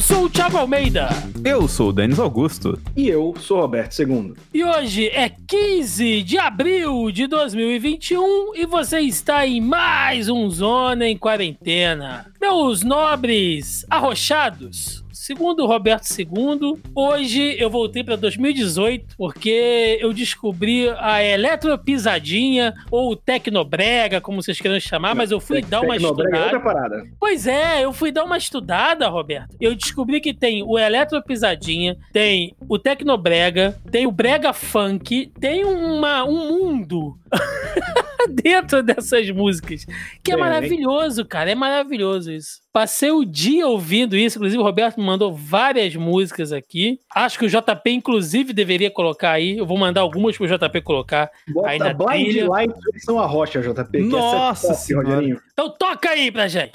Eu sou o Thiago Almeida. Eu sou o Denis Augusto. E eu sou o Roberto II. E hoje é 15 de abril de 2021 e você está em mais um Zona em Quarentena. Meus nobres arrochados, Segundo o Roberto II, hoje eu voltei para 2018 porque eu descobri a eletropisadinha ou tecnobrega, como vocês queiram chamar, mas eu fui dar uma É estudada. outra parada. Pois é, eu fui dar uma estudada, Roberto. Eu descobri que tem o eletropisadinha, tem o tecnobrega, tem o brega funk, tem uma, um mundo dentro dessas músicas que é hein? maravilhoso, cara. É maravilhoso isso. Passei o dia ouvindo isso, inclusive o Roberto me mandou várias músicas aqui. Acho que o JP, inclusive, deveria colocar aí. Eu vou mandar algumas pro JP colocar aí na Bota Blind trilha. Light são a rocha, JP. é Nossa top, senhora. Rogerinho. Então toca aí pra gente.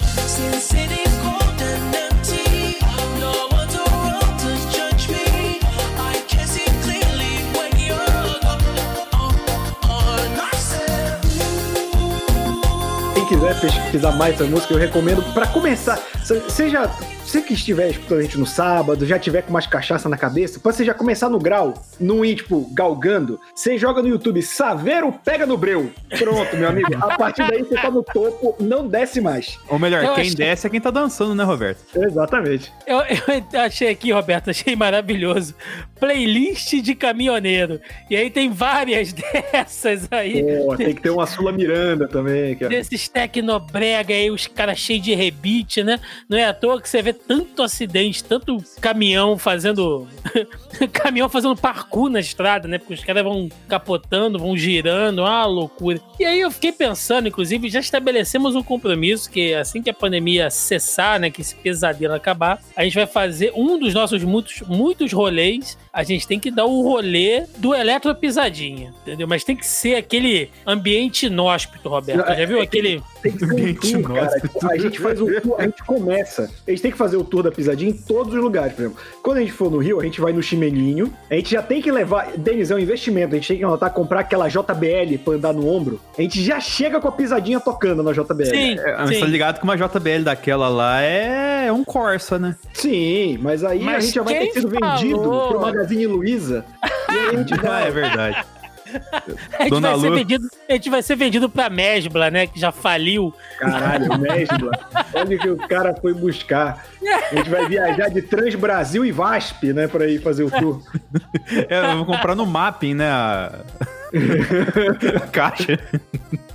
Quiser pesquisar mais essa música, eu recomendo pra começar. se- Seja você que estiver escutando a gente no sábado, já tiver com umas cachaça na cabeça, pra você já começar no grau, não ir, tipo, galgando, você joga no YouTube Saveiro pega no breu. Pronto, meu amigo. A partir daí você tá no topo, não desce mais. Ou melhor, Eu quem achei- desce é quem tá dançando, né, Roberto? Exatamente. Eu, eu achei aqui, Roberto, achei maravilhoso. Playlist de caminhoneiro. E aí tem várias dessas aí. Pô, tem que ter uma Sula Miranda também, cara. Desses tecnobrega aí, os caras cheios de rebite, né? Não é à toa que você vê tanto acidente, tanto caminhão fazendo. caminhão fazendo parkour na estrada, né? Porque os caras vão capotando, vão girando, uma loucura. E aí eu fiquei pensando, inclusive, já estabelecemos um compromisso que assim que a pandemia cessar, né? Que esse pesadelo acabar, a gente vai fazer um dos nossos muitos, muitos rolês. A gente tem que dar o rolê do eletropisadinha, entendeu? Mas tem que ser aquele ambiente inóspito, Roberto. Já viu aquele. Tem que ser um Ambiente tour, cara. inóspito. Tipo, A gente faz o tour, a gente começa. A gente tem que fazer o tour da pisadinha em todos os lugares, por exemplo. Quando a gente for no Rio, a gente vai no Chimeninho. A gente já tem que levar. Denis, é um investimento. A gente tem que anotar, comprar aquela JBL pra andar no ombro. A gente já chega com a pisadinha tocando na JBL. Sim, É, sim. tá ligado que uma JBL daquela lá é um Corsa, né? Sim, mas aí a Mas gente já vai ter sido vendido pro Magazine Luiza. E aí a gente Ah, vai. é verdade. A gente, Dona vai ser vendido, a gente vai ser vendido pra Mesbla, né? Que já faliu. Caralho, Mesbla. Olha o que o cara foi buscar. A gente vai viajar de Trans Brasil e VASP, né, pra ir fazer o tour. É, eu vou comprar no mapping, né? Caixa.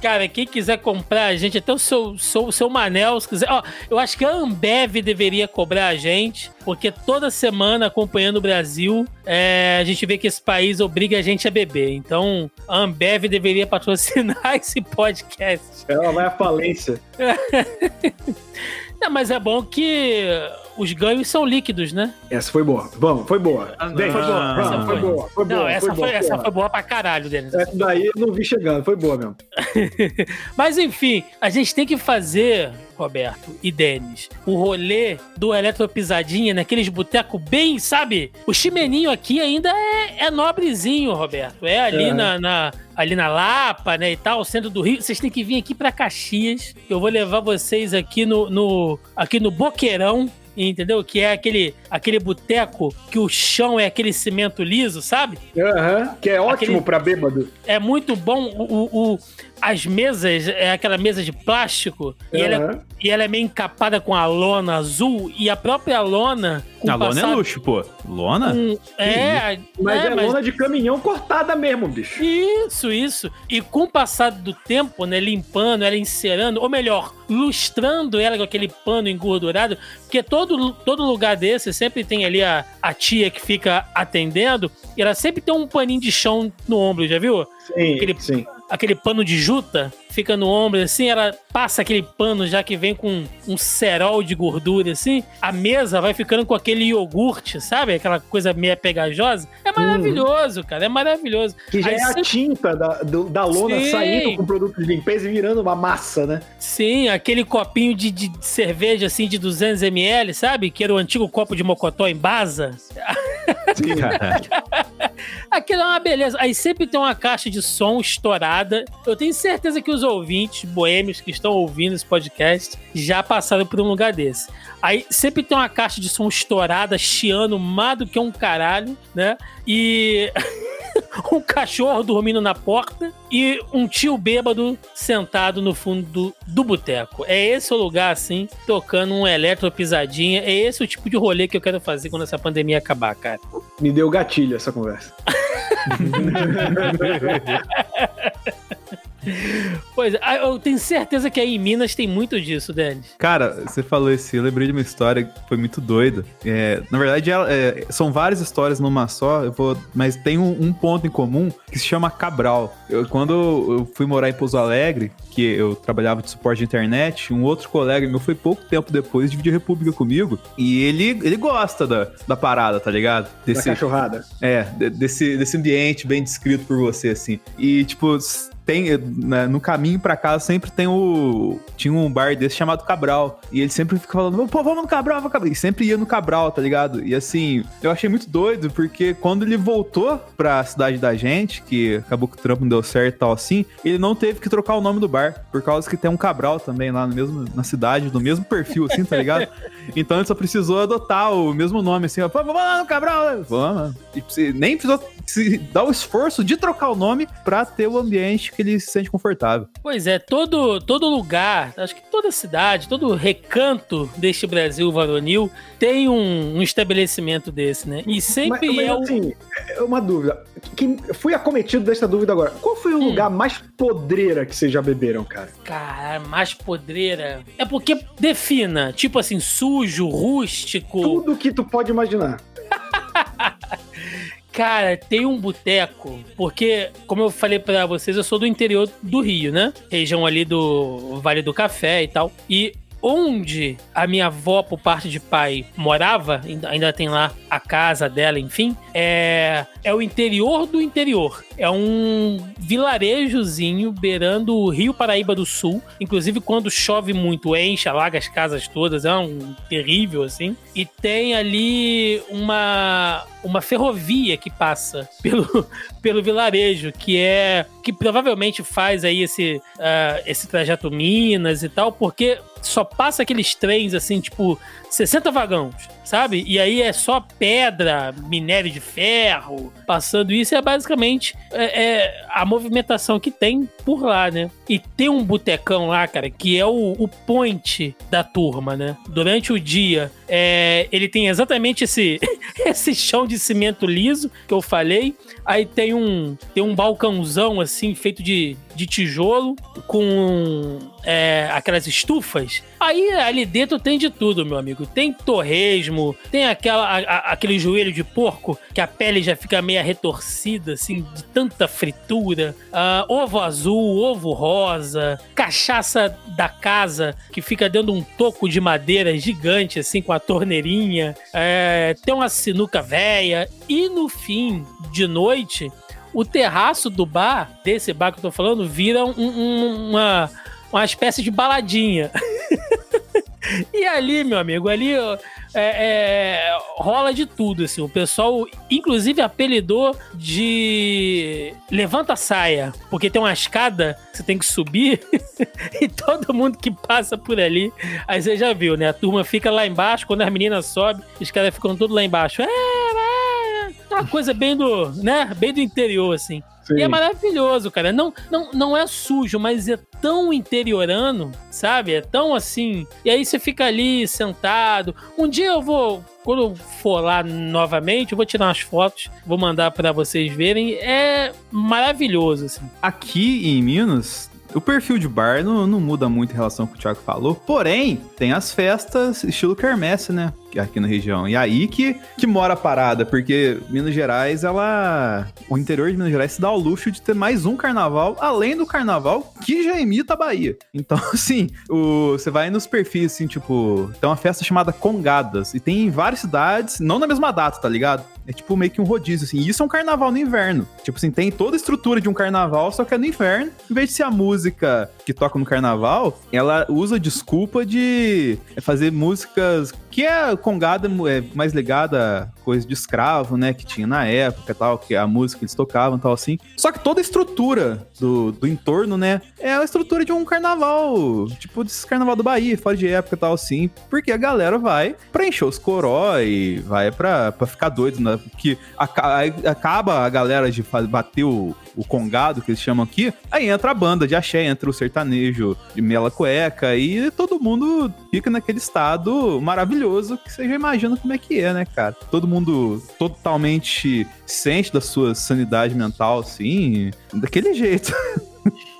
Cara, quem quiser comprar a gente, até o seu, seu, seu Manel, se quiser. Ó, eu acho que a Ambev deveria cobrar a gente, porque toda semana, acompanhando o Brasil, é, a gente vê que esse país obriga a gente a beber. Então, a Ambev deveria patrocinar esse podcast. Ela vai à falência. Não, mas é bom que os ganhos são líquidos, né? Essa foi boa. Vamos, foi boa. Ah, não. Bem, Foi boa, Vamos, essa foi foi. boa. Foi boa. Não, essa, foi, boa, essa foi boa pra caralho, Denis. Essa daí eu não vi chegando, foi boa mesmo. Mas enfim, a gente tem que fazer, Roberto e Denis, o rolê do Eletropisadinha naqueles botecos bem, sabe? O chimeninho aqui ainda é, é nobrezinho, Roberto. É ali, É. Na, na- ali na Lapa, né, e tal, centro do Rio. Vocês têm que vir aqui pra Caxias. Eu vou levar vocês aqui no, no aqui no Boqueirão. Entendeu? Que é aquele, aquele boteco que o chão é aquele cimento liso, sabe? Aham, que é ótimo Aquele- pra bêbado. É muito bom. O, o- o- as mesas, é aquela mesa de plástico, e, ela, é- e ela é meio encapada com a lona azul, e a própria lona. A lona é passar- luxo, pô. Lona? com- é, Mas é, é, lona de caminhão cortada mesmo, bicho. Isso, isso. E com o passar do tempo, né, limpando ela, encerando, ou melhor, lustrando ela com aquele pano engordurado, porque todo, todo lugar desse sempre tem ali a, a tia que fica atendendo, e ela sempre tem um paninho de chão no ombro, já viu? Sim, Aquele- sim. Aquele pano de juta, fica no ombro assim, ela passa aquele pano já que vem com um cerol de gordura assim, a mesa vai ficando com aquele iogurte, sabe? Aquela coisa meio pegajosa. É maravilhoso, cara, é maravilhoso. Que já Aí é a sempre- tinta da, do- da lona Sim. saindo com produto de limpeza e virando uma massa, né? Sim, aquele copinho de, de cerveja assim de 200ml, sabe? Que era o antigo copo de mocotó em Baza. Sim. Aquilo é uma beleza. Aí sempre tem uma caixa de som estourada. Eu tenho certeza que os ouvintes boêmios que estão ouvindo esse podcast já passaram por um lugar desse. Aí sempre tem uma caixa de som estourada, chiando mais do que um caralho, né? E. um cachorro dormindo na porta e um tio bêbado sentado no fundo do, do boteco. É esse o lugar, assim, tocando um eletropisadinha. É esse o tipo de rolê que eu quero fazer quando essa pandemia acabar, cara. Me deu gatilho essa conversa. Pois é, eu tenho certeza que aí em Minas tem muito disso, Denis. Cara, você falou isso, eu lembrei de uma história que foi muito doida. É, na verdade, ela- é, são várias histórias numa só, eu vou, mas tem um, um ponto em comum que se chama Cabral. Eu- quando eu fui morar em Pouso Alegre, que eu trabalhava de suporte de internet, um outro colega meu foi pouco tempo depois dividir república comigo, e ele, ele gosta da, da parada, tá ligado? Da Desse, cachorrada. é, de- desse, desse ambiente bem descrito por você, assim. E, tipo, tem, né, no caminho pra casa sempre tem o. Tinha um bar desse chamado Cabral. E ele sempre fica falando, pô, vamos no Cabral, vamos no Cabral. E sempre ia no Cabral, tá ligado? E assim, eu achei muito doido, porque quando ele voltou pra cidade da gente, que acabou que o trampo não deu certo e tal assim, ele não teve que trocar o nome do bar. Por causa que tem um Cabral também lá no mesmo, na cidade, do mesmo perfil, assim, tá ligado? Então ele só precisou adotar o mesmo nome, assim, ó, pô, vamos lá no Cabral? Vamos. E nem precisou se dar o esforço de trocar o nome pra ter o ambiente que ele se sente confortável. Pois é, todo, todo lugar, acho que toda cidade, todo recanto deste Brasil varonil tem um, um estabelecimento desse, né? E sempre mas, mas, é o. assim, uma dúvida. Quem, fui acometido desta dúvida agora. Qual foi o Hum. lugar mais podreira que vocês já beberam, cara? Cara, mais podreira. É porque defina, tipo assim, sujo, rústico. Tudo que tu pode imaginar. Cara, tem um boteco, porque, como eu falei pra vocês, eu sou do interior do Rio, né? Região ali do Vale do Café e tal. E onde a minha avó, por parte de pai, morava, ainda- tem lá a casa dela, enfim, é, é o interior do interior. É um vilarejozinho beirando o Rio Paraíba do Sul. Inclusive, quando chove muito, enche, alaga as casas todas. É um terrível, assim. E tem ali uma, uma ferrovia que passa pelo, pelo vilarejo, que é. que provavelmente faz aí esse, ah, esse trajeto Minas e tal, porque só passa aqueles trens assim, tipo, 60 vagões, sabe? E aí é só pedra, minério de ferro, passando isso. É basicamente é, é a movimentação que tem por lá, né? E tem um botecão lá, cara, que é o, o point da turma, né? Durante o dia, é, ele tem exatamente esse, esse chão de cimento liso que eu falei. Aí tem um, tem um balcãozão assim, feito de, de tijolo, com é, aquelas estufas. Aí ali dentro tem de tudo, meu amigo. Tem torresmo, tem aquela, a- a- aquele joelho de porco que a pele já fica meio retorcida, assim, de tanta fritura. Ah, ovo azul, ovo rosa, cachaça da casa que fica dentro de um toco de madeira gigante, assim, com a torneirinha. É, tem uma sinuca velha. E no fim de noite, o terraço do bar, desse bar que eu tô falando, vira um- um- uma, uma espécie de baladinha. E ali, meu amigo, ali ó, é, é, rola de tudo, assim. O pessoal, inclusive, apelidou de levanta saia, porque tem uma escada que você tem que subir e todo mundo que passa por ali, aí você já viu, né? A turma fica lá embaixo, quando as meninas sobem, os caras ficam tudo lá embaixo. É, é, uma coisa bem do, né? Bem do interior, assim. Sim. E é maravilhoso, cara. Não, não, não é sujo, mas é tão interiorano, sabe? É tão assim. E aí você fica ali sentado. Um dia eu vou. Quando eu for lá novamente, eu vou tirar umas fotos, vou mandar pra vocês verem. É maravilhoso, assim. Aqui em Minas, o perfil de bar não, não muda muito em relação ao que o Thiago falou. Porém, tem as festas estilo quermesse, né? Aqui na região. E aí que, que mora a parada, porque Minas Gerais, ela. O interior de Minas Gerais se dá ao luxo de ter mais um carnaval, além do carnaval que já imita a Bahia. Então, assim, o, você vai nos perfis, assim, tipo. Tem uma festa chamada Congadas. E tem em várias cidades, não na mesma data, tá ligado? É tipo meio que um rodízio, assim. E isso é um carnaval no inverno. Tipo assim, tem toda a estrutura de um carnaval, só que é no inverno. Em vez de ser a música que toca no carnaval, ela usa desculpa de fazer músicas que é Congado é mais ligado a coisa de escravo, né? Que tinha na época tal, que a música que eles tocavam tal, assim. Só que toda a estrutura do, do entorno, né? É a estrutura de um carnaval, tipo desse carnaval do Bahia, fora de época tal, assim. Porque a galera vai pra encher os coró e vai pra, pra ficar doido, né? Que aca- aí acaba a galera de bater o, o congado, que eles chamam aqui, aí entra a banda de axé, entra o sertanejo de mela cueca e todo mundo fica naquele estado maravilhoso que você já imagina como é que é, né, cara? Todo mundo totalmente ciente da sua sanidade mental, assim, daquele jeito.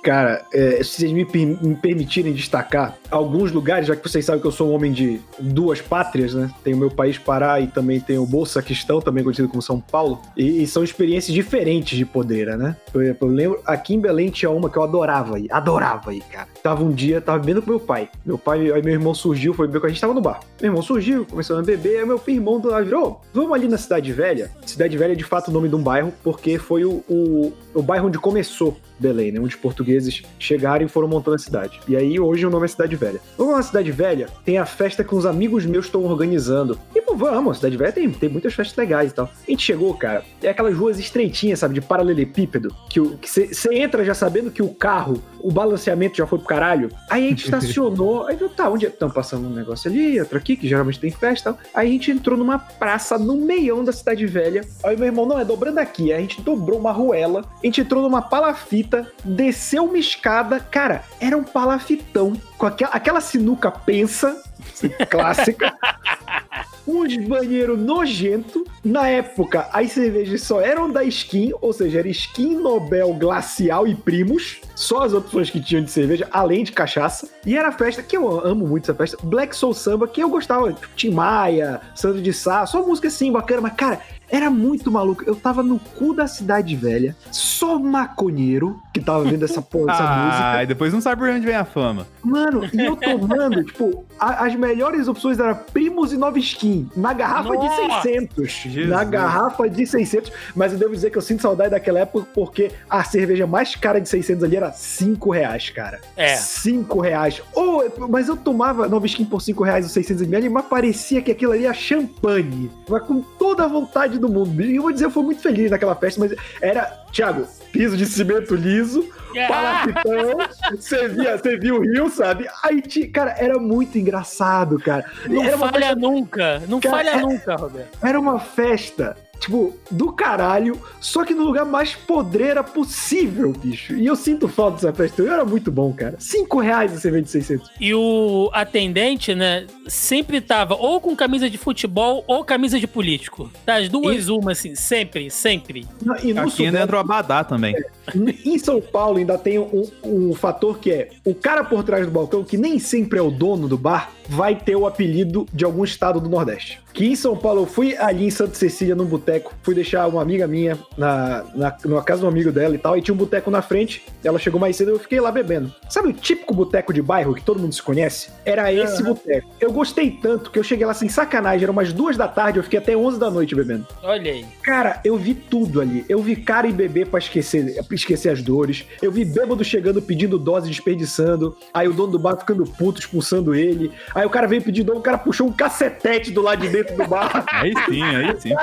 Cara, é, se vocês me, me permitirem destacar alguns lugares, já que vocês sabem que eu sou um homem de duas pátrias, né? Tenho o meu país Pará e também tenho o Bolsaquistão, também conhecido como São Paulo. E, e são experiências diferentes de podeira, né? Por exemplo, eu lembro, aqui em Belém tinha uma que eu adorava ir, adorava ir, cara. Tava um dia, tava bebendo com meu pai. Meu pai, aí meu irmão surgiu, foi beber com a gente, tava no bar. Meu irmão surgiu, começou a beber, aí meu irmão do lado virou, vamos ali na Cidade Velha. Cidade Velha é de fato o nome de um bairro, porque foi o, o, o bairro onde começou Belém, né? Onde os portugueses chegaram e foram montando a cidade. E aí hoje o nome é Cidade Velha. Vamos na Cidade Velha, tem a festa que uns amigos meus estão organizando. E pô, vamos, Cidade Velha tem, tem muitas festas legais e tal. A gente chegou, cara, é aquelas ruas estreitinhas, sabe, de paralelepípedo, que você entra já sabendo que o carro, o balanceamento já foi pro caralho. Aí a gente estacionou, aí viu, tá, onde estão passando um negócio ali, outro aqui, que geralmente tem festa e tal. Aí a gente entrou numa praça no meião da Cidade Velha. Aí meu irmão, não, é dobrando aqui. Aí a gente dobrou uma ruela, a gente entrou numa palafita, desceu uma escada. Cara, era um palafitão com aquela, aquela sinuca pensa, clássica. Uns banheiro nojento. Na época, as cervejas só eram da Skin, ou seja, era Skin, Nobel, Glacial e Primos. Só as opções que tinham de cerveja, além de cachaça. E era a festa, que eu amo muito essa festa, Black Soul Samba, que eu gostava. Tim Maia, Sandro de Sá, só música assim, bacana. Mas, cara, era muito maluco. Eu tava no cu da cidade velha, só maconheiro, que tava vendo essa porra, essa música. Ah, e depois não sabe por onde vem a fama. Mano, e eu tomando, tipo, a- as melhores opções eram Primos e Nova Skin, na garrafa Nossa! de 600. Jesus. Na garrafa de 600. Mas eu devo dizer que eu sinto saudade daquela época porque a cerveja mais cara de 600 ali era 5 reais, cara. É. 5 reais. Ou, mas eu tomava Nova Skin por 5 reais os 600ml, mas parecia que aquilo ali era champanhe. Mas com toda a vontade do mundo. E eu vou dizer, eu fui muito feliz naquela festa, mas era, Thiago, piso de cimento liso, Ah, palafitão, você via, você via o rio, sabe? Aí, cara, era muito engraçado, cara. não era, falha festa, nunca. Não Cara, falha é- nunca, Roberto. era uma festa, tipo, do caralho, só que no lugar mais podreira possível, bicho. E eu sinto falta dessa festa. Eu era muito bom, cara. Cinco reais a cerveja de 600. E o atendente, né, sempre tava ou com camisa de futebol ou camisa de político. Das duas, uma, assim, sempre, sempre. E no Aqui Sudeste- ainda entra o Abadá também. Em São Paulo ainda tem um, um fator que é o cara por trás do balcão, que nem sempre é o dono do bar, vai ter o apelido de algum estado do Nordeste. Que em São Paulo, eu fui ali em Santa Cecília, num boteco, fui deixar uma amiga minha na, na, na casa de um amigo dela e tal, e tinha um boteco na frente, ela chegou mais cedo eu fiquei lá bebendo. Sabe o típico boteco de bairro que todo mundo se conhece? Era esse boteco. Eu gostei tanto que eu cheguei lá sem sacanagem, era umas duas da tarde, eu fiquei até 11 da noite bebendo. Olha aí. Cara, eu vi tudo ali. Eu vi cara e bebê pra esquecer, pra esquecer as dores. Eu vi bêbado chegando pedindo dose, desperdiçando. Aí o dono do bar ficando puto, expulsando ele. Aí o cara veio pedir dose, o cara puxou um cacetete do lado de dentro do bar. Aí sim, aí sim. pô.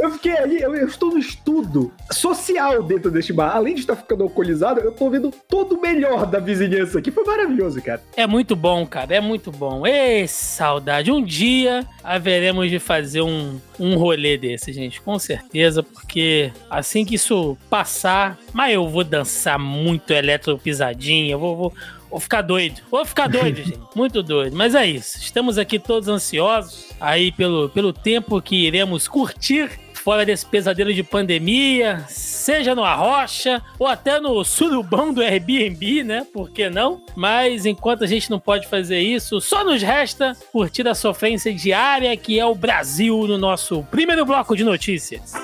Eu fiquei ali, eu, eu estou no estudo social dentro deste bar. Além de estar ficando alcoolizado, eu tô vendo todo o melhor da vizinhança aqui. Foi maravilhoso, cara. É muito bom, cara. É muito bom. Ê, saudade. Um dia haveremos de fazer um, um rolê desse, gente. Com certeza, porque assim que isso passar, mas eu vou dançar muito eletropisadinha. Eu vou, vou, vou ficar doido. Vou ficar doido, gente. Muito doido. Mas é isso. Estamos aqui todos ansiosos aí pelo, pelo tempo que iremos curtir fora desse pesadelo de pandemia, seja no Arrocha ou até no surubão do Airbnb, né? Por que não? Mas enquanto a gente não pode fazer isso, só nos resta curtir a sofrência diária que é o Brasil no nosso primeiro bloco de notícias.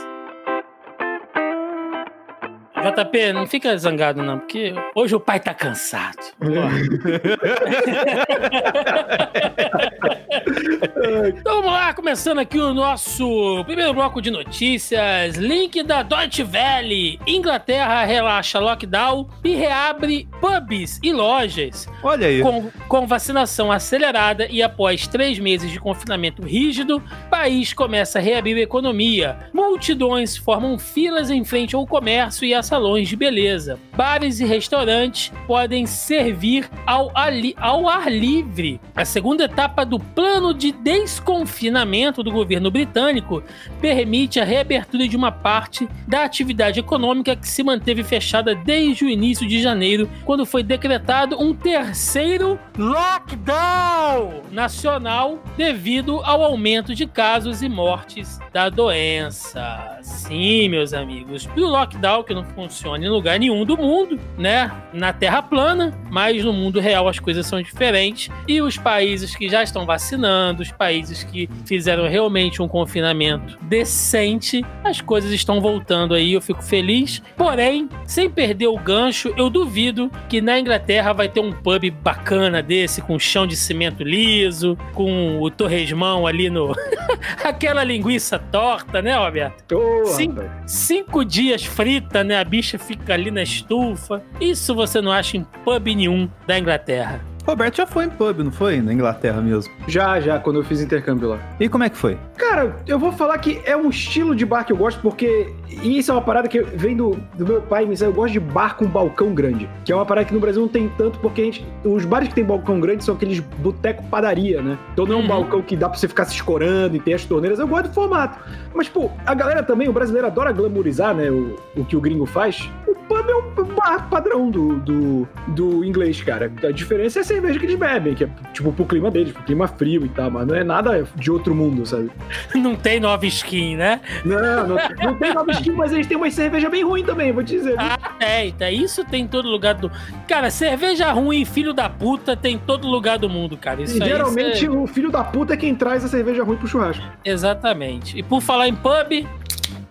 JP, não fica zangado não, porque hoje o pai tá cansado. então vamos lá, começando aqui o nosso primeiro bloco de notícias. Link da Deutsche Welle. Inglaterra relaxa lockdown e reabre pubs e lojas. Olha aí. Com, com vacinação acelerada e após três meses de confinamento rígido, país começa a reabrir a economia. Multidões formam filas em frente ao comércio e a salões de beleza. Bares e restaurantes podem servir ao, ali- ao ar livre. A segunda etapa do plano de desconfinamento do governo britânico permite a reabertura de uma parte da atividade econômica que se manteve fechada desde o início de janeiro, quando foi decretado um terceiro lockdown nacional devido ao aumento de casos e mortes da doença. Sim, meus amigos, e o lockdown que não funciona em lugar nenhum do mundo, né? Na Terra plana, mas no mundo real as coisas são diferentes e os países que já estão vacinando, os países que fizeram realmente um confinamento decente, as coisas estão voltando aí, eu fico feliz. Porém, sem perder o gancho, eu duvido que na Inglaterra vai ter um pub bacana desse, com chão de cimento liso, com o torresmão ali no. aquela linguiça torta, né, Roberto? Sim. rapaz. Cinco dias frita, né? Bicha fica ali na estufa. Isso você não acha em pub nenhum da Inglaterra. Roberto já foi em pub, não foi? Na Inglaterra mesmo. Já, já, quando eu fiz intercâmbio lá. E como é que foi? Cara, eu vou falar que é um estilo de bar que eu gosto, porque e isso é uma parada que vem do, do meu pai, mas eu gosto de bar com balcão grande. Que é uma parada que no Brasil não tem tanto, porque gente, os bares que tem balcão grande são aqueles boteco padaria, né? Então não é um Uhum. balcão que dá pra você ficar se escorando e ter as torneiras. Eu gosto do formato. Mas, pô, a galera também, o brasileiro adora glamourizar, né? O, o que o gringo faz. O pub é um bar padrão do, do, do inglês, cara. A diferença é a cerveja que eles bebem, que é tipo pro clima deles, pro clima frio e tal, mas não é nada de outro mundo, sabe? Não tem nova skin, né? Não, não, não tem nova skin, mas eles têm uma cerveja bem ruim também, vou te dizer. Ah, é, tá. Isso tem em todo lugar do. Cara, cerveja ruim, filho da puta, tem em todo lugar do mundo, cara. Isso e aí. geralmente cê- o filho da puta é quem traz a cerveja ruim pro churrasco. Exatamente. E por falar em pub.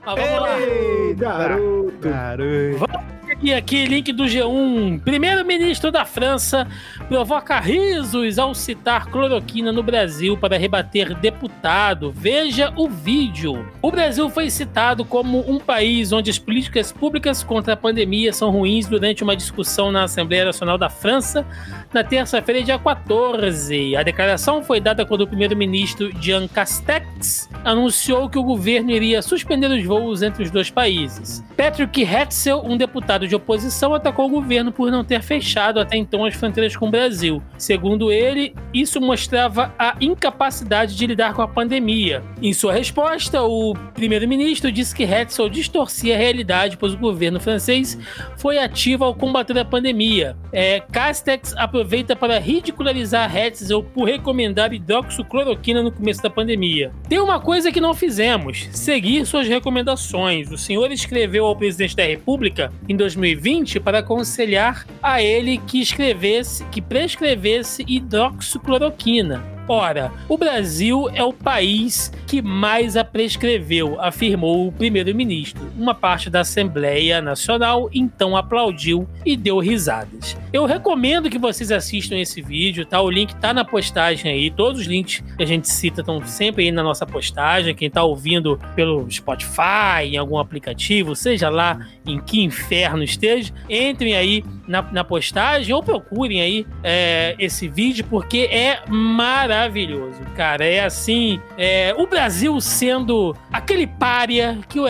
ah, vamos lá. Ei, garoto. Caramba. E aqui, link do G1. Primeiro-ministro da França provoca risos ao citar cloroquina no Brasil para rebater deputado. Veja o vídeo. O Brasil foi citado como um país onde as políticas públicas contra a pandemia são ruins durante uma discussão na Assembleia Nacional da França na terça-feira, dia 14. A declaração foi dada quando o primeiro-ministro Jean Castex anunciou que o governo iria suspender os voos entre os dois países. Patrick Hetzel, um deputado de oposição, atacou o governo por não ter fechado até então as fronteiras com o Brasil. Segundo ele, isso mostrava a incapacidade de lidar com a pandemia. Em sua resposta, o primeiro-ministro disse que Hetzel distorcia a realidade, pois o governo francês foi ativo ao combater a pandemia. É, Castex aproveita para ridicularizar Hetzel por recomendar hidroxicloroquina no começo da pandemia. Tem uma coisa que não fizemos: seguir suas recomendações. O senhor escreveu ao presidente da República em 2020 para aconselhar a ele que escrevesse, que prescrevesse hidroxicloroquina. Ora, o Brasil é o país que mais a prescreveu, afirmou o primeiro-ministro. Uma parte da Assembleia Nacional então aplaudiu e deu risadas. Eu recomendo que vocês assistam esse vídeo, tá? O link tá na postagem aí. Todos os links que a gente cita estão sempre aí na nossa postagem. Quem tá ouvindo pelo Spotify, em algum aplicativo, seja lá em que inferno esteja, entrem aí na, na postagem ou procurem aí é, esse vídeo, porque é maravilhoso, cara. É assim, é, o Brasil sendo aquele pária que o,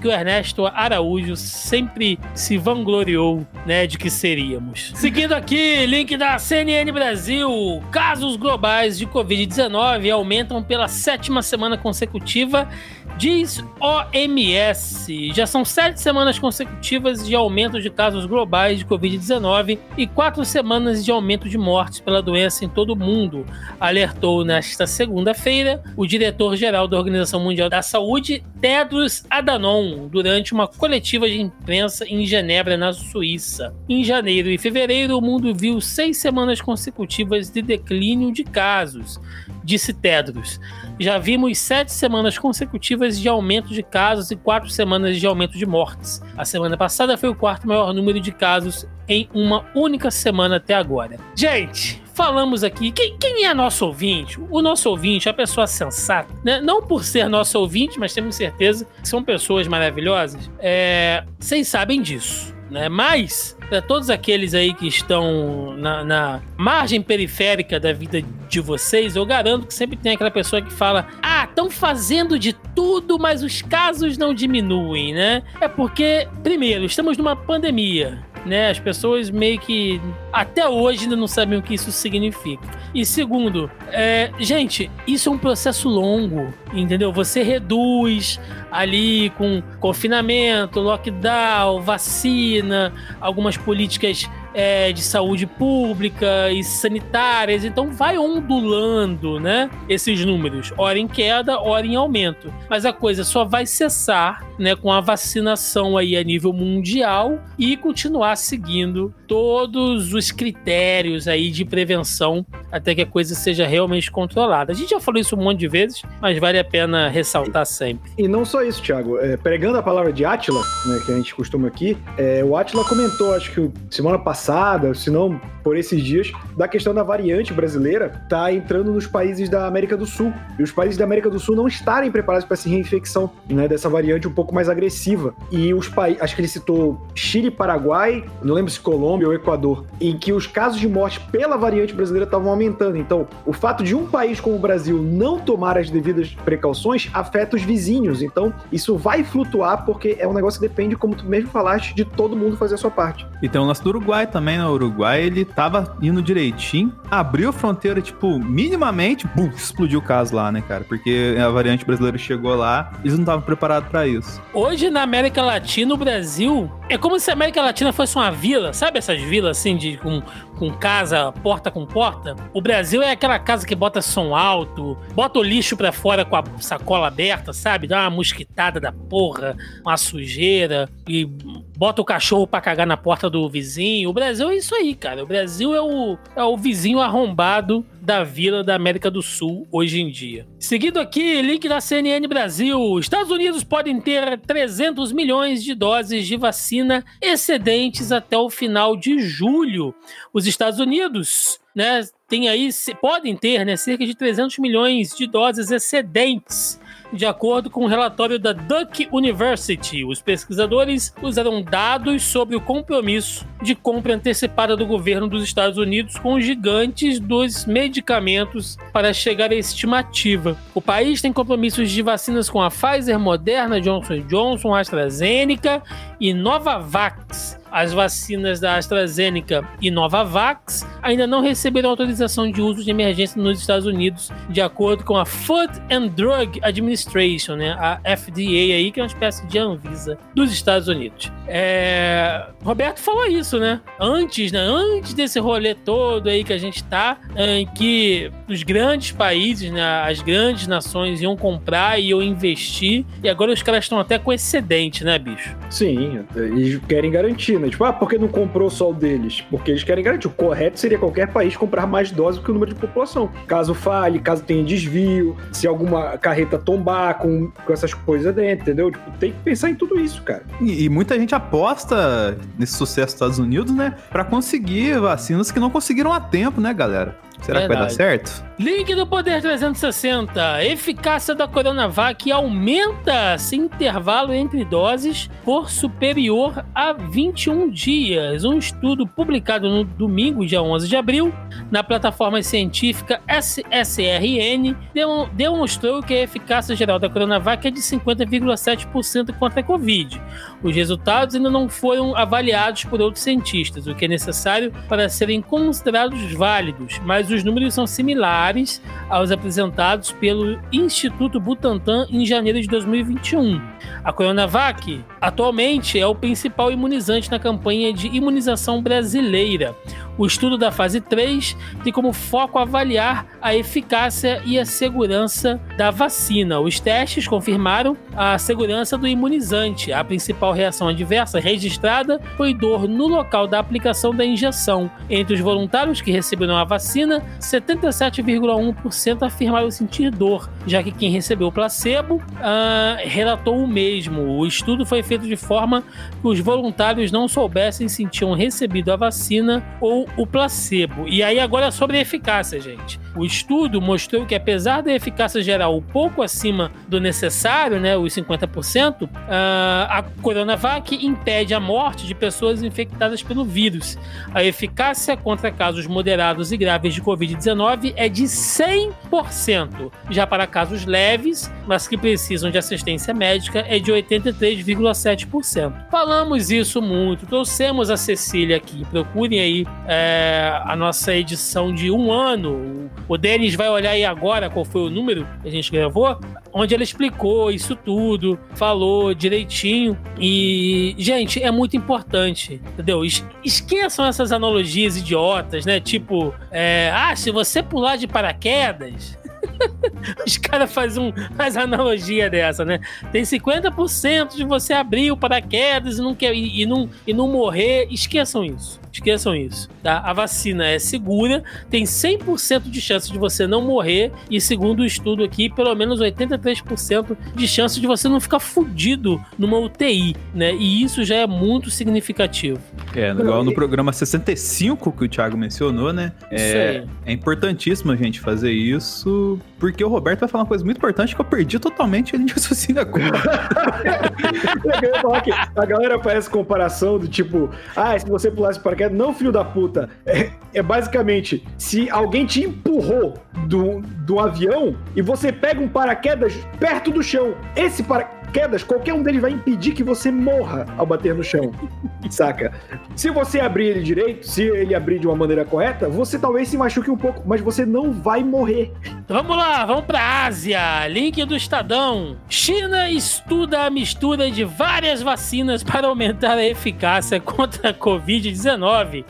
que o Ernesto Araújo sempre se vangloriou, né, de que seríamos. Seguindo aqui, link da CNN Brasil. Casos globais de Covid-19 aumentam pela sétima semana consecutiva Diz OMS, já são sete semanas consecutivas de aumento de casos globais de Covid-19 e quatro semanas de aumento de mortes pela doença em todo o mundo, alertou nesta segunda-feira o diretor-geral da Organização Mundial da Saúde, Tedros Adhanom durante uma coletiva de imprensa em Genebra, na Suíça. Em janeiro e fevereiro, o mundo viu seis semanas consecutivas de declínio de casos, disse Tedros. Já vimos sete semanas consecutivas de aumento de casos e quatro semanas de aumento de mortes. A semana passada foi o quarto maior número de casos em uma única semana até agora. Gente, falamos aqui. Quem, quem é nosso ouvinte? O nosso ouvinte, a pessoa sensata, né? Não por ser nosso ouvinte, mas temos certeza que são pessoas maravilhosas. É, vocês sabem disso. Né? Mas, para todos aqueles aí que estão na, na margem periférica da vida de vocês, eu garanto que sempre tem aquela pessoa que fala: Ah, estão fazendo de tudo, mas os casos não diminuem, né? É porque, primeiro, estamos numa pandemia né? As pessoas meio que até hoje ainda não sabem o que isso significa. E segundo, é, gente, isso é um processo longo, entendeu? Você reduz ali com confinamento, lockdown, vacina, algumas políticas é, de saúde pública e sanitárias, então vai ondulando, né? Esses números, hora em queda, hora em aumento. Mas a coisa só vai cessar, né, com a vacinação aí a nível mundial e continuar seguindo todos os critérios aí de prevenção até que a coisa seja realmente controlada. A gente já falou isso um monte de vezes, mas vale a pena ressaltar sempre. E não só isso, Thiago. É, pregando a palavra de Átila, né, que a gente costuma aqui, é, o Átila comentou, acho que semana passada, se não por esses dias, da questão da variante brasileira tá entrando nos países da América do Sul. E os países da América do Sul não estarem preparados para essa reinfecção né, dessa variante um pouco mais agressiva. E os países, acho que ele citou Chile, Paraguai, não lembro se Colômbia ou Equador, em que os casos de morte pela variante brasileira estavam aumentando. Então, o fato de um país como o Brasil não tomar as devidas precauções afeta os vizinhos. Então, isso vai flutuar porque é um negócio que depende, como tu mesmo falaste, de todo mundo fazer a sua parte. E tem o lance do Uruguai também, né? O Uruguai, ele tava indo direitinho, abriu a fronteira, tipo, minimamente, bum, explodiu o caso lá, né, cara? Porque a variante brasileira chegou lá, eles não estavam preparados pra isso. Hoje na América Latina, o Brasil é como se a América Latina fosse uma vila, sabe essas vilas assim de com, com casa porta com porta? O Brasil é aquela casa que bota som alto, bota o lixo pra fora com a sacola aberta, sabe? Dá uma mosquitada da porra, uma sujeira e bota o cachorro pra cagar na porta do vizinho. O Brasil é isso aí, cara. O Brasil é o, é o vizinho arrombado da vila da América do Sul hoje em dia. Seguido aqui, link da CNN Brasil. Estados Unidos podem ter 300 milhões de doses de vacina excedentes até o final de julho. Os Estados Unidos, né, tem aí, podem ter, né, cerca de 300 milhões de doses excedentes de acordo com um relatório da Duke University, os pesquisadores usaram dados sobre o compromisso de compra antecipada do governo dos Estados Unidos com os gigantes dos medicamentos para chegar à estimativa. O país tem compromissos de vacinas com a Pfizer, Moderna, Johnson Johnson, AstraZeneca e Novavax. As vacinas da AstraZeneca e Novavax ainda não receberam autorização de uso de emergência nos Estados Unidos, de acordo com a Food and Drug Administration, né, a FDA aí, que é uma espécie de Anvisa dos Estados Unidos. É... Roberto falou isso, né? Antes, né? Antes desse rolê todo aí que a gente tá, em que os grandes países, né, as grandes nações iam comprar e iam investir, e agora os caras estão até com excedente, né, bicho? Sim, eles querem garantir, né? Tipo, ah, por que não comprou só o deles? Porque eles querem garantir. O correto seria qualquer país comprar mais doses do que o número de população. Caso falhe, caso tenha desvio, se alguma carreta tombar com, com essas coisas dentro, entendeu? Tipo, tem que pensar em tudo isso, cara. E, e muita gente aposta nesse sucesso dos Estados Unidos, né? Pra conseguir vacinas que não conseguiram a tempo, né, galera? Será que vai dar Verdade. certo? Link do Poder 360. Eficácia da Coronavac aumenta se intervalo entre doses for superior a 21 dias. Um estudo publicado no domingo, dia 11 de abril, na plataforma científica SSRN, demo- demonstrou que a eficácia geral da Coronavac é de 50,7% contra a Covid. Os resultados ainda não foram avaliados por outros cientistas, o que é necessário para serem considerados válidos, mas os números são similares aos apresentados pelo Instituto Butantan em janeiro de 2021. A Coronavac atualmente é o principal imunizante na campanha de imunização brasileira. O estudo da fase 3 tem como foco avaliar a eficácia e a segurança da vacina. Os testes confirmaram a segurança do imunizante. A principal reação adversa registrada foi dor no local da aplicação da injeção. Entre os voluntários que receberam a vacina, 77,1% afirmaram sentir dor, já que quem recebeu o placebo ah, relatou o mesmo. O estudo foi feito de forma que os voluntários não soubessem se tinham recebido a vacina ou o placebo. E aí agora sobre a eficácia, gente. O estudo mostrou que apesar da eficácia geral pouco acima do necessário, né, os 50%, ah, a Coronavac impede a morte de pessoas infectadas pelo vírus. A eficácia contra casos moderados e graves de Covid-19 é de 100%. Já para casos leves, mas que precisam de assistência médica, é de 83,7%. Falamos isso muito, trouxemos a Cecília aqui. Procurem aí é, a nossa edição de um ano. O Denis vai olhar aí agora qual foi o número que a gente gravou, onde ela explicou isso tudo, falou direitinho. E, gente, é muito importante, entendeu? Es- Esqueçam essas analogias idiotas, né? Tipo, é, ah, se você pular de paraquedas. Os caras fazem um, faz analogia dessa, né? Tem 50% de você abrir o paraquedas e não, quer, e, e não, e não morrer. Esqueçam isso. Esqueçam isso. Tá? A vacina é segura, tem 100% de chance de você não morrer, e segundo o estudo aqui, pelo menos 83% de chance de você não ficar fudido numa UTI, né? E isso já é muito significativo. É, igual no programa 65 que o Thiago mencionou, né? Isso É, aí. é importantíssimo a gente fazer isso, porque o Roberto vai falar uma coisa muito importante que eu perdi totalmente linha de raciocínio agora. A galera faz comparação do tipo, ah, se você pulasse paraquedas, não, filho da puta. É, é basicamente, se alguém te empurrou do, do avião e você pega um paraquedas perto do chão, esse paraquedas, qualquer um deles vai impedir que você morra ao bater no chão. Saca? Se você abrir ele direito, se ele abrir de uma maneira correta, você talvez se machuque um pouco, mas você não vai morrer. Vamos lá, vamos pra Ásia. Link do Estadão. China estuda a mistura de várias vacinas para aumentar a eficácia contra a Covid-19.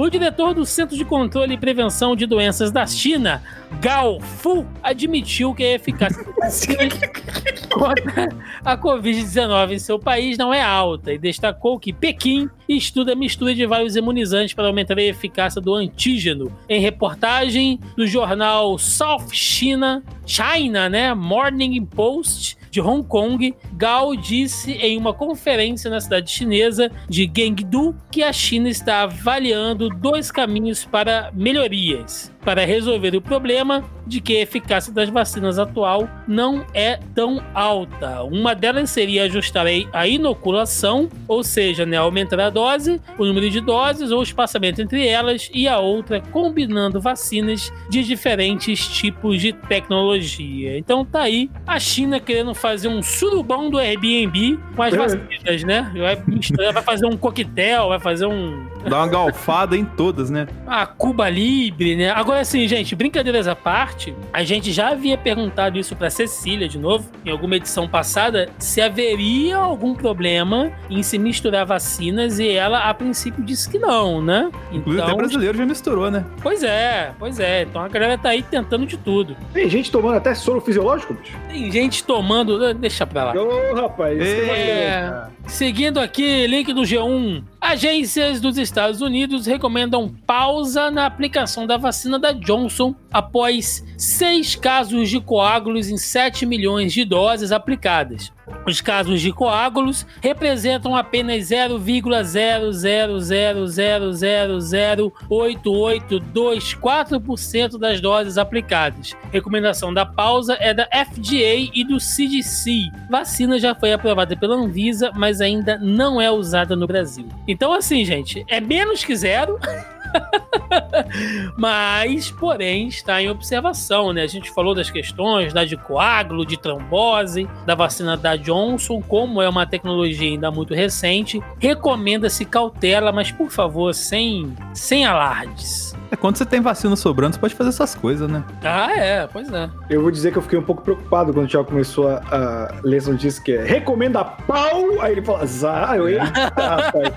O diretor do Centro de Controle e Prevenção de Doenças da China, Gao Fu, admitiu que a eficácia vacinas contra a Covid-19 em seu país não é alta e destacou que Pequim estuda a mistura de vários imunizantes para aumentar a eficácia do antígeno. Em reportagem do jornal South China, China, né, Morning Post de Hong Kong, Gao disse em uma conferência na cidade chinesa de Gengdu que a China está avaliando dois caminhos para melhorias para resolver o problema de que a eficácia das vacinas atual não é tão alta. Uma delas seria ajustar a inoculação, ou seja, né, aumentar a dose, o número de doses ou o espaçamento entre elas, e a outra combinando vacinas de diferentes tipos de tecnologia. Então tá aí a China querendo fazer um surubão do Airbnb com as É. vacinas, né? Vai, misturar, vai fazer um coquetel, vai fazer um Dá uma galfada em todas, né? a Cuba Libre, né? Agora assim, gente, brincadeiras à parte, a gente já havia perguntado isso pra Cecília de novo, em alguma edição passada, se haveria algum problema em se misturar vacinas e ela a princípio disse que não, né? Inclusive até Então, brasileiro já misturou, né? pois é, pois é. Então a galera tá aí tentando de tudo. Tem gente tomando até soro fisiológico, bicho. Tem gente tomando, deixa pra lá. Ô, rapaz. isso É, é- seguindo aqui, link do G1. Agências dos Estados Unidos recomendam pausa na aplicação da vacina da Johnson após seis casos de coágulos em 7 milhões de doses aplicadas. Os casos de coágulos representam apenas 0,000008824% das doses aplicadas. Recomendação da pausa é da FDA e do CDC. Vacina já foi aprovada pela Anvisa, mas ainda não é usada no Brasil. Então, assim, gente, é menos que zero. Mas, porém, está em observação, né? A gente falou das questões da de coágulo, de trombose, da vacina da Johnson, como é uma tecnologia ainda muito recente, recomenda-se cautela, mas por favor, sem, sem alardes. É, quando você tem vacina sobrando, você pode fazer essas coisas, né? Ah, é, pois é. Eu vou dizer que eu fiquei um pouco preocupado quando o Thiago começou a, a ler essa notícia que é recomenda pau. Aí ele fala, Zá, eu eita, rapaz.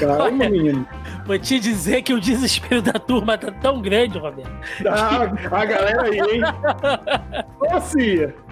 Calma, menino. Vou te dizer que o desespero da turma tá tão grande, Roberto. Ah, a galera aí, hein? Nossa,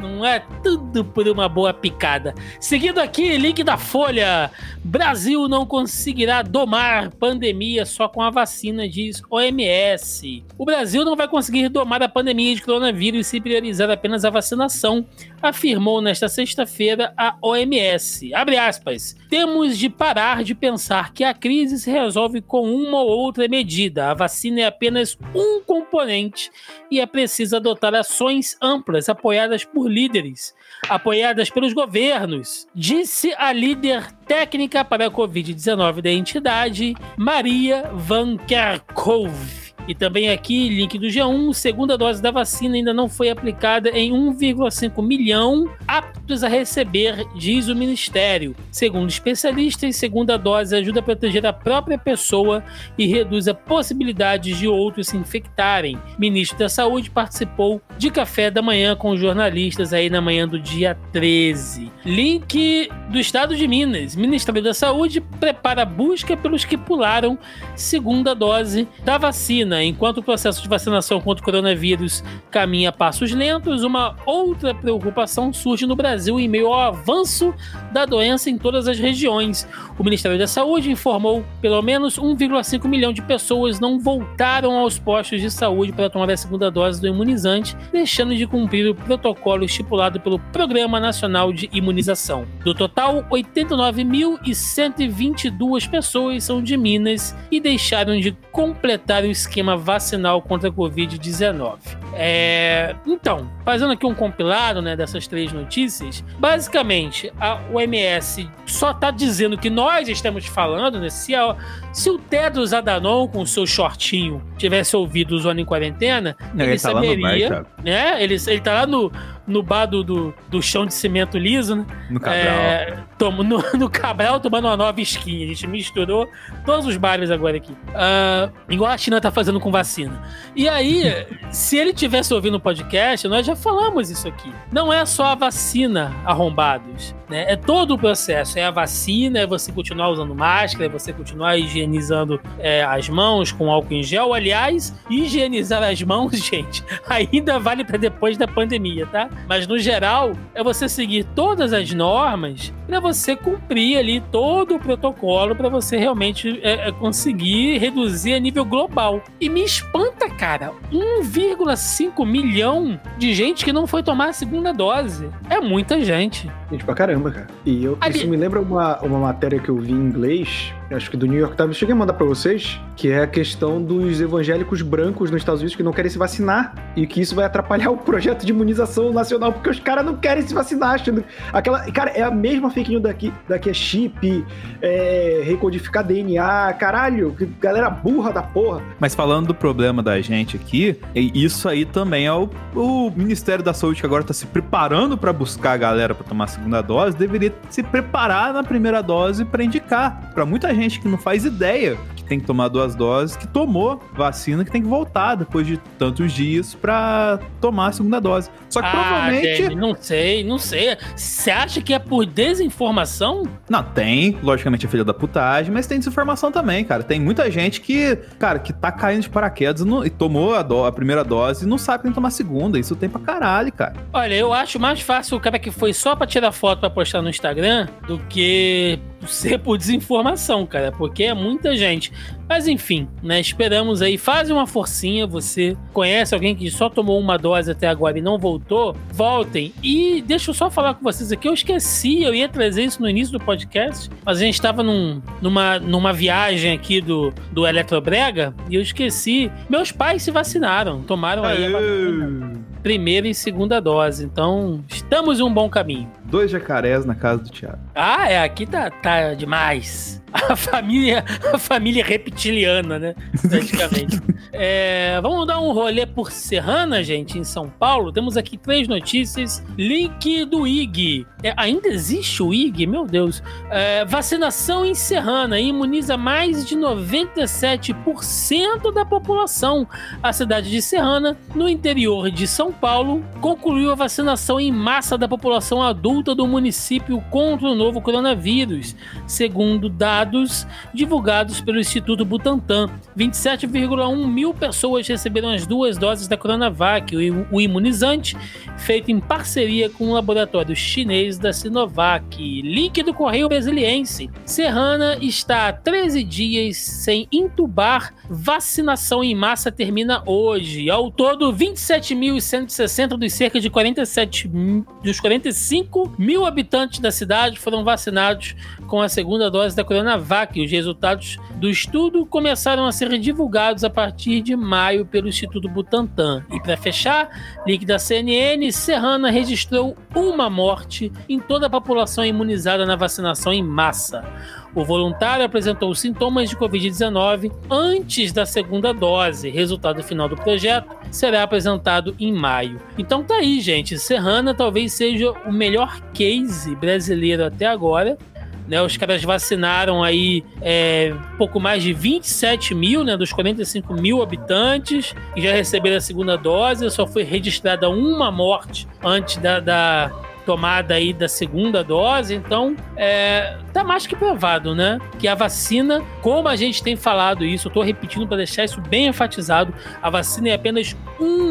Não é tudo por uma boa picada. Seguindo aqui, link da Folha. Brasil não conseguirá domar pandemia só com a vacina, diz OMS. O Brasil não vai conseguir domar a pandemia de coronavírus se priorizar apenas a vacinação, afirmou nesta sexta-feira a OMS. Abre aspas. Temos de parar de pensar que a crise se resolve com uma ou outra medida. A vacina é apenas um componente e é preciso adotar ações amplas apoiadas por líderes, apoiadas pelos governos, disse a líder técnica para a Covid-19 da entidade, Maria Van Kerkhove. E também aqui, link do G1, segunda dose da vacina ainda não foi aplicada em 1,5 milhão aptos a receber, diz o Ministério. Segundo especialistas, segunda dose ajuda a proteger a própria pessoa e reduz a possibilidade de outros se infectarem. Ministro da Saúde participou de café da manhã com jornalistas aí na manhã do dia 13. Link do Estado de Minas. Ministério da Saúde prepara a busca pelos que pularam segunda dose da vacina. Enquanto o processo de vacinação contra o coronavírus caminha a passos lentos, uma outra preocupação surge no Brasil em meio ao avanço da doença em todas as regiões. O Ministério da Saúde informou pelo menos 1,5 milhão de pessoas não voltaram aos postos de saúde para tomar a segunda dose do imunizante, deixando de cumprir o protocolo estipulado pelo Programa Nacional de Imunização. Do total, 89.122 pessoas são de Minas e deixaram de completar o esquema vacinal contra a Covid-19. É, Então, fazendo aqui um compilado né, dessas três notícias, basicamente a OMS só está dizendo que nós estamos falando, né? Se, a- se o Tedros Adhanom com o seu shortinho tivesse ouvido o Zona em Quarentena, Não, ele, ele tá saberia, Thiago. né? Ele, ele tá lá no, no bar do, do, do chão de cimento liso, né? No Cabral. É, tomo- no, no Cabral tomando uma nova skin. A gente misturou todos os bares agora aqui. Ah, igual a China tá fazendo com vacina. E aí, se ele tivesse ouvindo o podcast, nós já falamos isso aqui. Não é só a vacina arrombados. Né? É todo o processo. É a vacina, é você continuar usando máscara, é você continuar higienizando é, as mãos com álcool em gel. Aliás, higienizar as mãos, gente, ainda vale para depois da pandemia, tá? Mas no geral, é você seguir todas as normas para você cumprir ali todo o protocolo para você realmente é, é, conseguir reduzir a nível global. E me espanta, cara, 1,5 milhão de gente que não foi tomar a segunda dose. É muita gente. Gente, pra caramba, cara. E eu, Ali- isso me lembra uma, uma matéria que eu vi em inglês, acho que do New York Times, cheguei a mandar pra vocês, que é a questão dos evangélicos brancos nos Estados Unidos que não querem se vacinar e que isso vai atrapalhar o projeto de imunização nacional, porque os caras não querem se vacinar, achando... Aquela, cara, é a mesma fake news daqui, daqui é chip, é recodificar DNA, caralho, galera burra da porra. Mas falando do problema da gente aqui, isso aí também é o, o Ministério da Saúde que agora tá se preparando para buscar a galera para tomar a segunda dose, deveria se preparar na primeira dose para indicar para muita gente que não faz ideia que tem que tomar duas doses, que tomou vacina, que tem que voltar depois de tantos dias para tomar a segunda dose. Só que ah, provavelmente Jenny, não sei, não sei. Você acha que é por desinformação? Não, tem, logicamente, é filha da putagem, mas tem desinformação também, cara. Tem muita gente que, cara, que tá caindo de paraquedas e, não- e tomou a, do- a primeira dose e não sabe nem tomar a segunda. Isso tem pra caralho, cara. Olha, eu acho mais fácil o cara que foi só pra tirar foto pra postar no Instagram do que ser por desinformação, cara, porque é muita gente. Mas enfim, né? Esperamos aí. Faz uma forcinha. Você conhece alguém que só tomou uma dose até agora e não voltou? Voltem. E deixa eu só falar com vocês aqui. Eu esqueci, eu ia trazer isso no início do podcast, mas a gente tava num- numa, numa viagem aqui do, do Eletrobrega e eu esqueci. Meus pais se vacinaram, tomaram aí a vacina primeira e segunda dose. Então, estamos em um bom caminho. Dois jacarés na casa do Thiago. Ah, é, aqui tá, tá demais. A família, a família reptiliana, né? Praticamente. É, vamos dar um rolê por Serrana, gente, em São Paulo. Temos aqui três notícias. Link do IG. É, ainda existe o IG? Meu Deus. É, vacinação em Serrana imuniza mais de 97% da população. A cidade de Serrana, no interior de São Paulo, concluiu a vacinação em massa da população adulta do município contra o novo coronavírus, segundo dados divulgados pelo Instituto Butantan. 27,1 mil pessoas receberam as duas doses da Coronavac, o imunizante, feito em parceria com o laboratório chinês da Sinovac. Link do Correio Brasiliense. Serrana está há 13 dias sem intubar. Vacinação em massa termina hoje. Ao todo, 27.160 dos cerca de 47 mil- dos 45 mil habitantes da cidade foram vacinados com a segunda dose da Coronavac. Os resultados do estudo começaram a ser divulgados a partir de maio pelo Instituto Butantan. E para fechar, link da CNN, Serrana registrou uma morte em toda a população imunizada na vacinação em massa. O voluntário apresentou sintomas de Covid-19 antes da segunda dose. Resultado final do projeto será apresentado em maio. Então tá aí, gente. Serrana talvez seja o melhor case brasileiro até agora. Né, os caras vacinaram aí é, pouco mais de 27 mil, né, dos 45 mil habitantes, e já receberam a segunda dose. Só foi registrada uma morte antes da, da tomada aí da segunda dose. Então, é, tá mais que provado, né? Que a vacina, como a gente tem falado isso, eu tô repetindo para deixar isso bem enfatizado, a vacina é apenas um,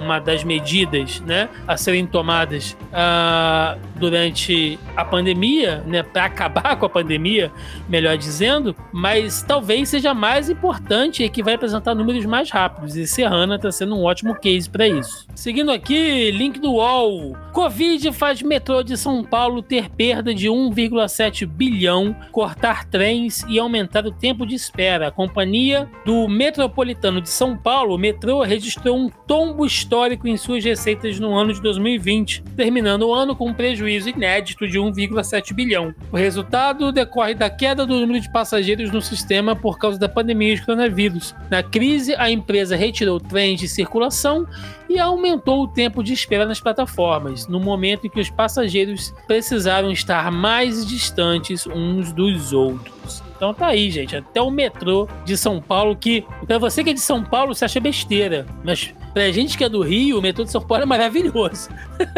uma das medidas, né, a serem tomadas ah, durante a pandemia, né, para acabar com a pandemia, melhor dizendo, mas talvez seja mais importante e que vai apresentar números mais rápidos. E Serrana está sendo um ótimo case para isso. Seguindo aqui, link do UOL. Covid faz metrô de São Paulo ter perda de 1,7 bilhão, cortar trens e aumentar o tempo de espera. A companhia do Metropolitano de São Paulo, o metrô, registrou um tombo histórico em suas receitas no ano de 2020, terminando o ano com um prejuízo inédito de 1,7 bilhão. O resultado decorre da queda do número de passageiros no sistema por causa da pandemia de coronavírus. Na crise, a empresa retirou trens de circulação e aumentou o tempo de espera nas plataformas, no momento em que os passageiros precisaram estar mais distantes uns dos outros. Então tá aí, gente. Até o metrô de São Paulo, que pra você que é de São Paulo, você acha besteira. Mas pra gente que é do Rio, o metrô de São Paulo é maravilhoso.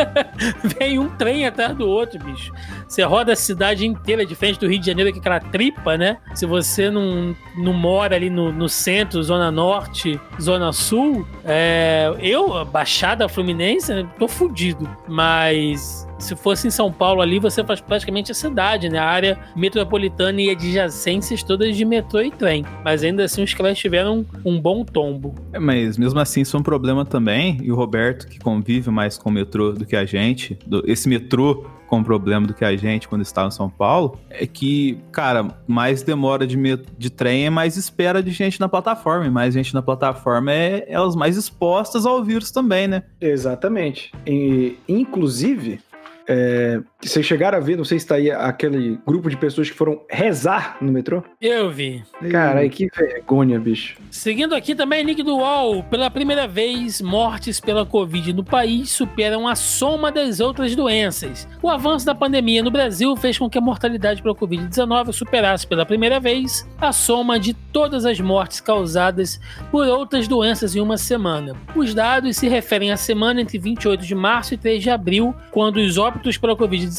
Vem um trem atrás do outro, bicho. Você roda a cidade inteira, diferente do Rio de Janeiro, que é aquela tripa, né? Se você não, não mora ali no, no centro, Zona Norte, Zona Sul, é, eu, Baixada Fluminense, né, tô fudido. Mas se fosse em São Paulo ali, você faz praticamente a cidade, né? A área metropolitana e adjacências todas de metrô e trem. Mas ainda assim, os caras tiveram um bom tombo. É, mas mesmo assim, isso é um problema também. E o Roberto, que convive mais com o metrô do que a gente, do- esse metrô com problema do que a gente quando estava em São Paulo, é que, cara, mais demora de, met- de trem é mais espera de gente na plataforma. E mais gente na plataforma é elas mais expostas ao vírus também, né? Exatamente. E, inclusive, é, vocês chegaram a ver, não sei se tá aí aquele grupo de pessoas que foram rezar no metrô? Eu vi. Caralho, que vergonha, bicho. Seguindo aqui também, link do UOL. Pela primeira vez, mortes pela Covid no país superam a soma das outras doenças. O avanço da pandemia no Brasil fez com que a mortalidade pela Covid-19 superasse pela primeira vez a soma de todas as mortes causadas por outras doenças em uma semana. Os dados se referem à semana entre 28 de março e 3 de abril, quando os óbitos pela Covid-19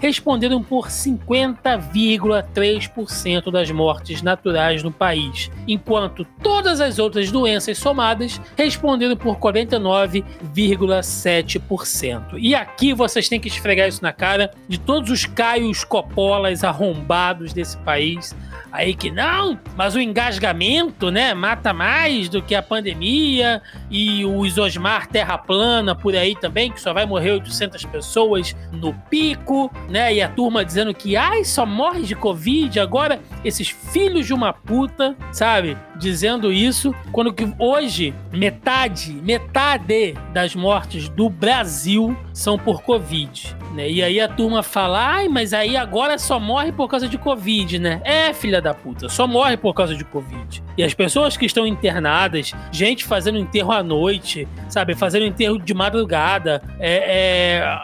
responderam por 50,3% das mortes naturais no país, enquanto todas as outras doenças somadas responderam por 49,7%. E aqui vocês têm que esfregar isso na cara de todos os caios copolas arrombados desse país. Aí que não, mas o engasgamento, né, mata mais do que a pandemia e o Isosmar terra plana por aí também, que só vai morrer 800 pessoas no pico, né, e a turma dizendo que ai, só morre de covid, agora esses filhos de uma puta, sabe? Dizendo isso, quando que hoje metade, metade das mortes do Brasil são por Covid. Né? E aí a turma fala, ai, mas aí agora só morre por causa de Covid, né? É, filha da puta, só morre por causa de Covid. E as pessoas que estão internadas, gente fazendo enterro à noite, sabe? Fazendo enterro de madrugada, é, é,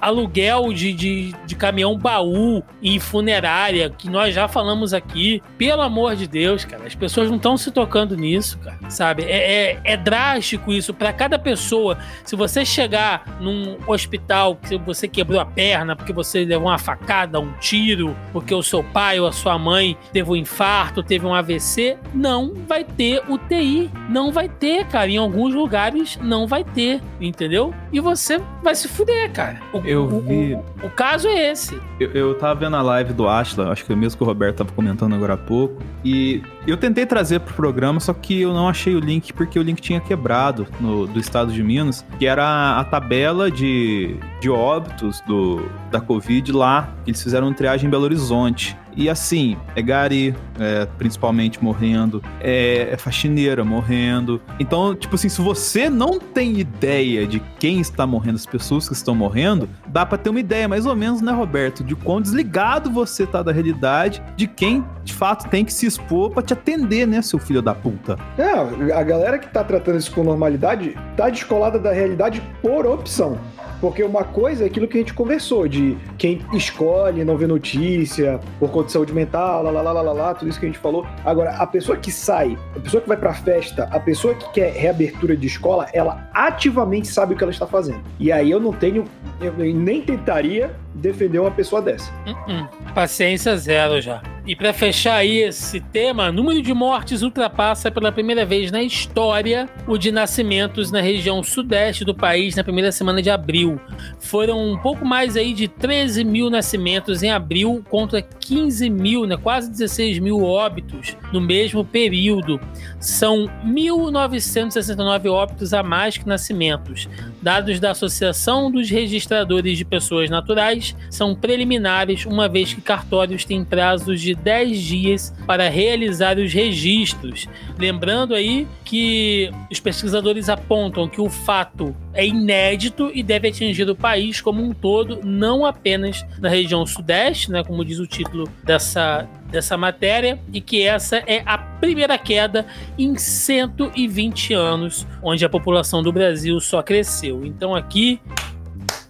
aluguel de, de, de caminhão baú em funerária, que nós já falamos aqui. Pelo amor de Deus, cara, as pessoas não estão se tocando nisso, cara, sabe? É, é, é drástico isso. Para cada pessoa, se você chegar num hospital que você quebrou a perna, porque você levou uma facada, um tiro, porque o seu pai ou a sua mãe teve um infarto, teve um AVC, não vai ter UTI. Não vai ter, cara. Em alguns lugares não vai ter, entendeu? E você vai se fuder, cara. O, Eu vi- o- o caso é esse. Eu, eu tava vendo a live do Ashla, acho que é o mesmo que o Roberto tava comentando agora há pouco. E eu tentei trazer pro programa, só que eu não achei o link porque o link tinha quebrado no, do estado de Minas, que era a, tabela de, de óbitos do, da Covid lá, que eles fizeram triagem em Belo Horizonte. E assim, é gari, é, principalmente morrendo, é, é faxineira morrendo. Então, tipo assim, se você não tem ideia de quem está morrendo, as pessoas que estão morrendo, dá pra ter uma ideia, mais ou menos, né, Roberto, de quão desligado você tá da realidade, de quem de fato tem que se expor pra te atender, né, seu filho da puta. É, a galera que tá tratando isso com normalidade tá descolada da realidade por opção. Porque uma coisa é aquilo que a gente conversou, de quem escolhe não ver notícia, por conta de saúde mental, lá, lá, lá, lá, lá, tudo isso que a gente falou. Agora, a pessoa que sai, a pessoa que vai pra festa, a pessoa que quer reabertura de escola, ela ativamente sabe o que ela está fazendo. E aí eu não tenho, eu nem tentaria defender uma pessoa dessa. Uh-uh. Paciência zero já. E pra fechar aí esse tema, número de mortes ultrapassa pela primeira vez na história o de nascimentos na região sudeste do país na primeira semana de abril. Foram um pouco mais aí de 13 mil nascimentos em abril contra 15 mil, né, quase 16 mil óbitos no mesmo período. São 1.969 óbitos a mais que nascimentos. Dados da Associação dos Registradores de Pessoas Naturais são preliminares, uma vez que cartórios têm prazos de 10 dias para realizar os registros. Lembrando aí que os pesquisadores apontam que o fato é inédito e deve atingir o país como um todo, não apenas na região sudeste, né, como diz o título dessa, dessa matéria, e que essa é a primeira queda em 120 anos, onde a população do Brasil só cresceu. Então aqui,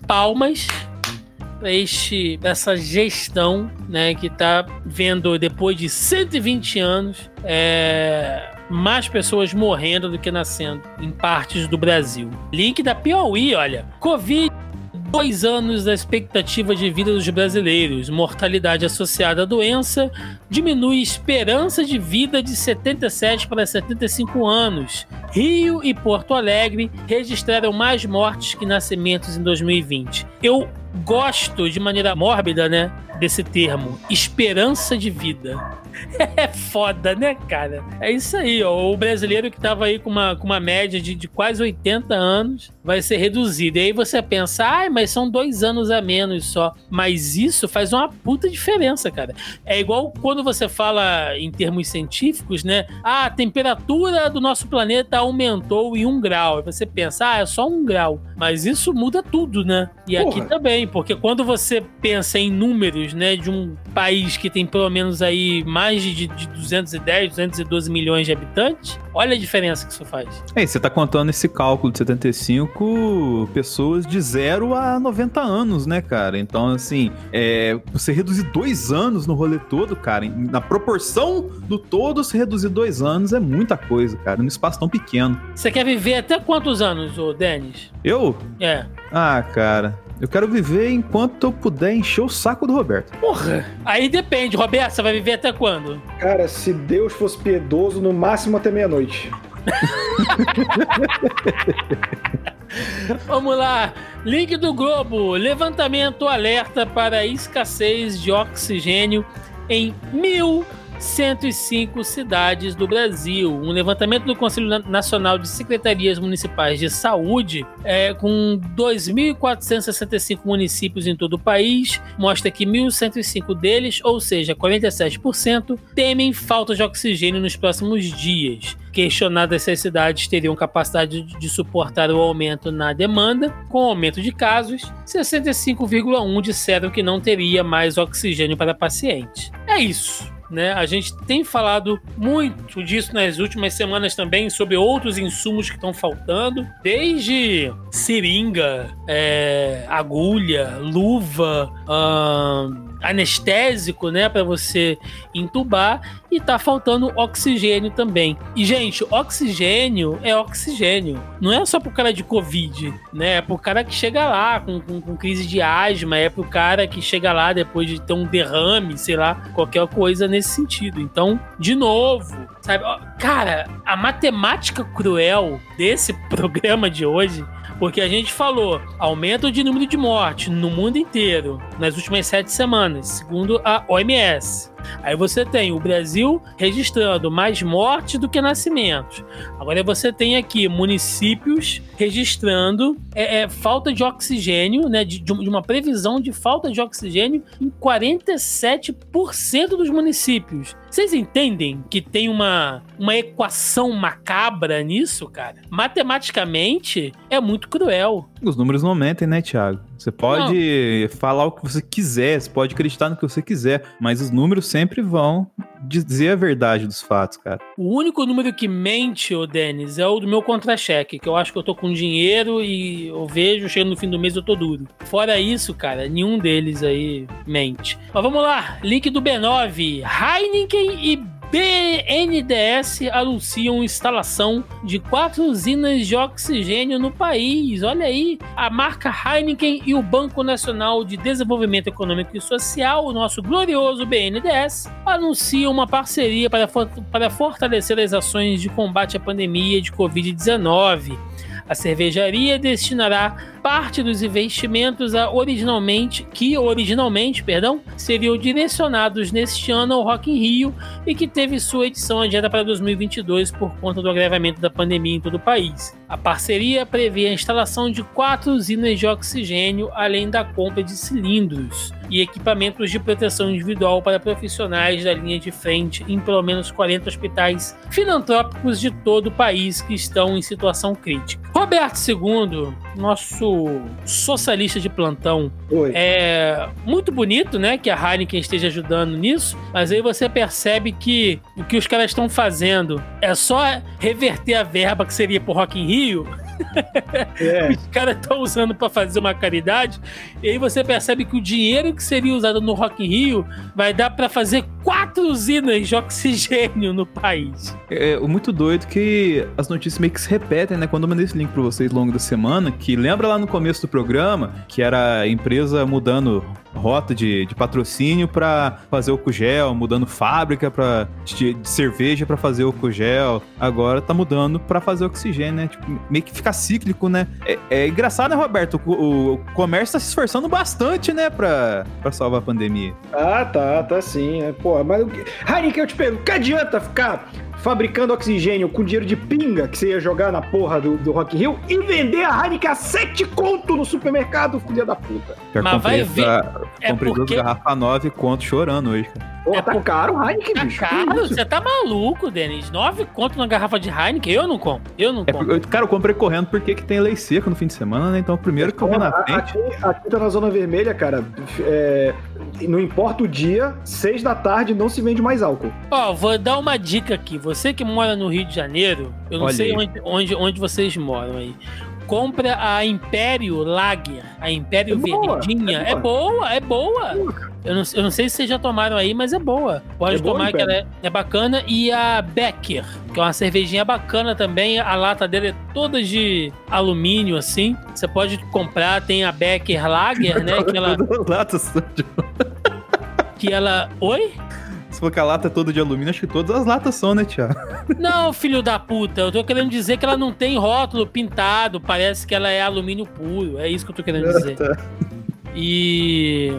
palmas para este essa gestão, né, que está vendo depois de 120 anos é, mais pessoas morrendo do que nascendo em partes do Brasil. Link da Piauí, olha. Covid Dois anos da expectativa de vida dos brasileiros. Mortalidade associada à doença diminui esperança de vida de 77 para 75 anos. Rio e Porto Alegre registraram mais mortes que nascimentos em 2020. Eu gosto de maneira mórbida, né, desse termo, esperança de vida. É foda, né, cara? É isso aí, ó. O brasileiro que tava aí com uma, com uma média de, de quase 80 anos vai ser reduzido. E aí você pensa, ai, mas são dois anos a menos só. Mas isso faz uma puta diferença, cara. É igual quando você fala em termos científicos, né? Ah, a temperatura do nosso planeta aumentou em um grau. Aí você pensa, ah, é só um grau. Mas isso muda tudo, né? E aqui Porra. também, porque quando você pensa em números, né, de um país que tem pelo menos aí mais de, de 210, 212 milhões de habitantes, olha a diferença que isso faz. É, você tá contando esse cálculo de 75 pessoas de 0 a 90 anos, né, cara? Então, assim, é, você reduzir dois anos no rolê todo, cara, na proporção do todo, se reduzir dois anos é muita coisa, cara, num espaço tão pequeno. Você quer viver até quantos anos, ô Denis? Eu? É. Ah, cara, eu quero viver enquanto eu puder encher o saco do Roberto. Porra! Aí depende, Roberto, você vai viver até quando? Cara, se Deus fosse piedoso, no máximo até meia-noite. Vamos lá. Link do Globo. Levantamento alerta para a escassez de oxigênio em 105 cidades do Brasil. Um levantamento do Conselho Na- Nacional de Secretarias Municipais de Saúde, é, com 2.465 municípios em todo o país, mostra que 1.105 deles, ou seja, 47%, temem falta de oxigênio nos próximos dias. Questionadas se as cidades teriam capacidade de de suportar o aumento na demanda, com o aumento de casos, 65,1 disseram que não teria mais oxigênio para pacientes. É isso. Né? A gente tem falado muito disso nas últimas semanas também sobre outros insumos que estão faltando, desde seringa, é, agulha, luva, ahn, anestésico, né, para você entubar e tá faltando oxigênio também. E gente, oxigênio é oxigênio. Não é só pro cara de covid, né? É pro cara que chega lá com, com, com crise de asma, é pro cara que chega lá depois de ter um derrame, sei lá, qualquer coisa nesse sentido. Então, de novo, sabe? Cara, a matemática cruel desse programa de hoje porque a gente falou aumento de número de mortes no mundo inteiro nas últimas sete semanas, segundo a OMS. Aí você tem o Brasil registrando mais mortes do que nascimentos. Agora você tem aqui municípios registrando é, é, falta de oxigênio, né? De, de uma previsão de falta de oxigênio em 47% dos municípios. Vocês entendem que tem uma, uma equação macabra nisso, cara? Matematicamente é muito cruel. Os números não mentem, né, Thiago? Você pode falar o que você quiser, você pode acreditar no que você quiser, mas os números sempre vão dizer a verdade dos fatos, cara. O único número que mente, ô Denis, é o do meu contra-cheque, que eu acho que eu tô com dinheiro e eu vejo, chegando no fim do mês eu tô duro. Fora isso, cara, nenhum deles aí mente. Mas vamos lá, link do B9. Heineken e BNDES anunciam instalação de quatro usinas de oxigênio no país. Olha aí, a marca Heineken e o Banco Nacional de Desenvolvimento Econômico e Social, o nosso glorioso BNDES, anunciam uma parceria para, for- para fortalecer as ações de combate à pandemia de Covid-19. A cervejaria destinará parte dos investimentos originalmente que originalmente, perdão, seriam direcionados neste ano ao Rock in Rio e que teve sua edição adiada para 2022 por conta do agravamento da pandemia em todo o país. A parceria prevê a instalação de quatro usinas de oxigênio, além da compra de cilindros e equipamentos de proteção individual para profissionais da linha de frente em pelo menos 40 hospitais filantrópicos de todo o país que estão em situação crítica. Roberto II, nosso socialista de plantão, Oi. é muito bonito, né, que a Heineken esteja ajudando nisso, mas aí você percebe que o que os caras estão fazendo é só reverter a verba que seria pro Rock in Rio, É. os caras estão usando para fazer uma caridade, e aí você percebe que o dinheiro que seria usado no Rock in Rio vai dar para fazer quatro usinas de oxigênio no país. É é muito doido que as notícias meio que se repetem, né? Quando eu mandei esse link pra vocês ao longo da semana, que lembra lá no começo do programa que era a empresa mudando rota de, de patrocínio pra fazer o gel, mudando fábrica pra, de, de cerveja pra fazer o gel. Agora tá mudando pra fazer oxigênio, né? Tipo, meio que fica cíclico, né? É, é engraçado, né, Roberto? O, o comércio tá se esforçando bastante, né, pra, pra salvar a pandemia. Ah, tá, tá sim. É, pô, mas o que. Heineken, eu te pergunto, que adianta ficar fabricando oxigênio com dinheiro de pinga que você ia jogar na porra do, do Rock Rio e vender a Heineken a 7 conto no supermercado, filha da puta. Já Mas vai ver- essa- é comprei duas porque- garrafas 9 conto chorando hoje, cara. Pô, É tá por- caro o Heineken, Tá bicho. que caro, você tá maluco, Denis. Nove conto na garrafa de Heineken, eu não compro. Eu não É compro. porque- cara, eu comprei correndo porque que tem lei seca no fim de semana, né? Então o primeiro que eu vi na Porra, frente. aqui, aqui tá na zona vermelha, cara. é, não importa o dia, seis da tarde não se vende mais álcool. Ó, vou dar uma dica aqui. Você que mora no Rio de Janeiro, eu não Olha sei onde, onde, onde vocês moram aí. Compra a Império Lager, a Império É boa, Verdinha. é É boa, é boa. Eu não, eu não sei se vocês já tomaram aí, mas é boa. Pode É boa, tomar, que Império? ela é, é bacana. E a Becker, que é uma cervejinha bacana também. A lata dele é toda de alumínio, assim. Você pode comprar, tem a Becker Lager, né? Que ela. Lata Que ela... Oi? Se for que a lata é toda de alumínio, acho que todas as latas são, né, Thiago? Não, filho da puta, eu tô querendo dizer que ela não tem rótulo pintado, parece que ela é alumínio puro, é isso que eu tô querendo dizer. Tá. E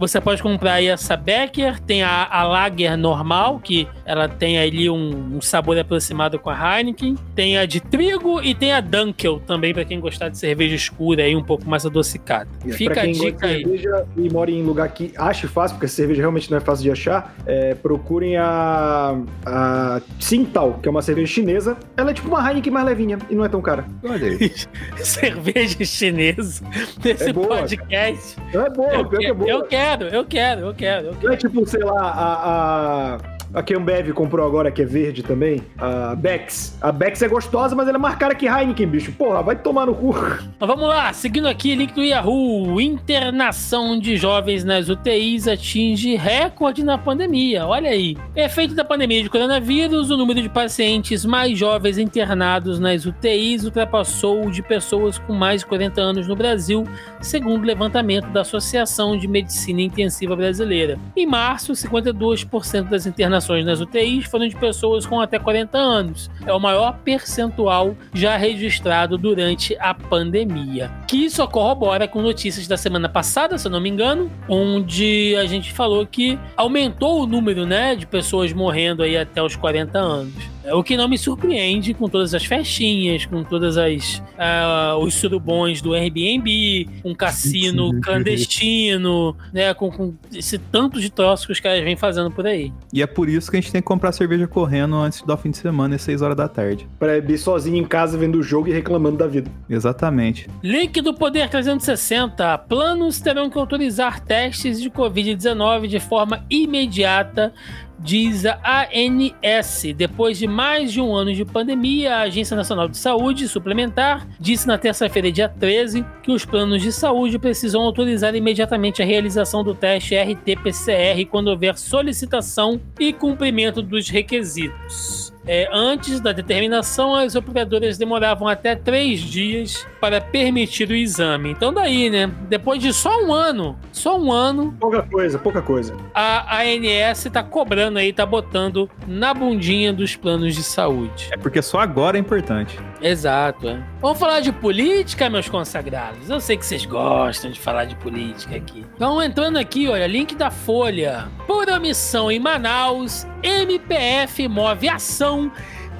Você pode comprar aí essa Becker, tem a, a Lager normal, que ela tem ali um, um sabor aproximado com a Heineken. Tem a de trigo e tem a Dunkel também, pra quem gostar de cerveja escura aí, um pouco mais adocicada. Fica pra a quem gosta dica de aí. cerveja e mora em lugar que ache fácil, porque a cerveja realmente não é fácil de achar, é, procurem a, a Tsingtao, que é uma cerveja chinesa. Ela é tipo uma Heineken mais levinha e não é tão cara. Olha aí. cerveja chinesa nesse É boa. podcast. Ela é boa, Eu, pior que é boa. eu quero, eu quero, eu quero, eu quero. Não é tipo, sei lá, a. a... A que Ambev comprou agora, que é verde também, a Bex. A Bex é gostosa, mas ela é mais cara que Heineken, bicho. Porra, vai tomar no cu. Mas vamos lá, seguindo aqui, link do Yahoo. Internação de jovens nas UTIs atinge recorde na pandemia. Olha aí. Efeito da pandemia de coronavírus, o número de pacientes mais jovens internados nas UTIs ultrapassou o de pessoas com mais de 40 anos no Brasil, segundo o levantamento da Associação de Medicina Intensiva Brasileira. Em março, 52% das internações nas UTIs foram de pessoas com até 40 anos. É o maior percentual já registrado durante a pandemia. Que isso corrobora com notícias da semana passada, se eu não me engano, onde a gente falou que aumentou o número, né, de pessoas morrendo aí até os 40 anos. É O que não me surpreende com todas as festinhas, com todas as ah, os surubões do Airbnb, um cassino clandestino, né, com, com esse tanto de troços que os caras vêm fazendo por aí. E é por isso que a gente tem que comprar cerveja correndo antes do fim de semana, às 6 horas da tarde. Pra ir sozinho em casa vendo o jogo e reclamando da vida. Exatamente. Link do Poder 360. Planos terão que autorizar testes de Covid-19 de forma imediata, diz a ANS. Depois de mais de um ano de pandemia, a Agência Nacional de Saúde Suplementar disse na terça-feira, dia 13, que os planos de saúde precisam autorizar imediatamente a realização do teste RT-PCR quando houver solicitação e cumprimento dos requisitos. É, antes da determinação, as operadoras demoravam até três dias para permitir o exame. Então, daí, né? Depois de só um ano, só um ano, Pouca coisa, pouca coisa. a ANS tá cobrando aí, tá botando na bundinha dos planos de saúde. É porque só agora é importante. Exato, é. Vamos falar de política, meus consagrados. Eu sei que vocês gostam de falar de política aqui. Então, entrando aqui, olha, link da Folha. Por omissão em Manaus, MPF move ação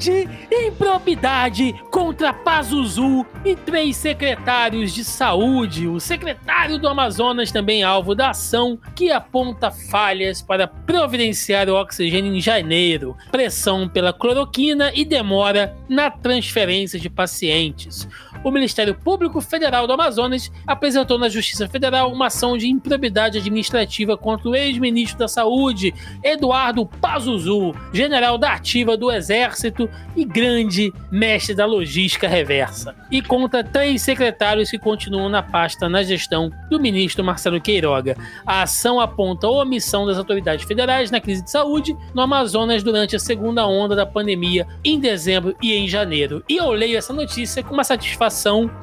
de improbidade contra Pazuzu e três secretários de saúde. O secretário do Amazonas também é alvo da ação que aponta falhas para providenciar o oxigênio em janeiro, pressão pela cloroquina e demora na transferência de pacientes. O Ministério Público Federal do Amazonas apresentou na Justiça Federal uma ação de improbidade administrativa contra o ex-ministro da Saúde, Eduardo Pazuzu, general da ativa do Exército e grande mestre da logística reversa, e contra três secretários que continuam na pasta na gestão do ministro Marcelo Queiroga. A ação aponta a omissão das autoridades federais na crise de saúde no Amazonas durante a segunda onda da pandemia em dezembro e em janeiro. E eu leio essa notícia com uma satisfação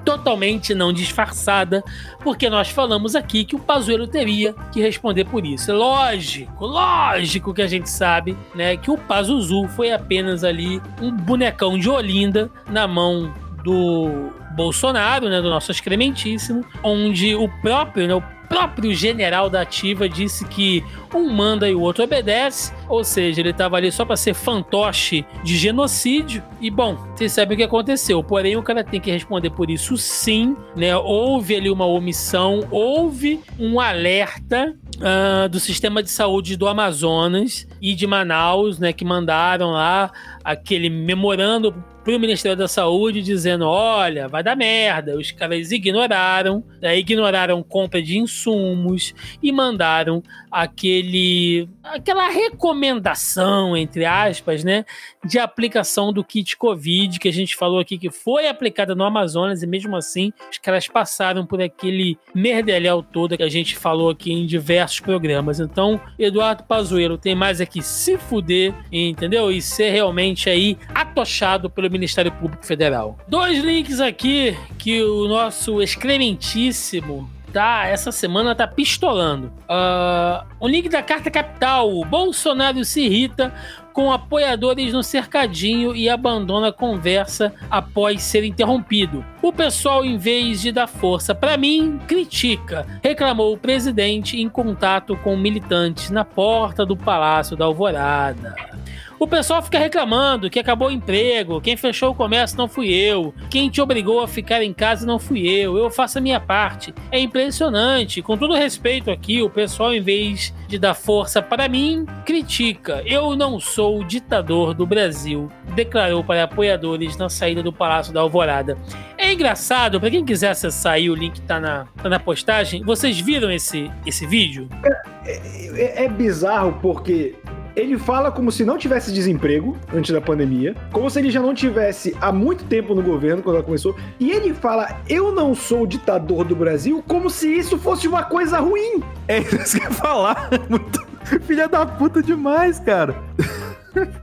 totalmente não disfarçada, porque nós falamos aqui que o Pazuello teria que responder por isso. Lógico, lógico que a gente sabe, né, que o Pazuzu foi apenas ali um bonecão de Olinda na mão do Bolsonaro, né, do nosso excrementíssimo, onde o próprio, né, o próprio general da ativa disse que um manda e o outro obedece, ou seja, ele estava ali só para ser fantoche de genocídio. E bom, vocês sabem o que aconteceu. Porém, o cara tem que responder por isso sim, né? Houve ali uma omissão, houve um alerta ah, do sistema de saúde do Amazonas e de Manaus, né? Que mandaram lá aquele memorando pro Ministério da Saúde dizendo: olha, vai dar merda. Os caras ignoraram, né, ignoraram compra de insumos e mandaram aquele aquela recomendação, entre aspas, né, de aplicação do kit Covid que a gente falou aqui que foi aplicada no Amazonas e mesmo assim os caras passaram por aquele merdelhau todo que a gente falou aqui em diversos programas. Então, Eduardo Pazuello tem mais aqui se fuder, entendeu? E ser realmente aí atochado pelo Ministério Público Federal. Dois links aqui que o nosso excrementíssimo tá, essa semana tá pistolando. Ah, o link da Carta Capital. Bolsonaro se irrita com apoiadores no cercadinho e abandona a conversa após ser interrompido. O pessoal, em vez de dar força para mim, critica, reclamou o presidente em contato com militantes na porta do Palácio da Alvorada. O pessoal fica reclamando que acabou o emprego, quem fechou o comércio não fui eu, quem te obrigou a ficar em casa não fui eu, eu faço a minha parte. É impressionante. Com todo respeito aqui, o pessoal, em vez de dar força para mim, critica. Eu não sou o ditador do Brasil, declarou para apoiadores na saída do Palácio da Alvorada. É engraçado, para quem quiser acessar aí, o link tá na, tá na postagem. Vocês viram esse, esse vídeo? É, é bizarro porque ele fala como se não tivesse desemprego antes da pandemia, como se ele já não tivesse há muito tempo no governo quando ela começou, e ele fala: Eu não sou o ditador do Brasil, como se isso fosse uma coisa ruim. É isso que eu ia falar. Muito... Filha da puta demais, cara.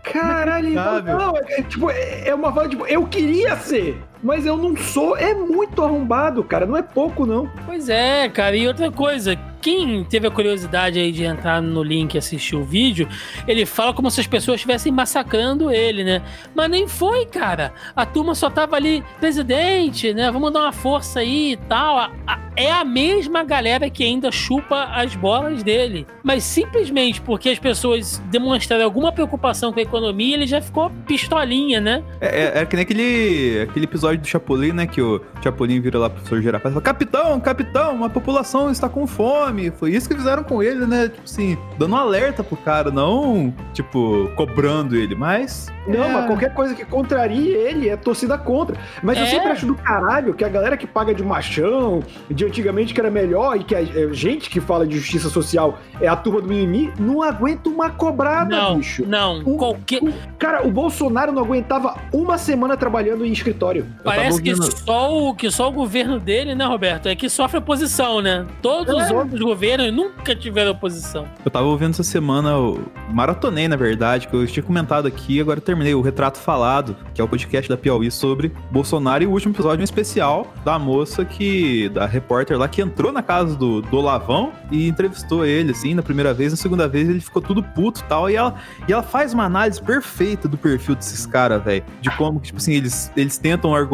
Caralho, não, é, é, tipo, é é uma fala, tipo, eu queria ser, mas eu não sou. É muito arrombado, cara, não é pouco, não. Pois é, cara. E outra coisa, quem teve a curiosidade aí de entrar no link e assistir o vídeo, ele fala como se as pessoas estivessem massacrando ele, né? Mas nem foi, cara. A turma só tava ali, presidente, né? Vamos dar uma força aí e tal. A- a- É a mesma galera que ainda chupa as bolas dele. Mas simplesmente porque as pessoas demonstraram alguma preocupação com a economia, ele já ficou pistolinha, né? É, é, é que nem aquele, aquele episódio do Chapolin, né? Que o Chapolin vira lá pro professor Girafales e fala: Capitão, capitão, a população está com fome. Foi isso que fizeram com ele, né? Tipo assim, dando um alerta pro cara, não, tipo, cobrando ele, mas. Não, é, mas qualquer coisa que contrarie ele é torcida contra. Mas eu É. sempre acho do caralho que a galera que paga de machão, de antigamente que era melhor, e que a é, gente que fala de justiça social é a turma do mimimi, não aguenta uma cobrada, não, bicho. não. Um- Qualquer. O- Cara, o Bolsonaro não aguentava uma semana trabalhando em escritório. Parece que só, o, que só o governo dele, né, Roberto, é que sofre oposição, né? Todos os É. outros governos nunca tiveram oposição. Eu tava ouvindo essa semana, eu maratonei, na verdade, que eu tinha comentado aqui, agora eu terminei o Retrato Falado, que é o podcast da Piauí sobre Bolsonaro, e o último episódio um especial da moça que, da repórter lá, que entrou na casa do, do Lavão e entrevistou ele, assim, na primeira vez, na segunda vez ele ficou tudo puto e tal, e ela, e ela faz uma análise perfeita do perfil desses caras, velho, de como, tipo assim, eles, eles tentam argumentar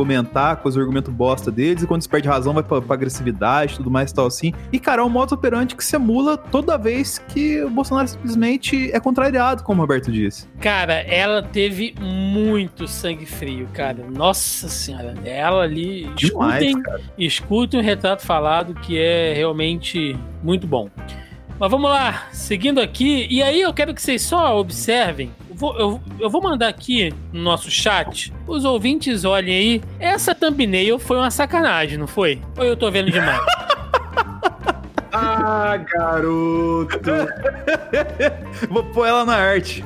com os argumentos bosta deles, e quando eles perdem razão vai pra, pra agressividade e tudo mais e tal, assim, e, cara, é um modo operante que se emula toda vez que o Bolsonaro simplesmente é contrariado, como o Roberto disse. Cara, ela teve muito sangue frio, cara. Nossa senhora. Ela ali. Demais, Escutem, escutem o retrato falado, que é realmente muito bom. Mas vamos lá, seguindo aqui. E aí eu quero que vocês só observem. Eu vou, eu, eu vou mandar aqui no nosso chat. Os ouvintes olhem aí. Essa thumbnail foi uma sacanagem, não foi? Ou eu tô vendo demais? Ah, garoto. Vou pôr ela na arte.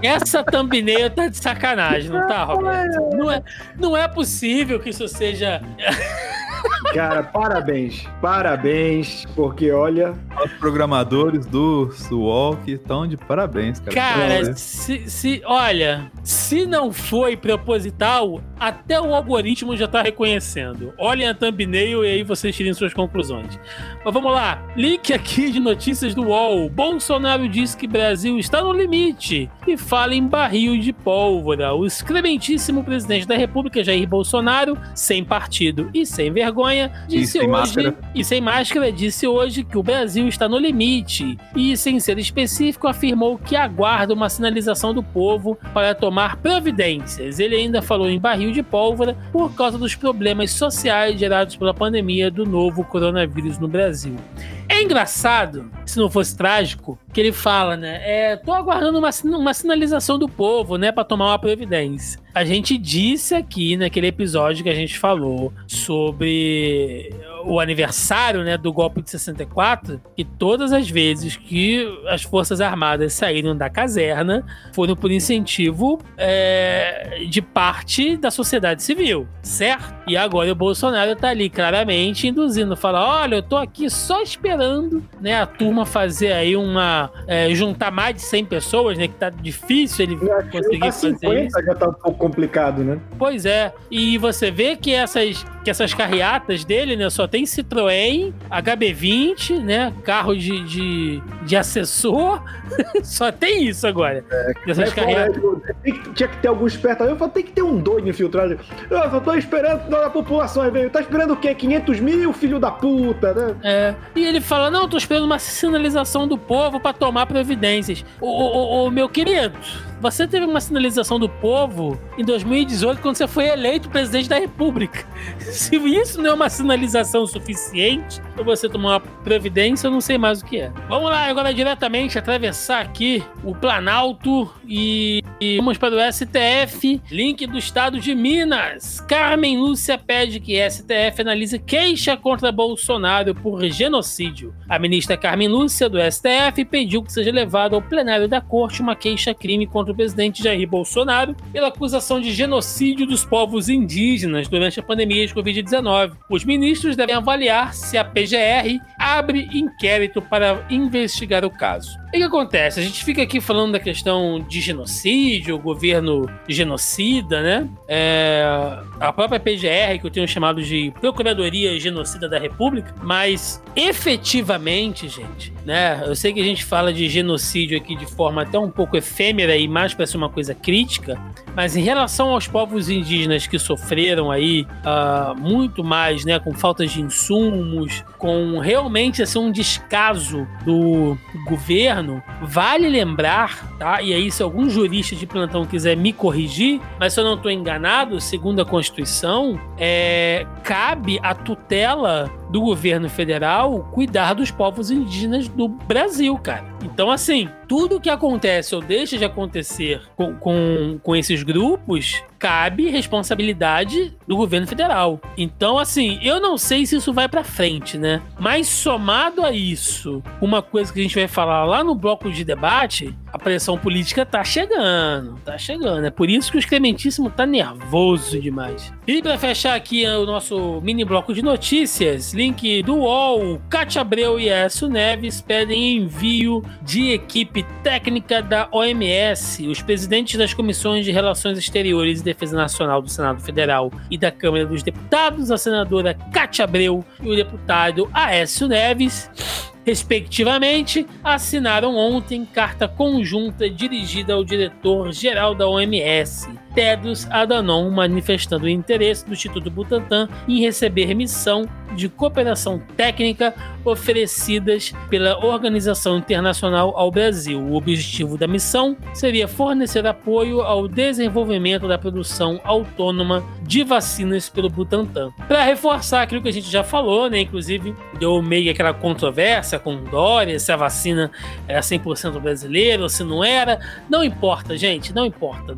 Essa thumbnail tá de sacanagem, não tá, Roberto? Não é, não é possível que isso seja. Cara, parabéns. Parabéns, porque olha. Os programadores do Walk estão de parabéns, cara. Cara, se, se- olha, se não foi proposital, até o algoritmo já tá reconhecendo. Olhem a thumbnail e aí vocês tirem suas conclusões. Mas vamos lá, link aqui de notícias do UOL. Bolsonaro diz que Brasil está no limite e fala em barril de pólvora. O excrementíssimo presidente da República, Jair Bolsonaro, sem partido e sem vergonha, disse sem hoje máscara. e sem máscara, disse hoje que o Brasil está no limite e, sem ser específico, afirmou que aguarda uma sinalização do povo para tomar providências. Ele ainda falou em barril de pólvora por causa dos problemas sociais gerados pela pandemia do novo coronavírus no Brasil. É engraçado, se não fosse trágico, que ele fala, né? É, tô aguardando uma, uma sinalização do povo, né, para tomar uma providência. A gente disse aqui naquele episódio que a gente falou sobre o aniversário, né, do golpe de 64, que todas as vezes que as Forças Armadas saíram da caserna foram por incentivo é, de parte da sociedade civil, certo? E agora o Bolsonaro tá ali claramente induzindo, fala, olha, eu tô aqui só esperando, né, a turma fazer aí uma, é, juntar mais de 100 pessoas, né, que tá difícil ele conseguir A fazer isso. 50 já tá um pouco complicado, né? Pois é, e você vê que essas que essas carreatas dele, né, só tem Citroën, HB20, né, carro de, de, de assessor, só tem isso agora. É, carreatas. fora, tem que- tinha que ter algum esperto ali. Eu falo, tem que ter um doido infiltrado. Eu só tô esperando toda a população aí, velho. Tá esperando o quê? 500 mil, filho da puta, né? É, e ele fala: Não, tô esperando uma sinalização do povo pra tomar providências. Ô, ô, ô, ô, meu querido, você teve uma sinalização do povo em 2018 quando você foi eleito presidente da República. Se isso não é uma sinalização suficiente pra você tomar uma providência, eu não sei mais o que é. Vamos lá, agora diretamente atravessar aqui o Planalto e, e vamos para o STF. Link do estado de Minas. Carmen Lúcia pede que STF analise queixa contra Bolsonaro por genocídio. A ministra Carmen Lúcia, do STF, pediu que seja levado ao plenário da corte uma queixa-crime contra o presidente Jair Bolsonaro pela acusação de genocídio dos povos indígenas durante a pandemia de Covid-19. Os ministros devem avaliar se a PGR abre inquérito para investigar o caso. O que acontece? A gente fica aqui falando da questão de genocídio, governo genocida, né? É, a própria PGR, que eu tenho chamado de Procuradoria Genocida da República, mas efetivamente, gente, né? Eu sei que a gente fala de genocídio aqui de forma até um pouco efêmera e mais para ser uma coisa crítica, mas em relação aos povos indígenas que sofreram aí ah, muito mais, né, com falta de insumos, com realmente assim, um descaso do governo, vale lembrar, tá? E aí, se algum jurista de plantão quiser me corrigir, mas se eu não estou enganado, segundo a Constituição, é, cabe a tutela do governo federal cuidar dos povos indígenas do Brasil, cara. Então, assim, tudo que acontece ou deixa de acontecer com, com, com esses grupos cabe responsabilidade do governo federal. Então, assim, eu não sei se isso vai pra frente, né? Mas somado a isso, uma coisa que a gente vai falar lá no bloco de debate, a pressão política tá chegando, tá chegando. É por isso que o excrementíssimo tá nervoso demais. E pra fechar aqui o nosso mini bloco de notícias, link do UOL, Cátia Abreu e Écio Neves pedem envio de equipe técnica da OMS. Os presidentes das comissões de Relações Exteriores e Defesa Nacional do Senado Federal e da Câmara dos Deputados, a senadora Cátia Abreu e o deputado Aécio Neves, respectivamente, assinaram ontem carta conjunta dirigida ao diretor-geral da OMS, Tedros Adhanom, manifestando o interesse do Instituto Butantan em receber missão de cooperação técnica oferecidas pela Organização Internacional ao Brasil. O objetivo da missão seria fornecer apoio ao desenvolvimento da produção autônoma de vacinas pelo Butantan. Para reforçar aquilo que a gente já falou, né, inclusive deu meio aquela controvérsia com Dória, se a vacina era 100% brasileira ou se não era, não importa, gente, não importa.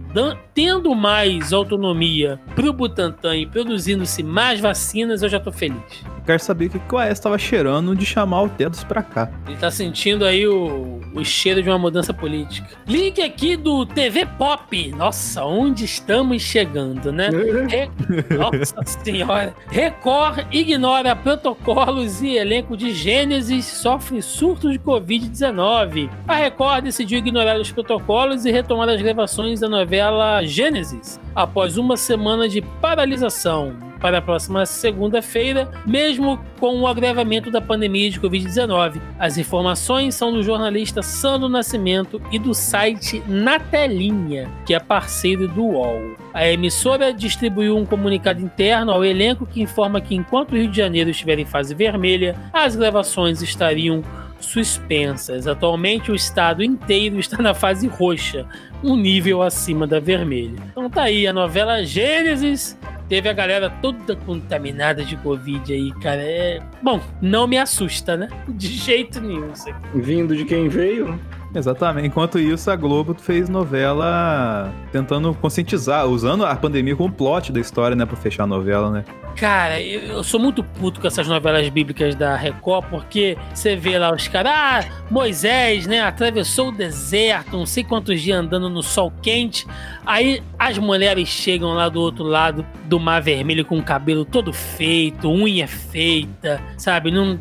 Tendo mais autonomia pro Butantan e produzindo-se mais vacinas, eu já tô feliz. Quero saber o que, que o AES tava cheirando de chamar o Tedros pra cá. Ele tá sentindo aí o, o cheiro de uma mudança política. Link aqui do TV Pop. Nossa, onde estamos chegando, né? Re- Nossa senhora. Record ignora protocolos e elenco de Gênesis sofre surto de Covid-19. A Record decidiu ignorar os protocolos e retomar as gravações da novela Gênesis após uma semana de paralisação. Para a próxima segunda-feira, mesmo com o agravamento da pandemia de Covid-19. As informações são do jornalista Sandro Nascimento e do site Na Telinha, que é parceiro do UOL. A emissora distribuiu um comunicado interno ao elenco que informa que enquanto o Rio de Janeiro estiver em fase vermelha, as gravações estariam suspensas. Atualmente o estado inteiro está na fase roxa, um nível acima da vermelha. Então tá aí a novela Gênesis. Teve a galera toda contaminada de Covid aí, cara. É... Bom, não me assusta, né? De jeito nenhum. Isso aqui. Vindo de quem veio. Exatamente. Enquanto isso, a Globo fez novela tentando conscientizar, usando a pandemia como plot da história, né? Pra fechar a novela, né? Cara, eu, sou muito puto com essas novelas bíblicas da Record, porque você vê lá os caras, ah, Moisés, né, atravessou o deserto, não sei quantos dias andando no sol quente. Aí as mulheres chegam lá do outro lado do Mar Vermelho com o cabelo todo feito, unha feita, sabe? Não,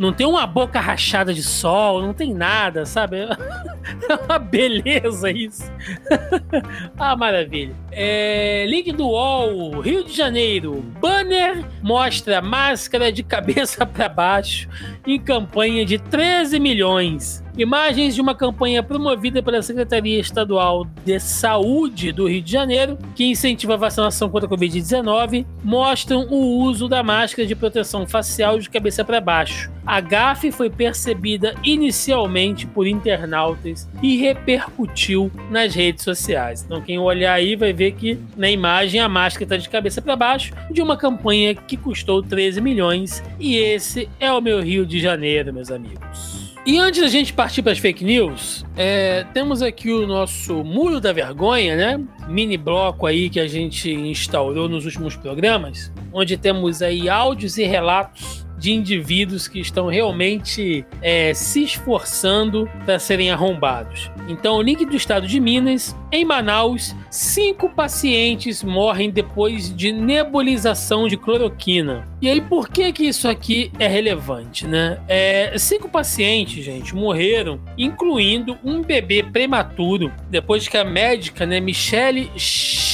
Não tem uma boca rachada de sol, não tem nada, sabe? É uma beleza isso. ah, maravilha. É, link do UOL, Rio de Janeiro. Banner mostra máscara de cabeça para baixo em campanha de 13 milhões. Imagens de uma campanha promovida pela Secretaria Estadual de Saúde do Rio de Janeiro, que incentiva a vacinação contra a Covid-19, mostram o uso da máscara de proteção facial de cabeça para baixo. A gafe foi percebida inicialmente por internautas e repercutiu nas redes sociais. Então, quem olhar aí vai ver que na imagem a máscara está de cabeça para baixo de uma campanha que custou 13 milhões. E esse é o meu Rio de Janeiro, meus amigos. E antes da gente partir para as fake news, é, temos aqui o nosso Muro da Vergonha, né? Mini bloco aí que a gente instaurou nos últimos programas, onde temos aí áudios e relatos de indivíduos que estão realmente é, se esforçando para serem arrombados. Então, o link do estado de Minas, em Manaus, cinco pacientes morrem depois de nebulização de cloroquina. E aí, por que que isso aqui é relevante, né? É, cinco pacientes, gente, morreram, incluindo um bebê prematuro, depois que a médica, né, Michelle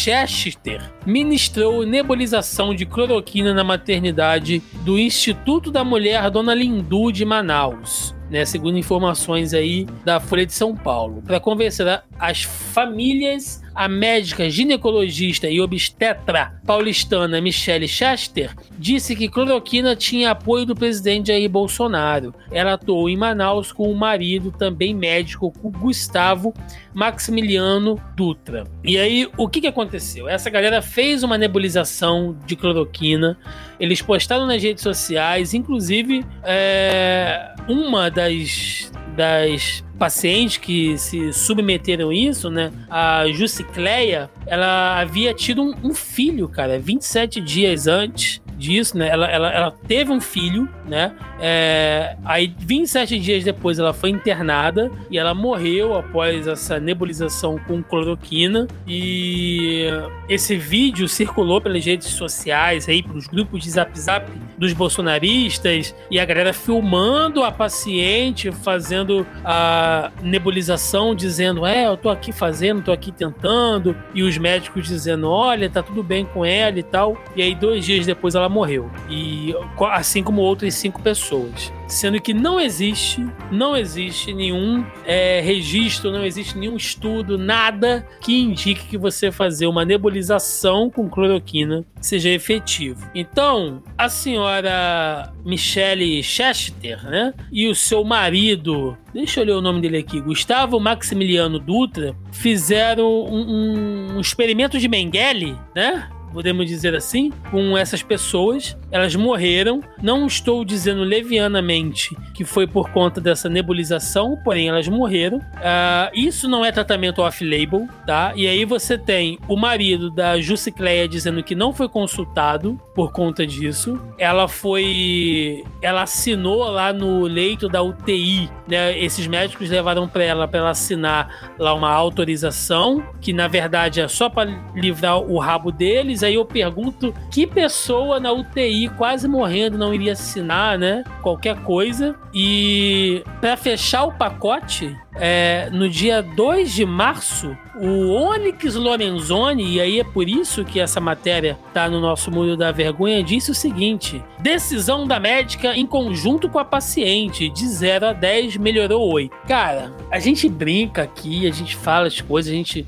Chester, ministrou nebulização de cloroquina na maternidade do Instituto da Mulher Dona Lindu de Manaus. Né, segundo informações aí da Folha de São Paulo, para convencer as famílias, a médica ginecologista e obstetra paulistana Michelle Chester disse que cloroquina tinha apoio do presidente Jair Bolsonaro. Ela atuou em Manaus com o marido, também médico, Gustavo Maximiliano Dutra. E aí, o que, que aconteceu? Essa galera fez uma nebulização de cloroquina, eles postaram nas redes sociais, inclusive é, uma das, das pacientes que se submeteram a isso, né? A Jucicleia, ela havia tido um, um filho, cara, 27 dias antes disso, né? Ela, ela, ela teve um filho, né? É, aí, 27 dias depois, ela foi internada e ela morreu após essa nebulização com cloroquina. E esse vídeo circulou pelas redes sociais, aí, pelos grupos de zap zap dos bolsonaristas e a galera filmando a paciente fazendo a nebulização, dizendo: É, eu tô aqui fazendo, tô aqui tentando. E os médicos dizendo: Olha, tá tudo bem com ela e tal. E aí, dois dias depois, ela morreu. E assim como outras cinco pessoas. Sendo que não existe, não existe nenhum é, registro, não existe nenhum estudo, nada que indique que você fazer uma nebulização com cloroquina seja efetivo. Então, a senhora Michelle Chester, né? E o seu marido, deixa eu ler o nome dele aqui, Gustavo Maximiliano Dutra, fizeram um, um, um experimento de Mengele, né? Podemos dizer assim, com essas pessoas. Elas morreram. Não estou dizendo levianamente que foi por conta dessa nebulização, porém elas morreram. Ah, isso não é tratamento off-label, tá? E aí você tem o marido da Jucicleia dizendo que não foi consultado por conta disso. Ela foi. Ela assinou lá no leito da UTI, né? Esses médicos levaram para ela para ela assinar lá uma autorização, que na verdade é só para livrar o rabo deles. Aí eu pergunto que pessoa na UTI quase morrendo não iria assinar, né? Qualquer coisa. E para fechar o pacote, é, no dia 2 de março, o Onyx Lorenzoni, e aí é por isso que essa matéria tá no nosso Muro da Vergonha, disse o seguinte: decisão da médica em conjunto com a paciente, de 0 a 10 melhorou 8. Cara, a gente brinca aqui, a gente fala as coisas, a gente.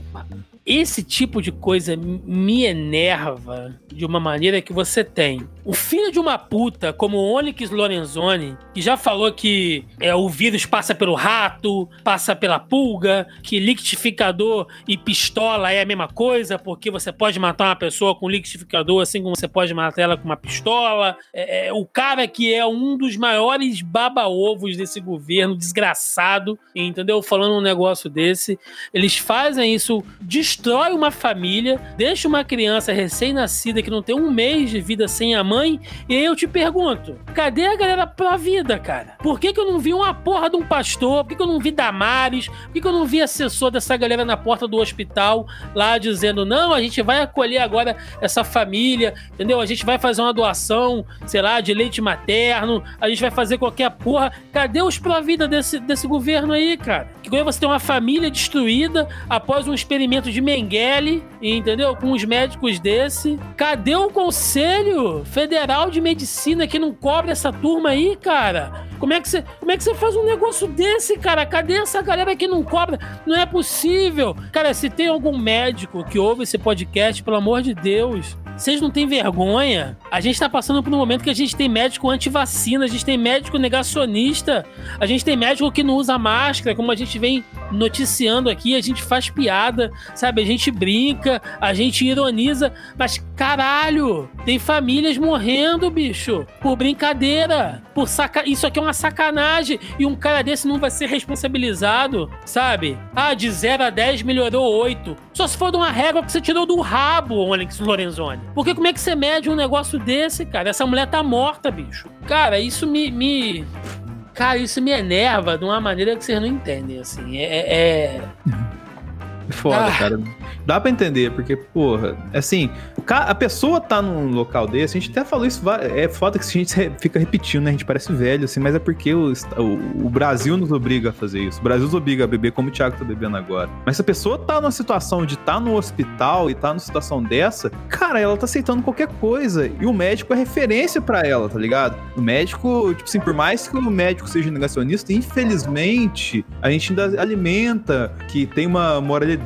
Esse tipo de coisa me enerva de uma maneira que você tem o filho de uma puta como Onyx Lorenzoni, que já falou que é, o vírus passa pelo rato, passa pela pulga, que liquidificador e pistola é a mesma coisa, porque você pode matar uma pessoa com liquidificador assim como você pode matar ela com uma pistola. É, é, o cara que é um dos maiores baba-ovos desse governo, desgraçado, entendeu? Falando um negócio desse. Eles fazem isso, destrói uma família, deixa uma criança recém-nascida que não tem um mês de vida sem a mãe. E aí eu te pergunto: cadê a galera pró-vida, cara? Por que, que eu não vi uma porra de um pastor? Por que, que eu não vi Damares? Por que, que eu não vi assessor dessa galera na porta do hospital lá dizendo: não, a gente vai acolher agora essa família, entendeu? A gente vai fazer uma doação, sei lá, de leite materno, a gente vai fazer qualquer porra. Cadê os pró-vida desse, desse governo aí, cara? Que quando você tem uma família destruída após um experimento de Mengele, entendeu? Com os médicos desse. Cadê o Conselho Federal de Medicina que não cobre essa turma aí, cara? Como é que você, como é que você faz um negócio desse, cara? Cadê essa galera que não cobra? Não é possível. Cara, se tem algum médico que ouve esse podcast, pelo amor de Deus, vocês não têm vergonha? A gente tá passando por um momento que a gente tem médico anti-vacina, a gente tem médico negacionista, a gente tem médico que não usa máscara, como a gente vem noticiando aqui, a gente faz piada, sabe? A gente brinca, a gente ironiza, mas caralho, tem famílias morrendo, bicho, por brincadeira, por saca... Isso aqui é uma sacanagem e um cara desse não vai ser responsabilizado, sabe? Ah, de 0 a 10 melhorou 8. Só se for de uma régua que você tirou do rabo, Onyx Lorenzoni. Porque como é que você mede um negócio desse, cara? Essa mulher tá morta, bicho. Cara, isso me. me... Cara, isso me enerva de uma maneira que vocês não entendem, assim. É. é- Foda, Ah. cara. Dá pra entender, porque, porra, assim, a pessoa tá num local desse, a gente até falou isso, é foda que a gente fica repetindo, né? A gente parece velho, assim, mas é porque o, o- o Brasil nos obriga a fazer isso. O Brasil nos obriga a beber como o Thiago tá bebendo agora. Mas se a pessoa tá numa situação de tá no hospital e tá numa situação dessa, cara, ela tá aceitando qualquer coisa. E o médico é referência pra ela, tá ligado? O médico, tipo assim, por mais que o médico seja negacionista, infelizmente, a gente ainda alimenta que tem uma moralidade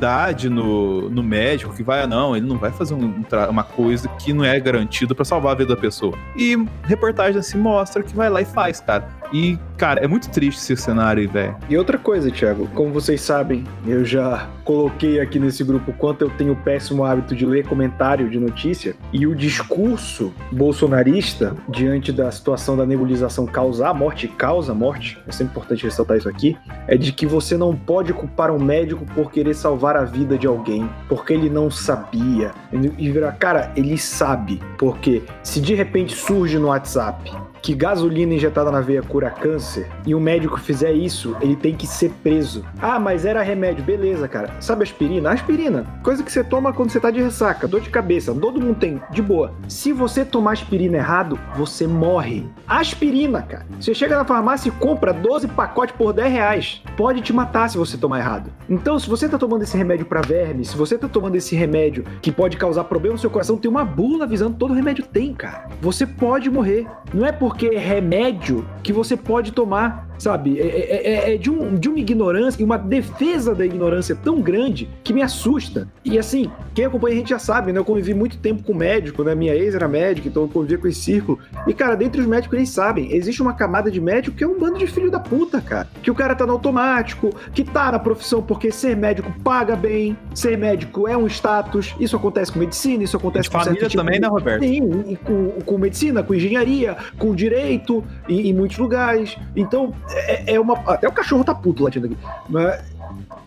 no, no médico que vai, ah, não, ele não vai fazer um uma coisa que não é garantido pra salvar a vida da pessoa. E reportagem assim mostra que vai lá e faz, cara. E, cara, é muito triste esse cenário velho. E outra coisa, Thiago, como vocês sabem, eu já coloquei aqui nesse grupo quanto eu tenho o péssimo hábito de ler comentário de notícia e o discurso bolsonarista diante da situação da nebulização causar morte causa morte, é sempre importante ressaltar isso aqui, é de que você não pode culpar um médico por querer salvar a vida de alguém, porque ele não sabia. E cara, ele sabe, porque se de repente surge no WhatsApp que gasolina injetada na veia cura câncer e um médico fizer isso, ele tem que ser preso. Ah, mas era remédio. Beleza, cara. Sabe aspirina? Aspirina. Coisa que você toma quando você tá de ressaca, dor de cabeça. Todo mundo tem, de boa. Se você tomar aspirina errado, você morre. Aspirina, cara. Você chega na farmácia e compra 12 pacotes por 10 reais. Pode te matar se você tomar errado. Então, se você tá tomando esse remédio para verme, se você tá tomando esse remédio que pode causar problema no seu coração, tem uma bula avisando todo remédio tem, cara. Você pode morrer. Não é porque é remédio que você pode tomar, sabe? É, é- é- é de, um- de uma ignorância e uma defesa da ignorância tão grande que me assusta. E assim, quem acompanha a gente já sabe, né? Eu convivi muito tempo com médico, né? Minha ex era médica, então eu convivia com esse círculo. E, cara, dentre os médicos eles sabem, existe uma camada de médico que é um bando de filho da puta, cara. Que o cara tá no automático, que tá na profissão porque ser médico paga bem, ser médico é um status. Isso acontece com medicina, isso acontece com família tipo também, de- né, Roberto? Sim, e com, com medicina, com engenharia, com direito, em, em muitos lugares. Então, é, é uma. Até o cachorro tá puto latindo aqui. Mas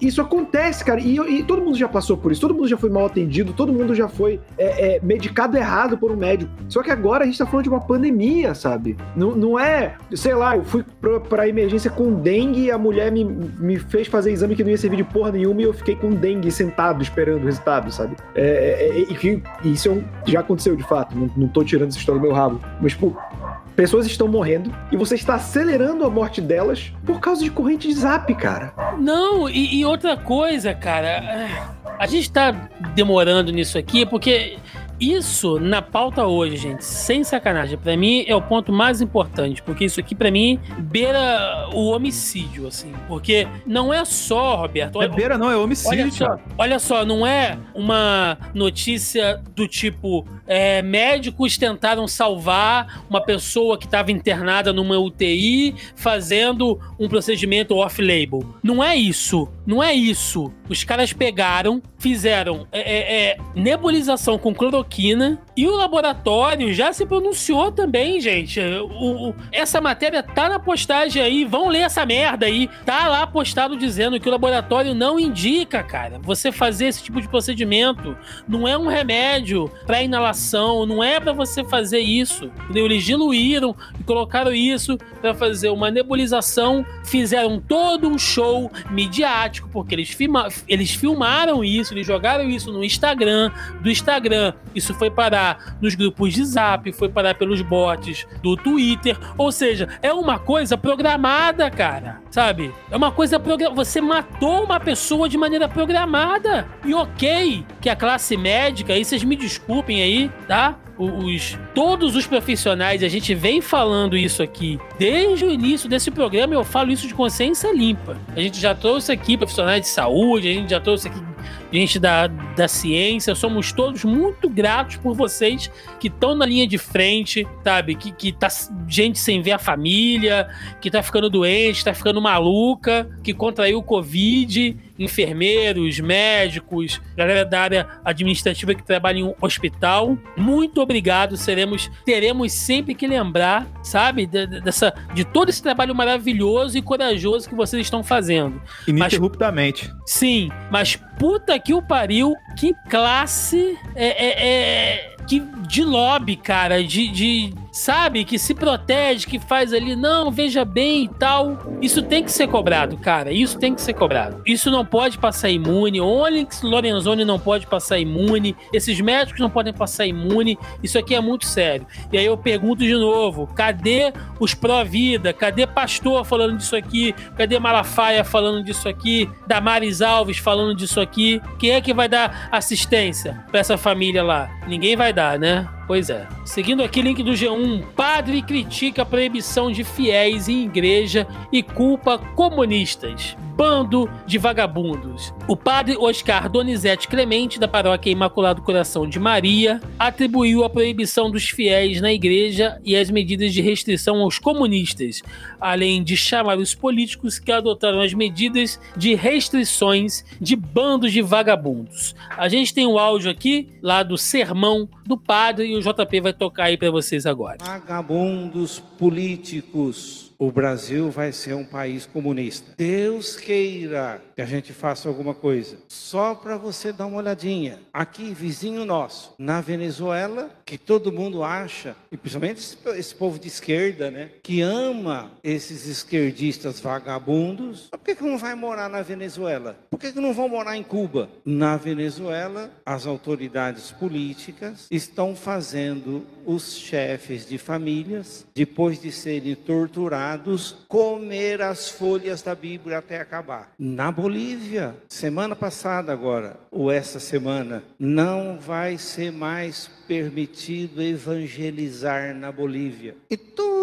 isso acontece, cara. E, e todo mundo já passou por isso, todo mundo já foi mal atendido, todo mundo já foi é, é, medicado errado por um médico. Só que agora a gente tá falando de uma pandemia, sabe? Não, não é, sei lá, eu fui pra, pra emergência com dengue e a mulher me, me fez fazer exame que não ia servir de porra nenhuma e eu fiquei com dengue sentado esperando o resultado, sabe? É, é, é, e isso é já aconteceu de fato, não, não tô tirando essa história do meu rabo. Mas, tipo, pessoas estão morrendo e você está acelerando a morte delas por causa de corrente de zap, cara. Não, e, e outra coisa, cara. é, A gente tá demorando nisso aqui porque isso na pauta hoje, gente, sem sacanagem, pra mim é o ponto mais importante, porque isso aqui pra mim beira o homicídio, assim, porque não é só, Roberto. É beira, não, é homicídio, Olha só, olha só, não é uma notícia do tipo é, médicos tentaram salvar uma pessoa que estava internada numa UTI fazendo um procedimento off-label. Não é isso. Não é isso. Os caras pegaram, fizeram é, é, é, nebulização com cloroquina E o laboratório já se pronunciou também, gente. O- o- essa matéria tá na postagem aí, vão ler essa merda aí. Tá lá postado dizendo que o laboratório não indica, cara, você fazer esse tipo de procedimento. Não é um remédio pra inalação, não é pra você fazer isso. Eles diluíram e colocaram isso pra fazer uma nebulização, fizeram todo um show midiático, porque eles, filma, eles filmaram isso, eles jogaram isso no Instagram, do Instagram, isso foi parar nos grupos de zap, foi parar pelos bots do Twitter, ou seja, é uma coisa programada, cara, sabe? É uma coisa programada, você matou uma pessoa de maneira programada, e ok que a classe médica, aí vocês me desculpem aí, tá? os todos os profissionais, a gente vem falando isso aqui desde o início desse programa, eu falo isso de consciência limpa. A gente já trouxe aqui profissionais de saúde, a gente já trouxe aqui gente da, da ciência, somos todos muito gratos por vocês que estão na linha de frente, sabe? Que, que tá gente sem ver a família, que tá ficando doente, tá ficando maluca, que contraiu o Covid, enfermeiros, médicos, galera da área administrativa que trabalha em um hospital. Muito obrigado, seremos, teremos sempre que lembrar, sabe, de, de- dessa, de todo esse trabalho maravilhoso e corajoso que vocês estão fazendo. Ininterruptamente. Sim, mas puta que o pariu, que classe é, é- é- que de lobby, cara, de, de sabe, que se protege, que faz ali, não, veja bem e tal. Isso tem que ser cobrado, cara. Isso tem que ser cobrado. Isso não pode passar imune. Onyx Lorenzoni não pode passar imune. Esses médicos não podem passar imune. Isso aqui é muito sério. E aí eu pergunto de novo: cadê os pró-vida? Cadê Pastor falando disso aqui? Cadê Malafaia falando disso aqui? Damares Alves falando disso aqui? Quem é que vai dar assistência pra essa família lá? Ninguém vai dar, né? Pois é. Seguindo aqui, link do G1. Padre critica a proibição de fiéis em igreja e culpa comunistas. Bando de vagabundos. O padre Oscar Donizete Clemente, da paróquia Imaculado Coração de Maria, atribuiu a proibição dos fiéis na igreja e as medidas de restrição aos comunistas, além de chamar os políticos que adotaram as medidas de restrições de bandos de vagabundos. A gente tem um áudio aqui, lá do sermão do padre, e o JP vai tocar aí pra vocês agora. Vagabundos políticos. O Brasil vai ser um país comunista. Deus queira que a gente faça alguma coisa. Só para você dar uma olhadinha. Aqui, vizinho nosso, na Venezuela, que todo mundo acha, e principalmente esse, povo de esquerda, né? Que ama esses esquerdistas vagabundos. Por que, que não vai morar na Venezuela? Por que, que não vão morar em Cuba? Na Venezuela, as autoridades políticas estão fazendo os chefes de famílias, depois de serem torturados, comer as folhas da Bíblia até acabar. Na Bolívia, semana passada agora, ou essa semana, não vai ser mais permitido evangelizar na Bolívia. E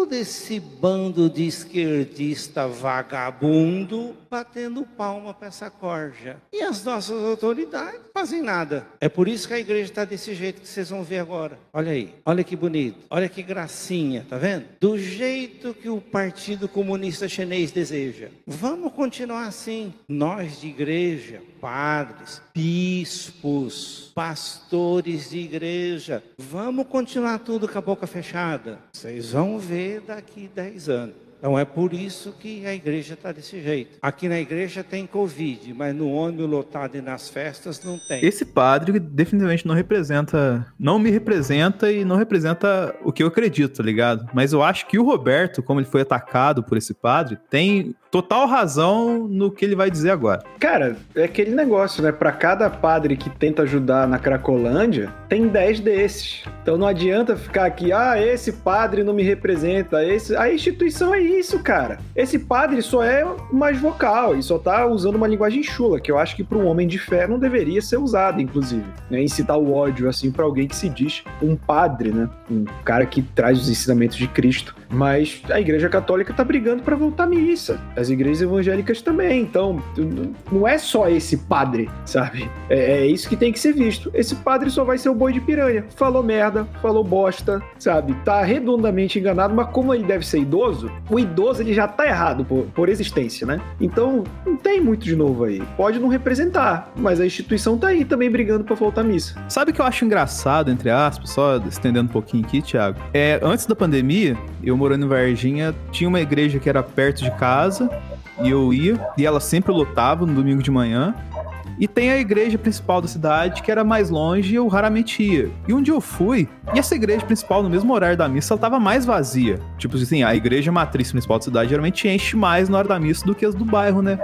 todo esse bando de esquerdista vagabundo batendo palma para essa corja. E as nossas autoridades fazem nada. É por isso que a igreja está desse jeito que vocês vão ver agora. Olha aí, olha que bonito, olha que gracinha, tá vendo? Do jeito que o Partido Comunista Chinês deseja. Vamos continuar assim. Nós de igreja, padres, bispos, pastores de igreja, vamos continuar tudo com a boca fechada. Vocês vão ver daqui 10 anos. Então é por isso que a igreja está desse jeito. Aqui na igreja tem Covid, mas no ônibus lotado e nas festas não tem. Esse padre definitivamente não representa, não me representa e não representa o que eu acredito, tá ligado? Mas eu acho que o Roberto, como ele foi atacado por esse padre, tem total razão no que ele vai dizer agora. Cara, é aquele negócio, né? Pra cada padre que tenta ajudar na Cracolândia, tem 10 desses. Então não adianta ficar aqui, ah, esse padre não me representa, esse... a instituição é isso, cara. Esse padre só é mais vocal e só tá usando uma linguagem chula, que eu acho que para um homem de fé não deveria ser usada, inclusive. Né? Incitar o ódio, assim, pra alguém que se diz um padre, né? Um cara que traz os ensinamentos de Cristo. Mas a igreja católica tá brigando pra voltar à missa. As igrejas evangélicas também. Então, não é só esse padre, sabe? É, é isso que tem que ser visto. Esse padre só vai ser o boi de piranha. Falou merda, falou bosta, sabe? Tá redondamente enganado, mas como ele deve ser idoso, o idoso ele já tá errado por, por existência, né? Então, não tem muito de novo aí. Pode não representar, mas a instituição tá aí também brigando pra faltar missa. Sabe o que eu acho engraçado, entre aspas, só estendendo um pouquinho aqui, Thiago? É, antes da pandemia, eu morando em Varginha, tinha uma igreja que era perto de casa, e eu ia, e ela sempre lotava no domingo de manhã. E tem a igreja principal da cidade, que era mais longe e eu raramente ia. E um dia eu fui, e essa igreja principal, no mesmo horário da missa, ela tava mais vazia. Tipo assim, a igreja matriz principal da cidade geralmente enche mais na hora da missa do que as do bairro, né?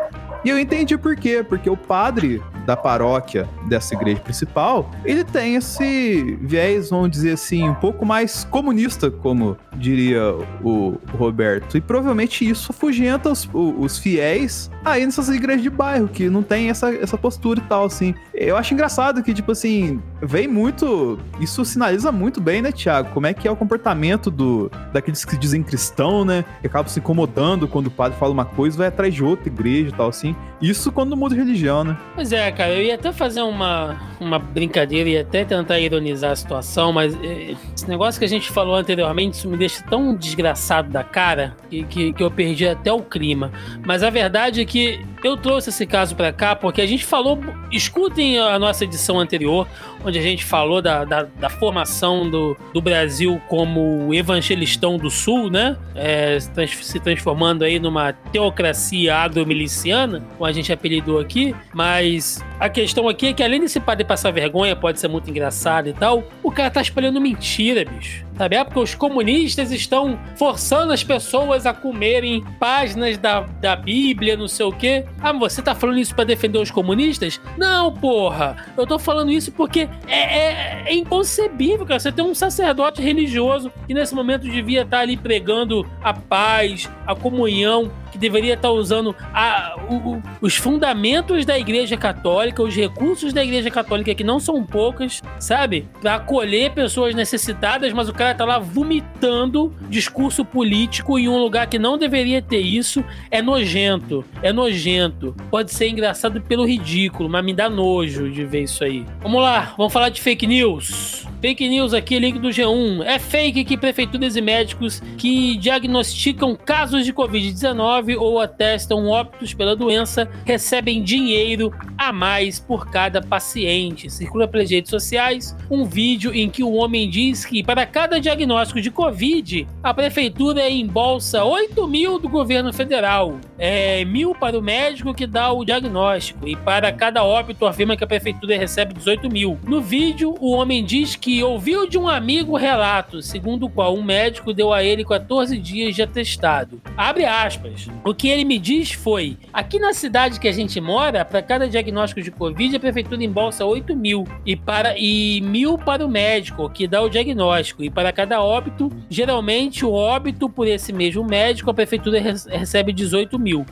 E eu entendi por quê, porque o padre da paróquia dessa igreja principal, ele tem esse viés, vamos dizer assim, um pouco mais comunista, como diria o Roberto. E provavelmente isso afugenta os, os fiéis aí nessas igrejas de bairro, que não tem essa, essa postura e tal, assim. Eu acho engraçado que, tipo assim, vem muito. Isso sinaliza muito bem, né, Tiago? Como é que é o comportamento do daqueles que dizem cristão, né? Que acabam se incomodando quando o padre fala uma coisa, vai atrás de outra igreja e tal, assim. Isso quando muda religião, né? Pois é, cara, eu ia até fazer uma, uma brincadeira e até tentar ironizar a situação, mas eh, esse negócio que a gente falou anteriormente, isso me deixa tão desgraçado da cara que, que, que eu perdi até o clima. Mas a verdade é que eu trouxe esse caso pra cá porque a gente falou. Escutem a nossa edição anterior, onde a gente falou da, da, da formação do, do Brasil como evangelistão do Sul, né? É, se, trans- se transformando aí numa teocracia agromiliciana, como a gente apelidou aqui. Mas a questão aqui é que, além desse padre passar vergonha, pode ser muito engraçado e tal, o cara tá espalhando mentira, bicho. Sabe? É porque os comunistas estão forçando as pessoas a comerem páginas da, da Bíblia, não sei o quê. Ah, você tá falando isso pra defender os comunistas? Não, porra. Eu tô falando isso porque é, é- é inconcebível, cara. Você tem um sacerdote religioso que nesse momento devia estar ali pregando a paz, a comunhão, que deveria estar usando a- o- os fundamentos da Igreja Católica, os recursos da Igreja Católica, que não são poucas, sabe? Pra acolher pessoas necessitadas, mas o cara tá lá vomitando discurso político em um lugar que não deveria ter isso. É nojento, é nojento. Pode ser engraçado pelo ridículo, mas me dá nojo de ver isso aí. Vamos lá, vamos falar de fake news. Fake news aqui, link do G1. É fake que prefeituras e médicos que diagnosticam casos de Covid-19 ou atestam óbitos pela doença recebem dinheiro a mais por cada paciente. Circula pelas redes sociais um vídeo em que o homem diz que para cada diagnóstico de Covid, a prefeitura embolsa 8 mil do governo federal. É mil para o médico que dá o diagnóstico e para cada óbito afirma que a prefeitura recebe 18 mil. No vídeo, o homem diz que ouviu de um amigo relato, segundo o qual um médico deu a ele 14 dias de atestado. Abre aspas. O que ele me diz foi: aqui na cidade que a gente mora, para cada diagnóstico de Covid, a prefeitura embolsa 8 mil e, para, e mil para o médico que dá o diagnóstico. E para cada óbito, geralmente o óbito por esse mesmo médico, a prefeitura re- recebe 18 mil.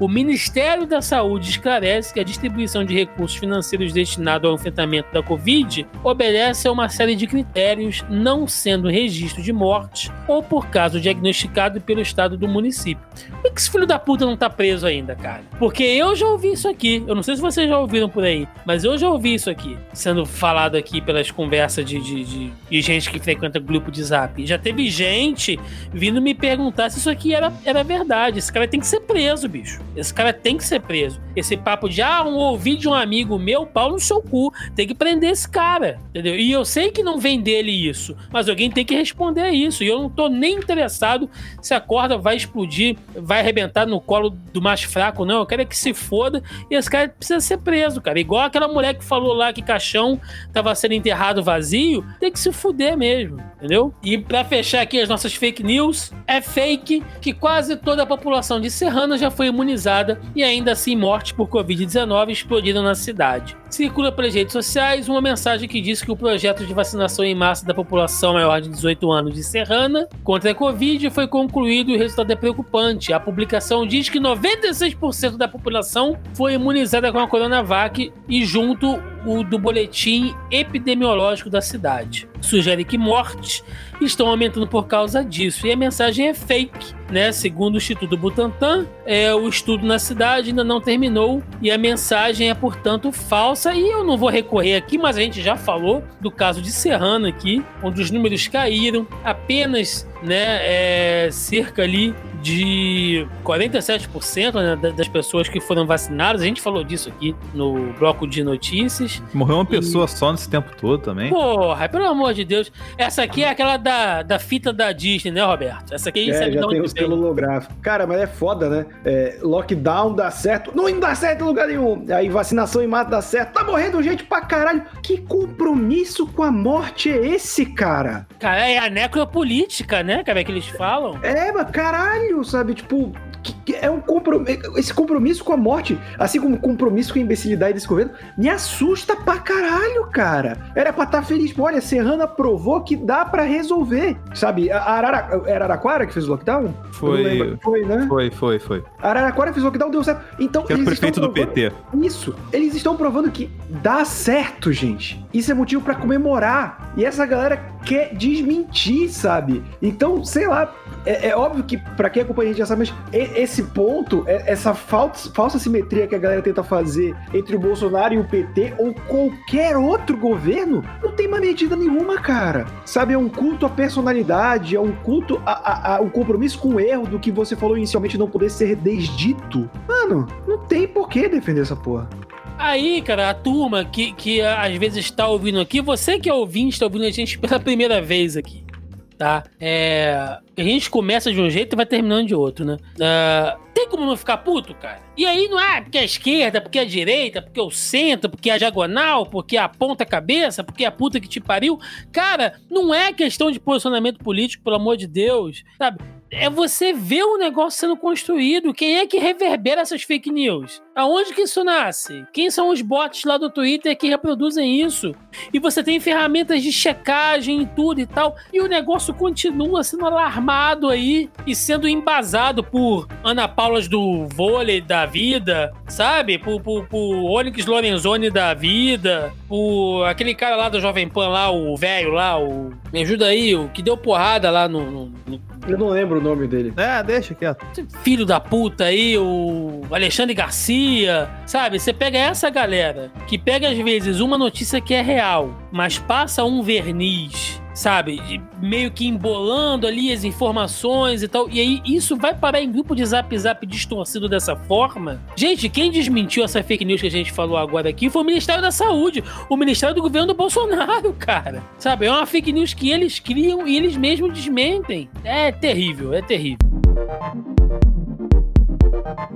O Ministério da Saúde esclarece que a distribuição de recursos financeiros destinados ao enfrentamento da Covid obedece a uma série de critérios, não sendo registro de morte ou por caso diagnosticado pelo estado do município. Por que esse filho da puta não tá preso ainda, cara? Porque eu já ouvi isso aqui. Eu não sei se vocês já ouviram por aí, mas eu já ouvi isso aqui sendo falado aqui pelas conversas de, de, de- de gente que frequenta grupo de zap. Já teve gente vindo me perguntar se isso aqui era, era verdade. Esse cara tem que ser preso, bicho. Esse cara tem que ser preso. Esse papo de, ah, um ouvi de um amigo meu, pau no seu cu. Tem que prender esse cara, entendeu? E eu sei que não vem dele isso, mas alguém tem que responder a isso. E eu não tô nem interessado se a corda vai explodir, vai arrebentar no colo do mais fraco, não. Eu quero é que se foda e esse cara precisa ser preso, cara. Igual aquela mulher que falou lá que caixão tava sendo enterrado vazio, tem que se fuder mesmo, entendeu? E pra fechar aqui as nossas fake news, é fake que quase toda a população de Serrana já foi imunizada e ainda assim mortes por Covid-19 explodiram na cidade. Circula pelas redes sociais uma mensagem que diz que o projeto de vacinação em massa da população maior de 18 anos de Serrana contra a Covid foi concluído e o resultado é preocupante. A publicação diz que 96% da população foi imunizada com a Coronavac e junto o do boletim epidemiológico da cidade. Sugere que mortes estão aumentando por causa disso. E a mensagem é fake, né? Segundo o Instituto Butantan, é, o estudo na cidade ainda não terminou e a mensagem é, portanto, falsa. E eu não vou recorrer aqui, mas a gente já falou do caso de Serrano aqui, onde os números caíram, apenas né, é, cerca ali de 47% né, da- das pessoas que foram vacinadas. A gente falou disso aqui no bloco de notícias. Morreu uma pessoa só nesse tempo todo também. Porra, pelo amor de Deus. Essa aqui é aquela da, da fita da Disney, né, Roberto? Essa aqui É, sabe já tem o selo holográfico. Cara, mas é foda, né? É, lockdown dá certo. Não dá certo em lugar nenhum. Aí vacinação em mata dá certo. Tá morrendo gente pra caralho. Que compromisso com a morte é esse, cara? Cara, é a necropolítica, né, cara, que eles falam. É, mas caralho, sabe? Tipo, que- é um compromisso. Esse compromisso com a morte, assim como o compromisso com a imbecilidade desse governo, me assusta pra caralho, cara. Era pra estar feliz. Pô, Olha, Serrana provou que dá pra resolver. Sabe, a Arara... era Araraquara que fez o lockdown? Foi. Foi, né? Foi, foi, foi. Araraquara fez o lockdown, deu certo. Então, Que era o eles prefeito estão do provando- PT. Isso. Eles estão provando que dá certo, gente. Isso é motivo pra comemorar. E essa galera quer desmentir, sabe? Então, sei lá. É, é óbvio que, pra quem acompanha a gente já sabe, mas esse ponto, é- essa falsa, falsa simetria que a galera tenta fazer entre o Bolsonaro e o PT ou qualquer outro governo, não tem mais medida nenhuma, cara. Sabe, é um culto à personalidade, é um culto a, a, a- um compromisso com o erro do que você falou inicialmente não poder ser desdito. Mano, não tem por que defender essa porra. Aí, cara, a turma que, que às vezes está ouvindo aqui, você que é ouvinte, está ouvindo a gente pela primeira vez aqui, tá? É, a gente começa de um jeito e vai terminando de outro, né? Ah, tem como não ficar puto, cara? E aí não é porque é a esquerda, porque é a direita, porque é o centro, porque é a diagonal, porque é a ponta cabeça, porque é a puta que te pariu. Cara, não é questão de posicionamento político, pelo amor de Deus, sabe? É você ver o negócio sendo construído. Quem é que reverbera essas fake news? Aonde que isso nasce? Quem são os bots lá do Twitter que reproduzem isso? E você tem ferramentas de checagem e tudo e tal. E o negócio continua sendo alarmado aí e sendo embasado por Ana Paulas do vôlei da vida, sabe? Por, por, por Onyx Lorenzoni da vida, por aquele cara lá do Jovem Pan lá, o velho lá, o. Me ajuda aí, o que deu porrada lá no- no Eu não lembro o nome dele. É, deixa quieto. filho da puta aí, o Alexandre Garcia, sabe? Você pega essa galera que pega às vezes uma notícia que é real, mas passa um verniz, sabe? Meio que embolando ali as informações e tal. E aí isso vai parar em grupo de zap zap distorcido dessa forma. Gente, quem desmentiu essa fake news que a gente falou agora aqui foi o Ministério da Saúde, o Ministério do Governo do Bolsonaro, cara. Sabe? É uma fake news que eles criam e eles mesmos desmentem. É terrível, é terrível.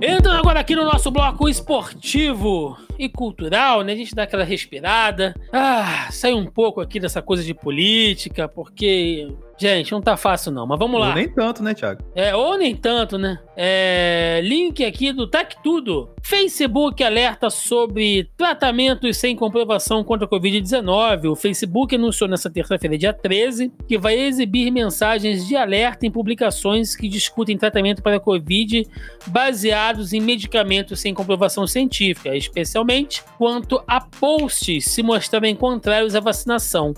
Entrando agora aqui no nosso bloco esportivo e cultural, né? A gente dá aquela respirada. Ah, sai um pouco aqui dessa coisa de política, porque, gente, não tá fácil não. Mas vamos lá. Ou nem tanto, né, Thiago? É, ou nem tanto, né? É, link aqui do Tac Tudo. Facebook alerta sobre tratamentos sem comprovação contra a Covid-19. O Facebook anunciou nessa terça-feira, dia 13, que vai exibir mensagens de alerta em publicações que discutem tratamento para a Covid baseados em medicamentos sem comprovação científica, especialmente quanto a posts se mostrarem contrários à vacinação.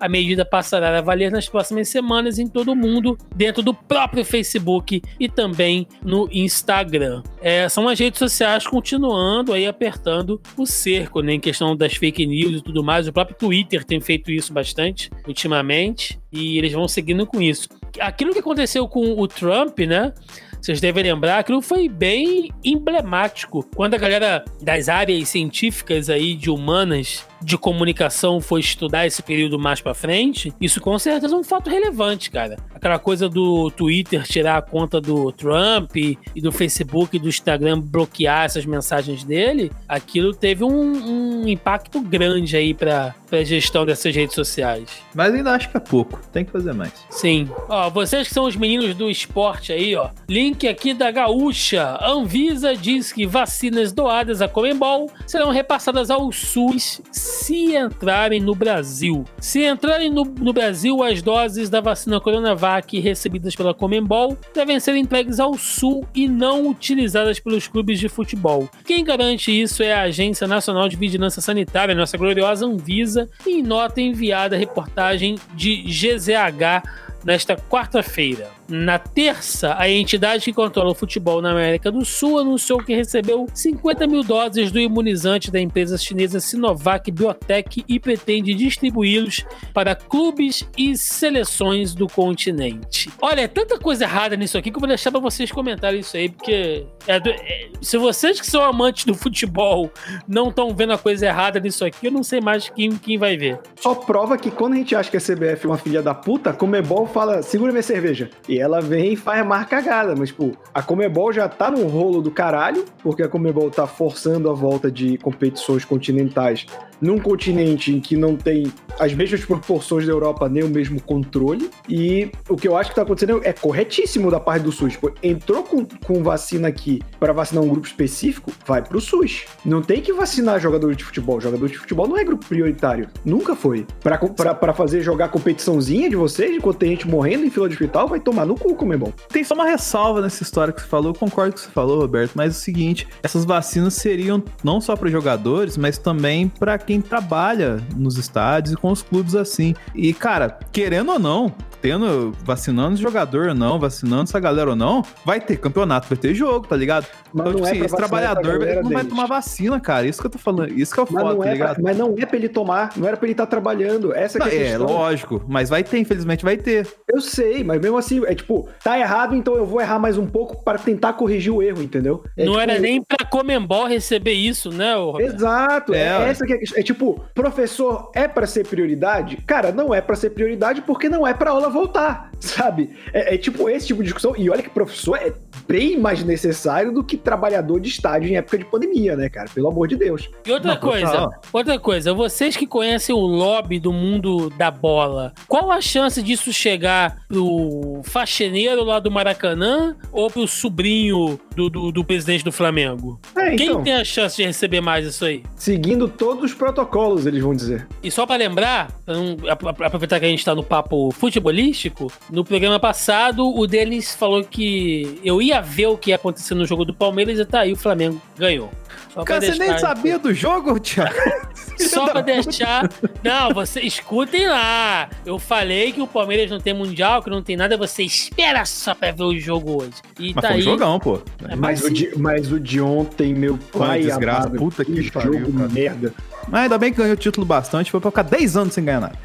A medida passará a valer nas próximas semanas em todo o mundo, dentro do próprio Facebook e também no Instagram. É, são as redes sociais continuando aí apertando o cerco, né, em questão das fake news e tudo mais. O próprio Twitter tem feito isso bastante ultimamente e eles vão seguindo com isso. Aquilo que aconteceu com o Trump, né? Vocês devem lembrar, aquilo foi bem emblemático. Quando a galera das áreas científicas aí de humanas de comunicação foi estudar esse período mais pra frente, isso com certeza é um fato relevante, cara. Aquela coisa do Twitter tirar a conta do Trump e do Facebook e do Instagram bloquear essas mensagens dele, aquilo teve um, um impacto grande aí pra, pra gestão dessas redes sociais. Mas ainda acho que é pouco. Tem que fazer mais. Sim. Ó, vocês que são os meninos do esporte aí, ó. Link aqui da Gaúcha. Anvisa diz que vacinas doadas à Comembol serão repassadas ao SUS se entrarem no Brasil. Se entrarem no, no Brasil, as doses da vacina Coronavac recebidas pela Comembol devem ser entregues ao Sul e não utilizadas pelos clubes de futebol. Quem garante isso é a Agência Nacional de Vigilância Sanitária, nossa gloriosa Anvisa, em nota enviada à reportagem de GZH nesta quarta-feira. Na terça, a entidade que controla o futebol na América do Sul anunciou que recebeu 50 mil doses do imunizante da empresa chinesa Sinovac Biotech e pretende distribuí-los para clubes e seleções do continente. Olha, é tanta coisa errada nisso aqui que eu vou deixar para vocês comentarem isso aí, porque é do- é- se vocês que são amantes do futebol não estão vendo a coisa errada nisso aqui, eu não sei mais quem, quem vai ver. Só prova que quando a gente acha que a CBF é uma filha da puta, Comebol fala, segura minha cerveja. E ela vem e faz mais cagada. Mas, tipo, a Comebol já tá num rolo do caralho, porque a Comebol tá forçando a volta de competições continentais num continente em que não tem as mesmas proporções da Europa, nem o mesmo controle. E o que eu acho que tá acontecendo é corretíssimo da parte do SUS. Tipo, entrou com, com vacina aqui para vacinar um grupo específico, vai pro SUS. Não tem que vacinar jogadores de futebol. Jogador de futebol não é grupo prioritário. Nunca foi. Pra fazer jogar competiçãozinha de vocês, enquanto tem gente morrendo em fila de hospital, vai tomar no cu, como é bom. Tem só uma ressalva nessa história que você falou, eu concordo com o que você falou, Roberto, mas é o seguinte, essas vacinas seriam não só para jogadores, mas também para quem trabalha nos estádios e com os clubes assim. E cara, querendo ou não, tendo vacinando jogador ou não, vacinando essa galera ou não, vai ter campeonato, vai ter jogo, tá ligado? Mas então, tipo é assim, pra esse trabalhador não vai deles. tomar vacina, cara. Isso que eu tô falando, isso que é o Mas foda, não, tá é pra, ligado? mas não é pra ele tomar, não era pra ele estar trabalhando. Essa Não, é a é, questão. lógico, mas vai ter, infelizmente vai ter. Eu sei, mas mesmo assim, é tipo, tá errado, então eu vou errar mais um pouco para tentar corrigir o erro, entendeu? É não tipo, era nem pra Comembol receber isso, né, ô Roberto? Exato, é, É, essa que é a questão. É tipo, professor é pra ser prioridade? Cara, não é pra ser prioridade porque não é pra aula voltar, sabe? É, é tipo esse tipo de discussão. E olha que professor é bem mais necessário do que trabalhador de estádio em época de pandemia, né, cara? Pelo amor de Deus. E outra Não, coisa, outra coisa, vocês que conhecem o lobby do mundo da bola, qual a chance disso chegar pro faxineiro lá do Maracanã ou pro sobrinho do, do, do presidente do Flamengo? É, Quem então, tem a chance de receber mais isso aí? seguindo todos os protocolos, eles vão dizer. E só pra lembrar, pra não- aproveitar que a gente tá no papo futebolístico, no programa passado o deles falou que eu ia ver o que ia acontecer no jogo do Palmeiras e tá aí o Flamengo ganhou. Só Cara, você nem sabia do jogo, Thiago? Só pra deixar. Não, você escutem lá. Eu falei que o Palmeiras não tem mundial, que não tem nada. Você espera só pra ver o jogo hoje. E Mas tá foi um aí. jogão, pô. É, Mas, o de, mas o de ontem, meu pai desgraça, amado, puta que jogo pariu, cara. merda. Mas ainda bem que ganhou o título bastante, foi pra ficar 10 anos sem ganhar nada.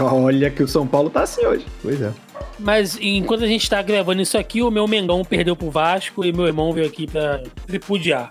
Olha que o São Paulo tá assim hoje. Pois é. Mas enquanto a gente tá gravando isso aqui, o meu Mengão perdeu pro Vasco e meu irmão veio aqui pra tripudiar.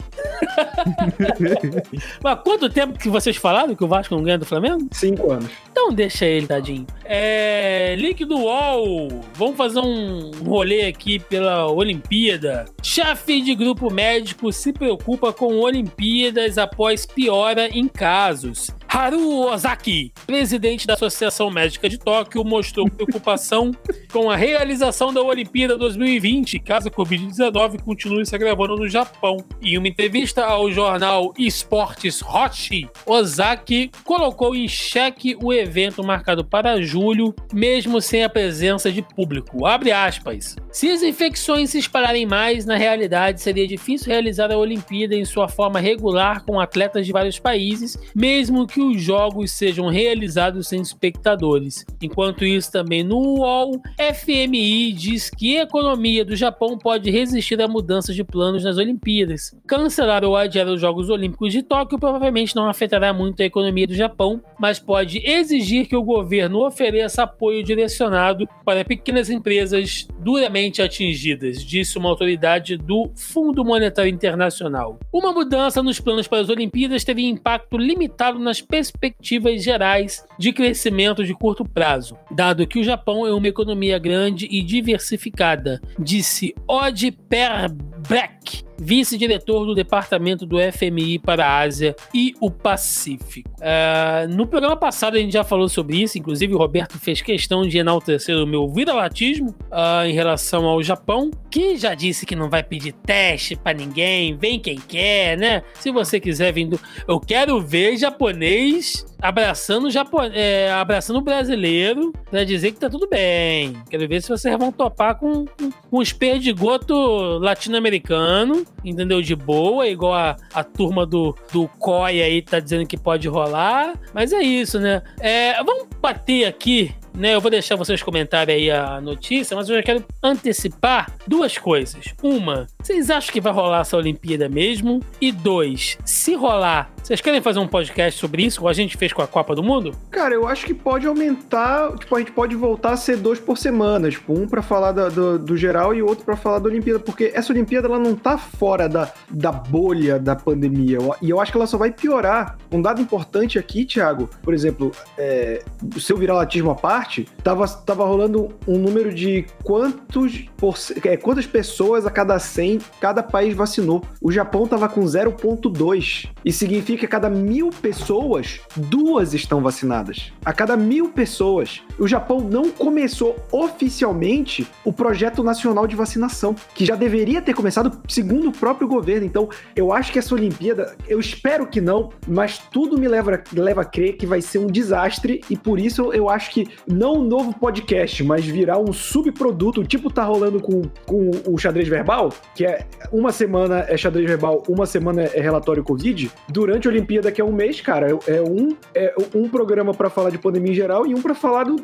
Mas quanto tempo que vocês falaram que o Vasco não ganha do Flamengo? Cinco anos. Então deixa ele, tadinho. É. Link do UOL. Vamos fazer um rolê aqui pela Olimpíada. Chefe de grupo médico se preocupa com Olimpíadas após piora em casos. Haru Ozaki, presidente da Associação Médica de Tóquio, mostrou preocupação com a realização da Olimpíada 2020, caso a Covid-19 continue se agravando no Japão. Em uma entrevista ao jornal Esportes Hot, Ozaki colocou em xeque o evento marcado para julho, mesmo sem a presença de público. Abre aspas. Se as infecções se espalharem mais, na realidade seria difícil realizar a Olimpíada em sua forma regular com atletas de vários países, mesmo que os jogos sejam realizados sem espectadores. Enquanto isso, também no UOL, FMI diz que a economia do Japão pode resistir a mudanças de planos nas Olimpíadas. Cancelar ou adiar os Jogos Olímpicos de Tóquio provavelmente não afetará muito a economia do Japão, mas pode exigir que o governo ofereça apoio direcionado para pequenas empresas duramente atingidas, disse uma autoridade do Fundo Monetário Internacional. Uma mudança nos planos para as Olimpíadas teria impacto limitado nas perspectivas gerais de crescimento de curto prazo, dado que o Japão é uma economia grande e diversificada, disse Odd Perbeck, vice-diretor do departamento do FMI para a Ásia e o Pacífico. É, no programa passado a gente já falou sobre isso, inclusive o Roberto fez questão de enaltecer o meu viralatismo ah, em relação ao Japão, que já disse que não vai pedir teste para ninguém, vem quem quer, né? Se você quiser vir do... Eu quero ver japonês abraçando, Japo... é, abraçando o brasileiro pra dizer que tá tudo bem. Quero ver se vocês vão topar com, com, com os perdigoto latino-americano, entendeu? De boa, igual a, a turma do, do COI aí tá dizendo que pode rolar. Mas é isso, né? É, vamos bater aqui né? Eu vou deixar vocês comentarem aí a notícia, mas eu já quero antecipar duas coisas. Uma, vocês acham que vai rolar essa Olimpíada mesmo? E dois, se rolar, vocês querem fazer um podcast sobre isso, como a gente fez com a Copa do Mundo? Cara, eu acho que pode aumentar. Tipo, a gente pode voltar a ser dois por semana. Tipo, um pra falar do, do geral e outro pra falar da Olimpíada. Porque essa Olimpíada, ela não tá fora da, da bolha da pandemia. E eu acho que ela só vai piorar. Um dado importante aqui, Thiago, por exemplo, é, o seu viralatismo à parte, tava, tava rolando um número de quantos por- é, quantas pessoas a cada 100 cada país vacinou. O Japão tava com 0,2. E significa que a cada mil pessoas, duas estão vacinadas. A cada mil pessoas. O Japão não começou oficialmente o projeto nacional de vacinação, que já deveria ter começado segundo o próprio governo. Então, eu acho que essa Olimpíada, eu espero que não, mas tudo me leva, leva a crer que vai ser um desastre e por isso eu acho que não um novo podcast, mas virar um subproduto, tipo tá rolando com, com o xadrez verbal, que é uma semana é xadrez verbal, uma semana é relatório Covid. Durante a Olimpíada, que é um mês, cara, é, é um, é um programa pra falar de pandemia em geral e um pra falar do,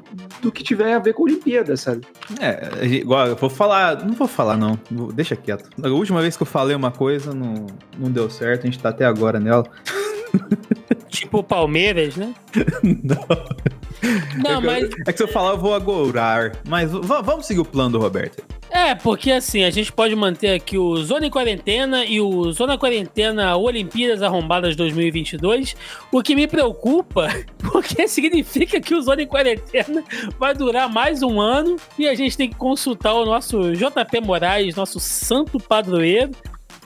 do que tiver a ver com a Olimpíada, sabe? É, igual, eu vou falar. Não vou falar, não. Deixa quieto. A última vez que eu falei uma coisa, não, não deu certo. A gente tá até agora nela. Tipo o Palmeiras, né? Não, mas É que se eu falar, eu vou agourar. Mas vamos seguir o plano do Roberto. É, porque assim, a gente pode manter aqui o Zona em Quarentena e o Zona Quarentena Olimpíadas Arrombadas 2022, o que me preocupa, porque significa que o Zona em Quarentena vai durar mais um ano e a gente tem que consultar o nosso JP Moraes, nosso santo padroeiro,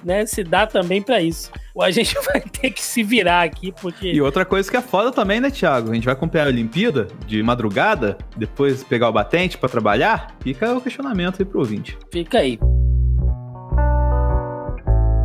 né, se dá também pra isso. Ou a gente vai ter que se virar aqui, porque... E outra coisa que é foda também, né, Thiago? A gente vai acompanhar a Olimpíada de madrugada, depois pegar o batente pra trabalhar. Fica o questionamento aí pro ouvinte. Fica aí.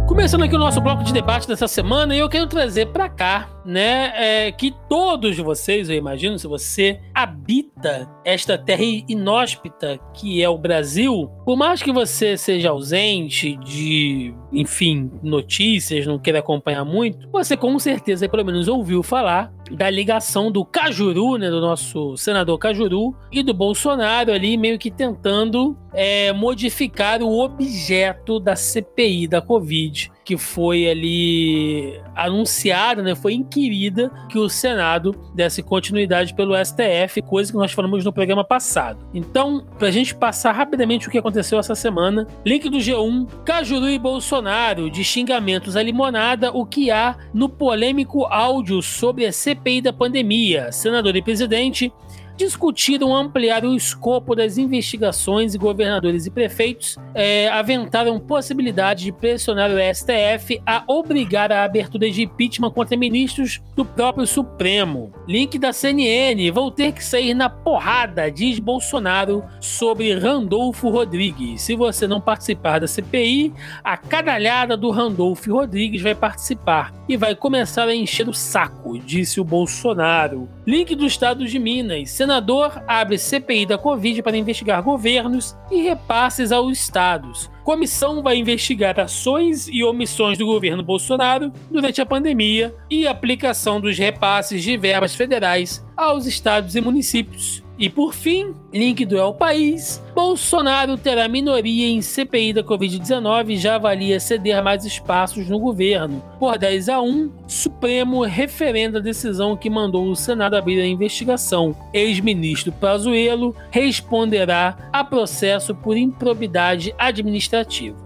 Começando aqui o nosso bloco de debate dessa semana, e eu quero trazer pra cá, né, é, que todos vocês, eu imagino, se você habita esta terra inóspita que é o Brasil, por mais que você seja ausente de, enfim, notícias, não queira acompanhar muito, você com certeza pelo menos ouviu falar da ligação do Cajuru, né, do nosso senador Cajuru, e do Bolsonaro ali meio que tentando é, modificar o objeto da CPI da Covid, que foi ali anunciada, né, foi inquirida que o Senado desse continuidade pelo STF, coisa que nós falamos no programa passado. Então, pra gente passar rapidamente o que aconteceu essa semana, link do G1, Cajuru e Bolsonaro, de xingamentos à limonada, o que há no polêmico áudio sobre a CPI da pandemia. Senador e presidente discutiram ampliar o escopo das investigações e governadores e prefeitos é, aventaram possibilidade de pressionar o STF a obrigar a abertura de impeachment contra ministros do próprio Supremo. Link da CNN, vou ter que sair na porrada, diz Bolsonaro sobre Randolfo Rodrigues. Se você não participar da CPI, a cadalhada do Randolfo Rodrigues vai participar e vai começar a encher o saco, disse o Bolsonaro. Link do estado de Minas. Senador abre CPI da Covid para investigar governos e repasses aos estados. Comissão vai investigar ações e omissões do governo Bolsonaro durante a pandemia e aplicação dos repasses de verbas federais aos estados e municípios. E por fim, link do El País, Bolsonaro terá minoria em CPI da Covid-19 e já avalia ceder mais espaços no governo. Por 10 a 1, Supremo referenda a decisão que mandou o Senado abrir a investigação. Ex-ministro Pazuello responderá a processo por improbidade administrativa.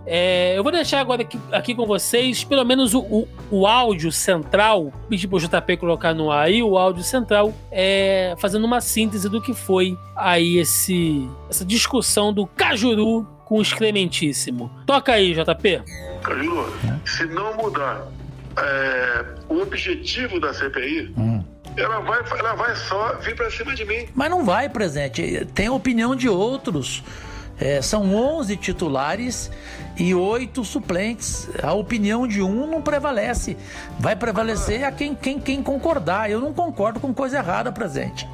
É, eu vou deixar agora aqui, aqui com vocês, pelo menos o, o, o áudio central, pedir pro JP colocar no ar aí, o áudio central, é, fazendo uma síntese do que foi aí esse, essa discussão do Cajuru com o excrementíssimo. Toca aí, JP. Cajuru, se não mudar é, o objetivo da CPI, ela, vai, ela vai só vir pra cima de mim. Mas não vai, presente. Tem a opinião de outros. É, são 11 titulares e 8 suplentes. A opinião de um não prevalece. Vai prevalecer a quem, quem, quem concordar. Eu não concordo com coisa errada, presente.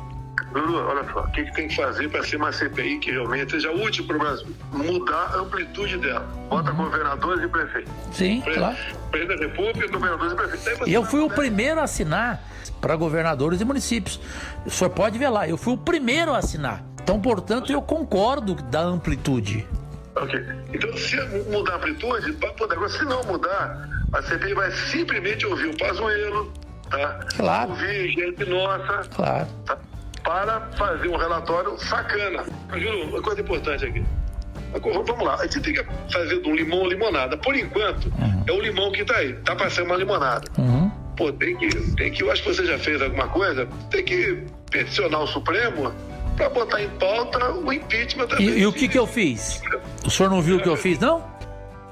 Lulu, olha só, o que, que tem que fazer para ser uma CPI que realmente seja útil para o Brasil? Mudar a amplitude dela. Bota governadores e prefeitos. Sim, Pre- claro. Presidente da República, governadores e prefeitos. E eu fui o primeiro a assinar para governadores e municípios. O senhor pode ver lá, eu fui o primeiro a assinar. Então, portanto, eu concordo da amplitude. Ok. Então, se mudar a amplitude, poder. Agora, se não mudar, a CPI vai simplesmente ouvir o Pazuello, tá? Claro. Ouvir gente nossa, Claro. tá? para fazer um relatório sacana. Júlio, uma coisa importante aqui. Vamos lá, a gente tem que fazer do limão limonada. Por enquanto, é o limão que tá aí. Tá para ser uma limonada. Uhum. Pô, tem que, tem que, eu acho que você já fez alguma coisa, tem que peticionar o Supremo para botar em pauta o impeachment da E, e o que que eu fiz? O senhor não viu o que eu fiz, não?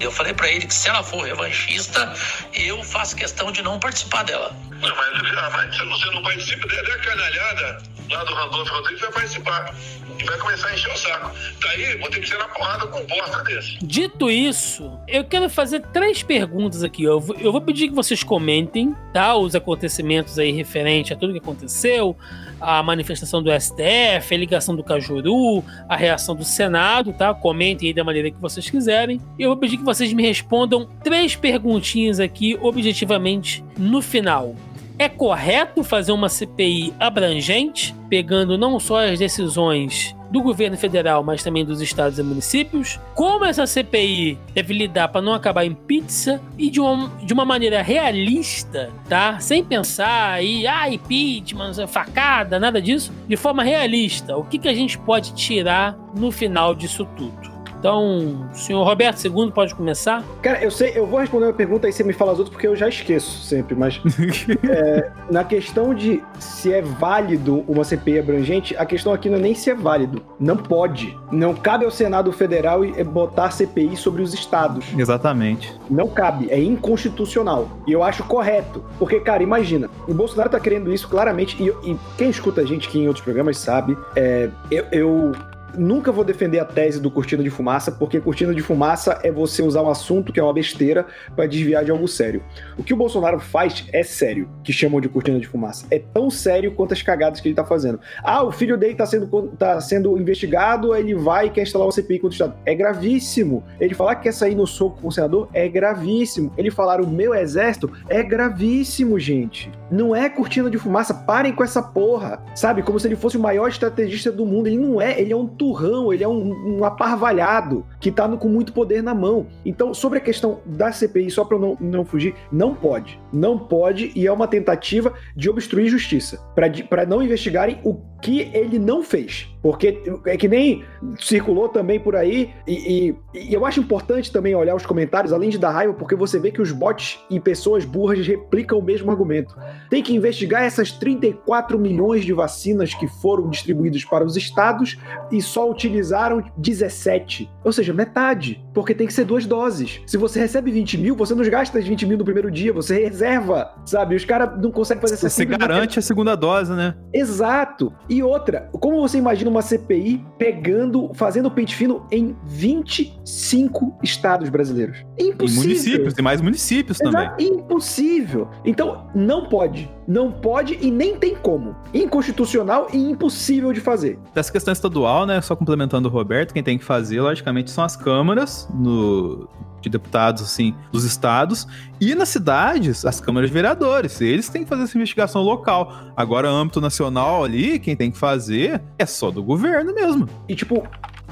Eu falei pra ele que se ela for revanchista, eu faço questão de não participar dela. Não, mas, ah, mas se você não participa, daí a canalhada lá do Randolfo Rodrigues vai participar. E vai começar a encher o saco. Daí, vou ter que ser na porrada com um bosta desse. Dito isso, eu quero fazer três perguntas aqui. Eu vou, eu vou pedir que vocês comentem, tá? Os acontecimentos aí referente a tudo que aconteceu, a manifestação do STF, a ligação do Cajuru, a reação do Senado, tá? Comentem aí da maneira que vocês quiserem. E eu vou pedir que vocês me respondam três perguntinhas aqui, objetivamente, no final. É correto fazer uma CPI abrangente, pegando não só as decisões do governo federal, mas também dos estados e municípios? Como essa CPI deve lidar para não acabar em pizza e de uma, de uma maneira realista, tá? Sem pensar aí, ah, impeachment, facada, nada disso. De forma realista, o que, que a gente pode tirar no final disso tudo? Então, senhor Roberto II pode começar? Cara, eu sei, eu vou responder uma pergunta e você me fala as outras porque eu já esqueço sempre, mas é, na questão de se é válido uma CPI abrangente, a questão aqui não é nem se é válido. Não pode. Não cabe ao Senado Federal e- botar CPI sobre os estados. Exatamente. Não cabe, é inconstitucional. E eu acho correto. Porque, cara, imagina, o Bolsonaro tá querendo isso claramente, e, e quem escuta a gente aqui em outros programas sabe, é, eu, eu nunca vou defender a tese do cortina de fumaça, porque cortina de fumaça é você usar um assunto que é uma besteira para desviar de algo sério. O que o Bolsonaro faz é sério, que chamam de cortina de fumaça. É tão sério quanto as cagadas que ele tá fazendo. Ah, o filho dele tá sendo, tá sendo investigado, ele vai e quer instalar uma CPI contra o Estado. É gravíssimo. Ele falar que quer sair no soco com o senador é gravíssimo. Ele falar o meu exército é gravíssimo, gente. Não é cortina de fumaça. Parem com essa porra. Sabe? Como se ele fosse o maior estrategista do mundo. Ele não é. Ele é um turrão. Ele é um, um aparvalhado que tá no- com muito poder na mão. Então, sobre a questão da CPI, só eu não, não fugir, não pode. Não pode e é uma tentativa de obstruir justiça. Pra não investigarem o que ele não fez. Porque é que nem circulou também por aí, e, e- e eu acho importante também olhar os comentários, além de dar raiva, porque você vê que os bots e pessoas burras replicam o mesmo argumento. Tem que investigar essas 34 milhões de vacinas que foram distribuídas para os estados e só utilizaram 17. Ou seja, metade. Porque tem que ser duas doses. Se você recebe 20 mil, você não gasta as 20 mil no primeiro dia, você reserva, sabe? Os caras não conseguem fazer essa Você garante a segunda dose, né? Exato. E outra, como você imagina uma CPI pegando, fazendo pente fino em 25 estados brasileiros? Impossível. municípios, tem mais municípios também. Exato, impossível. Então, não pode. Não pode e nem tem como. Inconstitucional e impossível de fazer. Dessa questão estadual, né? Só complementando o Roberto, quem tem que fazer, logicamente, são as câmaras no- de deputados, assim, dos estados. E nas cidades, as câmaras de vereadores. Eles têm que fazer essa investigação local. Agora, âmbito nacional ali, quem tem que fazer é só do governo mesmo. E tipo,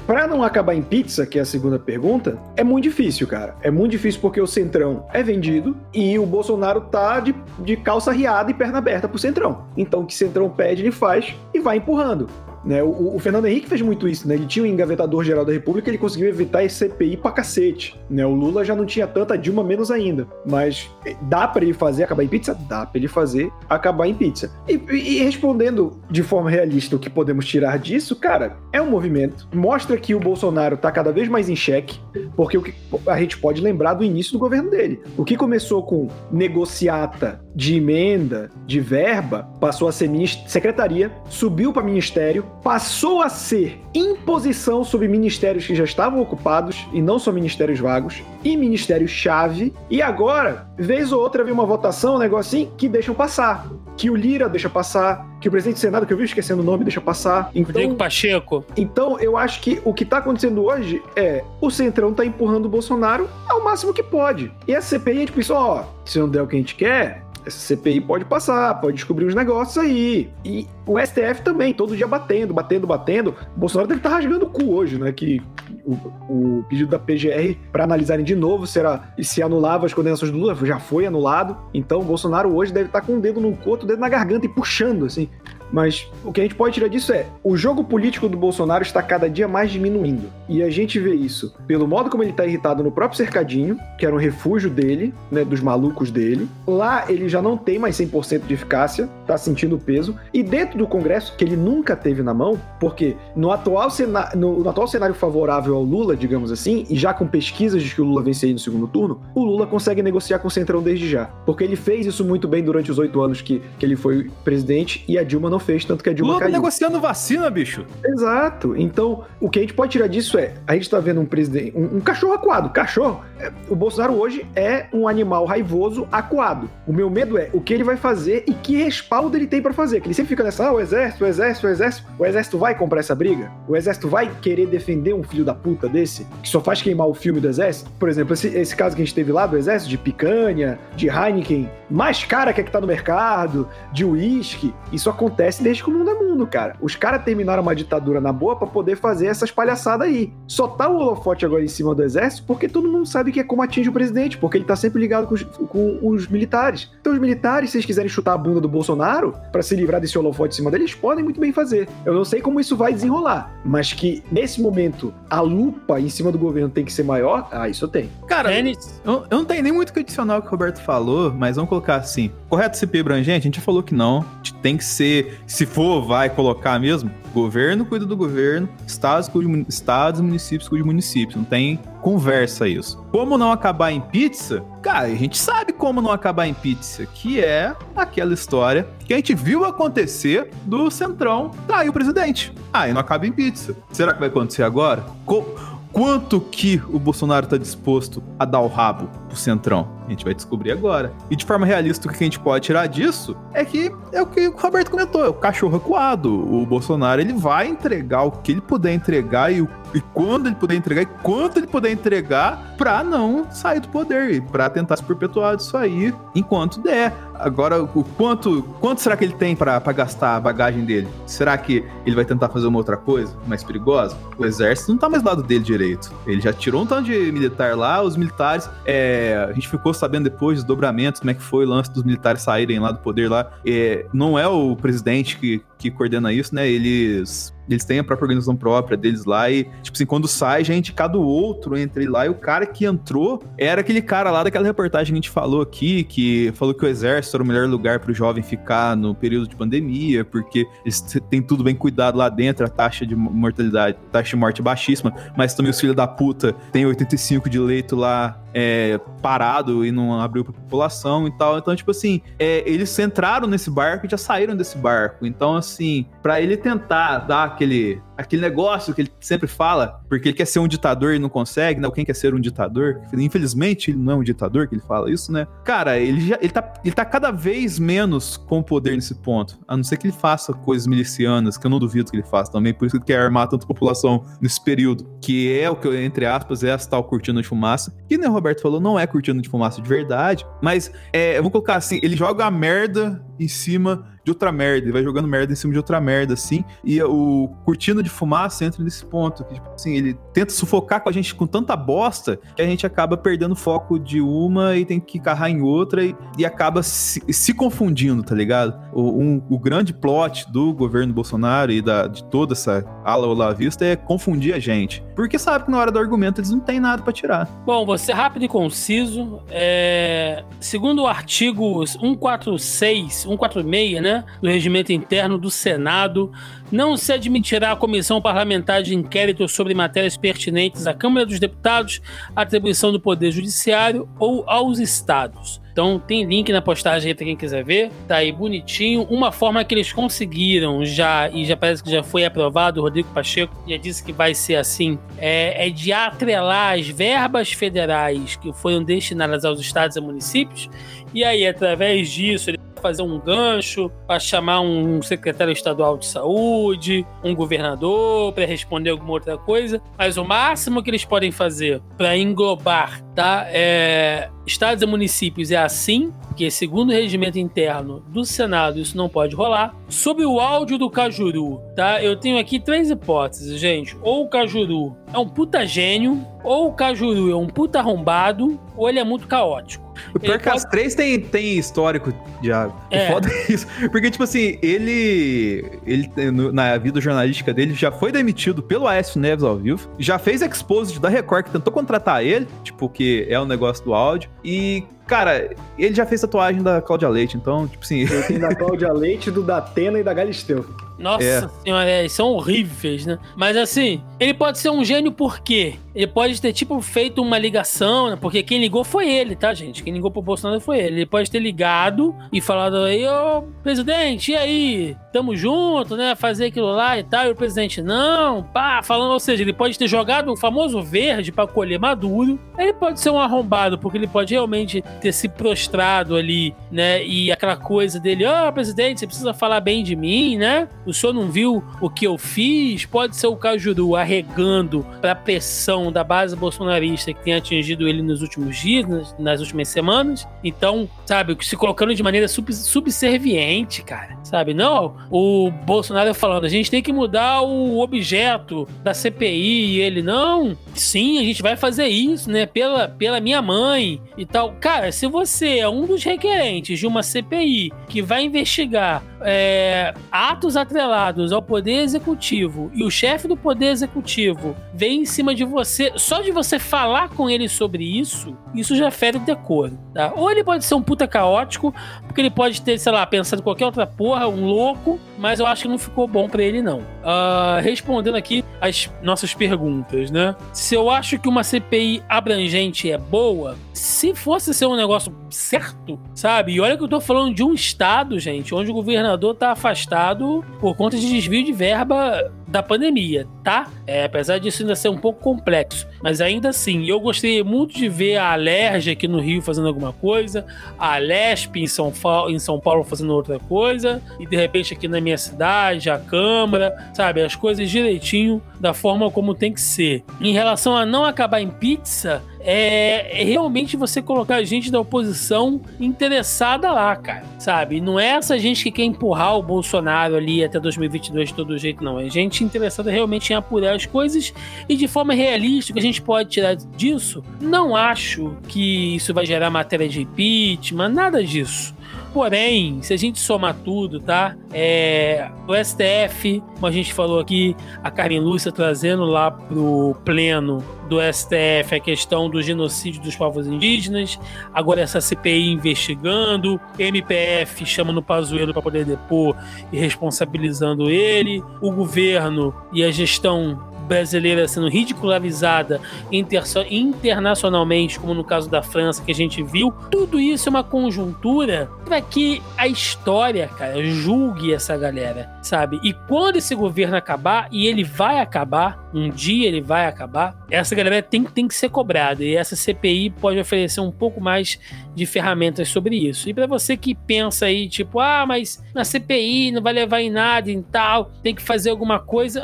pra não acabar em pizza, que é a segunda pergunta, é muito difícil, cara. É muito difícil porque o Centrão é vendido e o Bolsonaro tá de, de calça riada e perna aberta pro Centrão. Então o que Centrão pede, ele faz e vai empurrando. Né, o, o Fernando Henrique fez muito isso, né? Ele tinha um engavetador geral da República, ele conseguiu evitar esse CPI pra cacete. Né? O Lula já não tinha tanta, Dilma menos ainda. Mas eh, dá pra ele fazer acabar em pizza? Dá pra ele fazer acabar em pizza. E, e- respondendo de forma realista o que podemos tirar disso, cara, é um movimento. Mostra que o Bolsonaro tá cada vez mais em xeque, porque o que a gente pode lembrar do início do governo dele. O que começou com negociata de emenda, de verba, passou a ser secretaria, subiu para ministério, passou a ser imposição sobre ministérios que já estavam ocupados e não só ministérios vagos, e ministérios chave, e agora, vez ou outra, vem uma votação, um negocinho que deixam passar. que o Lira deixa passar, que o presidente do Senado, que eu vi esquecendo o nome, deixa passar. Rodrigo Então, Pacheco. então eu acho que o que tá acontecendo hoje é o Centrão tá empurrando o Bolsonaro ao máximo que pode. E a CPI, a gente pensou, ó, se não der o que a gente quer, essa CPI pode passar, pode descobrir uns negócios aí. E o STF também, todo dia batendo, batendo, batendo. O Bolsonaro deve estar rasgando o cu hoje, né? Que o, o pedido da PGR para analisarem de novo será se anulava as condenações do Lula, já foi anulado. Então o Bolsonaro hoje deve estar com o dedo no cu, outro dedo na garganta e puxando, assim. Mas o que a gente pode tirar disso é: o jogo político do Bolsonaro está cada dia mais diminuindo. E a gente vê isso pelo modo como ele está irritado no próprio cercadinho, que era um refúgio dele, né, dos malucos dele. Lá ele já não tem mais 100% de eficácia, tá sentindo o peso. E dentro do Congresso, que ele nunca teve na mão, porque no atual, cena- no, no atual cenário favorável ao Lula, digamos assim, e já com pesquisas de que o Lula venceria no segundo turno, o Lula consegue negociar com o Centrão desde já. Porque ele fez isso muito bem durante os oito anos que, que ele foi presidente e a Dilma não fez, tanto que a Dilma Lula tá caiu. negociando vacina, bicho. Exato. Então, o que a gente pode tirar disso é, a gente tá vendo um presidente, um, um cachorro acuado. Cachorro, é, o Bolsonaro hoje é um animal raivoso acuado. O meu medo é o que ele vai fazer e que respaldo ele tem pra fazer. Que ele sempre fica nessa, ah, o exército, o exército, o exército. O exército vai comprar essa briga? O exército vai querer defender um filho da puta desse que só faz queimar o filme do exército? Por exemplo, esse, esse caso que a gente teve lá do exército, de picanha, de Heineken, mais cara que é que tá no mercado, de uísque, isso acontece desde que o mundo é mundo, cara. Os caras terminaram uma ditadura na boa pra poder fazer essas palhaçadas aí. Só tá o holofote agora em cima do exército porque todo mundo sabe que é como atinge o presidente, porque ele tá sempre ligado com os, com os militares. Então os militares, se eles quiserem chutar a bunda do Bolsonaro pra se livrar desse holofote em cima dele, eles podem muito bem fazer. Eu não sei como isso vai desenrolar, mas que nesse momento a lupa em cima do governo tem que ser maior, ah, isso eu tenho. Cara, Tênis. eu, eu não tenho nem muito o que adicionar ao que o Roberto falou, mas vamos colocar assim. Correto CP abrangente? A gente já falou que não. Tem que ser, se for, vai colocar mesmo. Governo cuida do governo, estados, cuida de estados e municípios cuida de municípios. Não tem conversa isso. Como não acabar em pizza? Cara, a gente sabe como não acabar em pizza, que é aquela história que a gente viu acontecer do Centrão trair o presidente. Aí não acaba em pizza. Será que vai acontecer agora? Co- Quanto que o Bolsonaro tá disposto a dar o rabo pro Centrão? A gente vai descobrir agora. E de forma realista, o que a gente pode tirar disso é que é o que o Roberto comentou, é o cachorro acuado. O Bolsonaro, ele vai entregar o que ele puder entregar e, o- e quando ele puder entregar e quanto ele puder entregar pra não sair do poder e pra tentar se perpetuar disso aí enquanto der. Agora, o quanto, quanto será que ele tem pra gastar a bagagem dele? Será que ele vai tentar fazer uma outra coisa mais perigosa? O exército não tá mais do lado dele direito. Ele já tirou um tanto de militar lá, os militares. é, a gente ficou sabendo depois dos dobramentos, como é que foi o lance dos militares saírem lá do poder lá. É, não é o presidente que, que coordena isso, né? Eles. Eles têm a própria organização própria deles lá e, tipo assim, quando sai, é indicado outro entre lá e o cara que entrou era aquele cara lá daquela reportagem que a gente falou aqui, que falou que o exército era o melhor lugar pro jovem ficar no período de pandemia, porque eles têm tudo bem cuidado lá dentro, a taxa de mortalidade, taxa de morte baixíssima, mas também os filhos da puta têm 85 de leito lá é, parado e não abriu pra população e tal. Então, tipo assim, é, eles entraram nesse barco e já saíram desse barco. Então, assim, pra ele tentar dar aquele, aquele negócio que ele sempre fala, porque ele quer ser um ditador e não consegue, né? Quem quer ser um ditador? Infelizmente, ele não é um ditador que ele fala isso, né? Cara, ele já ele tá, ele tá cada vez menos com poder nesse ponto. A não ser que ele faça coisas milicianas, que eu não duvido que ele faça também, por isso que ele quer armar tanta população nesse período. Que é o que, entre aspas, é essa tal cortina de fumaça. Que nem o Roberto falou, não é cortina de fumaça de verdade, mas é, eu vou colocar assim, ele joga a merda em cima de outra merda, ele vai jogando merda em cima de outra merda, assim, e o cortina de fumaça entra nesse ponto, que, tipo assim, ele tenta sufocar com a gente com tanta bosta que a gente acaba perdendo foco de uma e tem que carrar em outra e, e acaba se, se confundindo, tá ligado? O, um- o grande plot do governo Bolsonaro e da, de toda essa ala olavista é confundir a gente, porque sabe que na hora do argumento eles não têm nada pra tirar. Bom, ser rápido e conciso. É, Segundo o artigo 146, 146, né, do Regimento Interno do Senado, não se admitirá a comissão parlamentar de inquérito sobre matérias pertinentes à Câmara dos Deputados, atribuição do Poder Judiciário ou aos Estados. Então tem link na postagem aí pra quem quiser ver. Tá aí bonitinho. Uma forma que eles conseguiram já, e já parece que já foi aprovado, o Rodrigo Pacheco já disse que vai ser assim, é, é de atrelar as verbas federais que foram destinadas aos estados e municípios. E aí, através disso, ele fazer um gancho, pra chamar um secretário estadual de saúde, um governador, pra responder alguma outra coisa. Mas o máximo que eles podem fazer pra englobar, tá? É, estados e municípios é assim, que segundo o regimento interno do Senado isso não pode rolar. Sobre o áudio do Cajuru, tá? Eu tenho aqui três hipóteses, gente. Ou o Cajuru é um puta gênio, ou o Cajuru é um puta arrombado, ou ele é muito caótico. O pior Ele é que as pode- três tem, tem histórico de. É. O foda é isso. Porque, tipo assim, ele. ele na vida jornalística dele já foi demitido pelo Aécio Neves ao vivo. Já fez exposit da Record, que tentou contratar ele, tipo, que é o negócio do áudio. E, cara, ele já fez tatuagem da Cláudia Leite, então, tipo assim. Eu tenho da Cláudia Leite, do Datena e da Galisteu. Nossa É. senhora, é, são horríveis, né? Mas assim, ele pode ser um gênio por quê? Ele pode ter, tipo, feito uma ligação, né? Porque quem ligou foi ele, tá, gente? Quem ligou pro Bolsonaro foi ele. Ele pode ter ligado e falado aí, ô, presidente, e aí? Tamo junto, né? Fazer aquilo lá e tal. E o presidente, não, pá, falando, ou seja, ele pode ter jogado o famoso verde pra colher maduro. Ele pode ser um arrombado, porque ele pode realmente ter se prostrado ali, né? E aquela coisa dele, ó, presidente, você precisa falar bem de mim, né? O senhor não viu o que eu fiz? Pode ser o Cajuru arregando pra pressão da base bolsonarista que tem atingido ele nos últimos dias, nas, nas últimas semanas. Então, sabe, se colocando de maneira sub, subserviente, cara. Sabe? Não, o Bolsonaro falando, a gente tem que mudar o objeto da CPI. E ele, não, sim, a gente vai fazer isso, né? Pela, pela minha mãe e tal. Cara, se você é um dos requerentes de uma CPI que vai investigar é, atos atrelados ao Poder Executivo e o chefe do Poder Executivo vem em cima de você, só de você falar com ele sobre isso, isso já fere o decoro, tá? Ou ele pode ser um puta caótico, porque ele pode ter, sei lá, pensado em qualquer outra porra, um louco, mas eu acho que não ficou bom pra ele, não. Ah, respondendo aqui as nossas perguntas, né? Se eu acho que uma CPI abrangente é boa, se fosse ser um negócio certo, sabe? E olha que eu tô falando de um estado, gente, onde o governador tá afastado por conta de desvio de verba da pandemia, tá? É, apesar disso ainda ser um pouco complexo, mas ainda assim, eu gostaria muito de ver a Alerj aqui no Rio fazendo alguma coisa, a Lesp em São, em São Paulo fazendo outra coisa, e de repente aqui na minha cidade, a Câmara, sabe? As coisas direitinho da forma como tem que ser. Em relação a não acabar em pizza, é, é realmente você colocar a gente da oposição interessada lá, cara, sabe? Não é essa gente que quer empurrar o Bolsonaro ali até 2022 de todo jeito, não. É gente interessada realmente em apurar as coisas e de forma realista, que a gente pode tirar disso, não acho que isso vai gerar matéria de impeachment, nada disso. Porém, se a gente somar tudo, tá? É, o STF, como a gente falou aqui, a Carmen Lúcia trazendo lá pro pleno do STF a questão do genocídio dos povos indígenas, agora essa CPI investigando, MPF chamando o Pazuello para poder depor e responsabilizando ele, o governo e a gestão brasileira sendo ridicularizada inter- internacionalmente, como no caso da França que a gente viu, tudo isso é uma conjuntura para que a história, cara, julgue essa galera, sabe? E quando esse governo acabar, e ele vai acabar, um dia ele vai acabar, essa galera tem, tem que ser cobrada. E essa CPI pode oferecer um pouco mais de ferramentas sobre isso. E para você que pensa aí, tipo, ah, mas na CPI não vai levar em nada e tal, tem que fazer alguma coisa.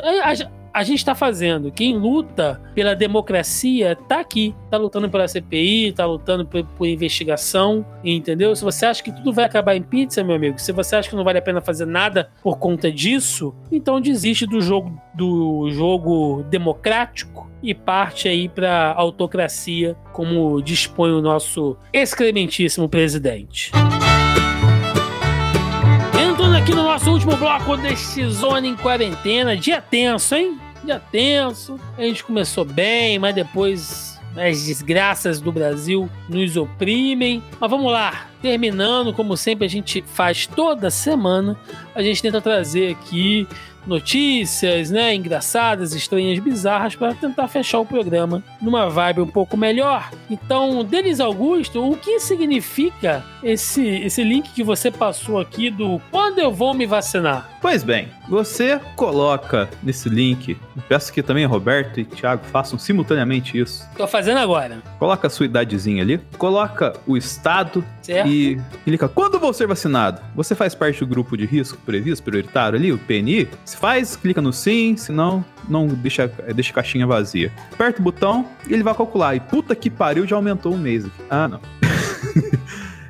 A- gente tá fazendo. Quem luta pela democracia tá aqui. Tá lutando pela CPI, tá lutando por, por investigação, entendeu? Se você acha que tudo vai acabar em pizza, meu amigo, se você acha que não vale a pena fazer nada por conta disso, então desiste do jogo do jogo democrático e parte aí pra autocracia, como dispõe o nosso excrementíssimo presidente. Entrando aqui no nosso último bloco deste Zona em Quarentena, dia tenso, hein? Dia tenso. A gente começou bem, mas depois as desgraças do Brasil nos oprimem. Mas vamos lá, terminando, como sempre a gente faz toda semana, a gente tenta trazer aqui notícias, né, engraçadas, estranhas, bizarras para tentar fechar o programa numa vibe um pouco melhor. Então, Denis Augusto, o que significa esse esse link que você passou aqui do quando eu vou me vacinar? Pois bem, você coloca nesse link, peço que também Roberto e Thiago façam simultaneamente isso. Tô fazendo agora. Coloca a sua idadezinha ali, coloca o estado Certo? e clica quando vou ser vacinado. Você faz parte do grupo de risco previsto, prioritário ali, o PNI? Se faz, clica no sim, se não, não deixa, deixa a caixinha vazia. Aperta o botão e ele vai calcular. E puta que pariu, já aumentou um mês aqui. Ah, não.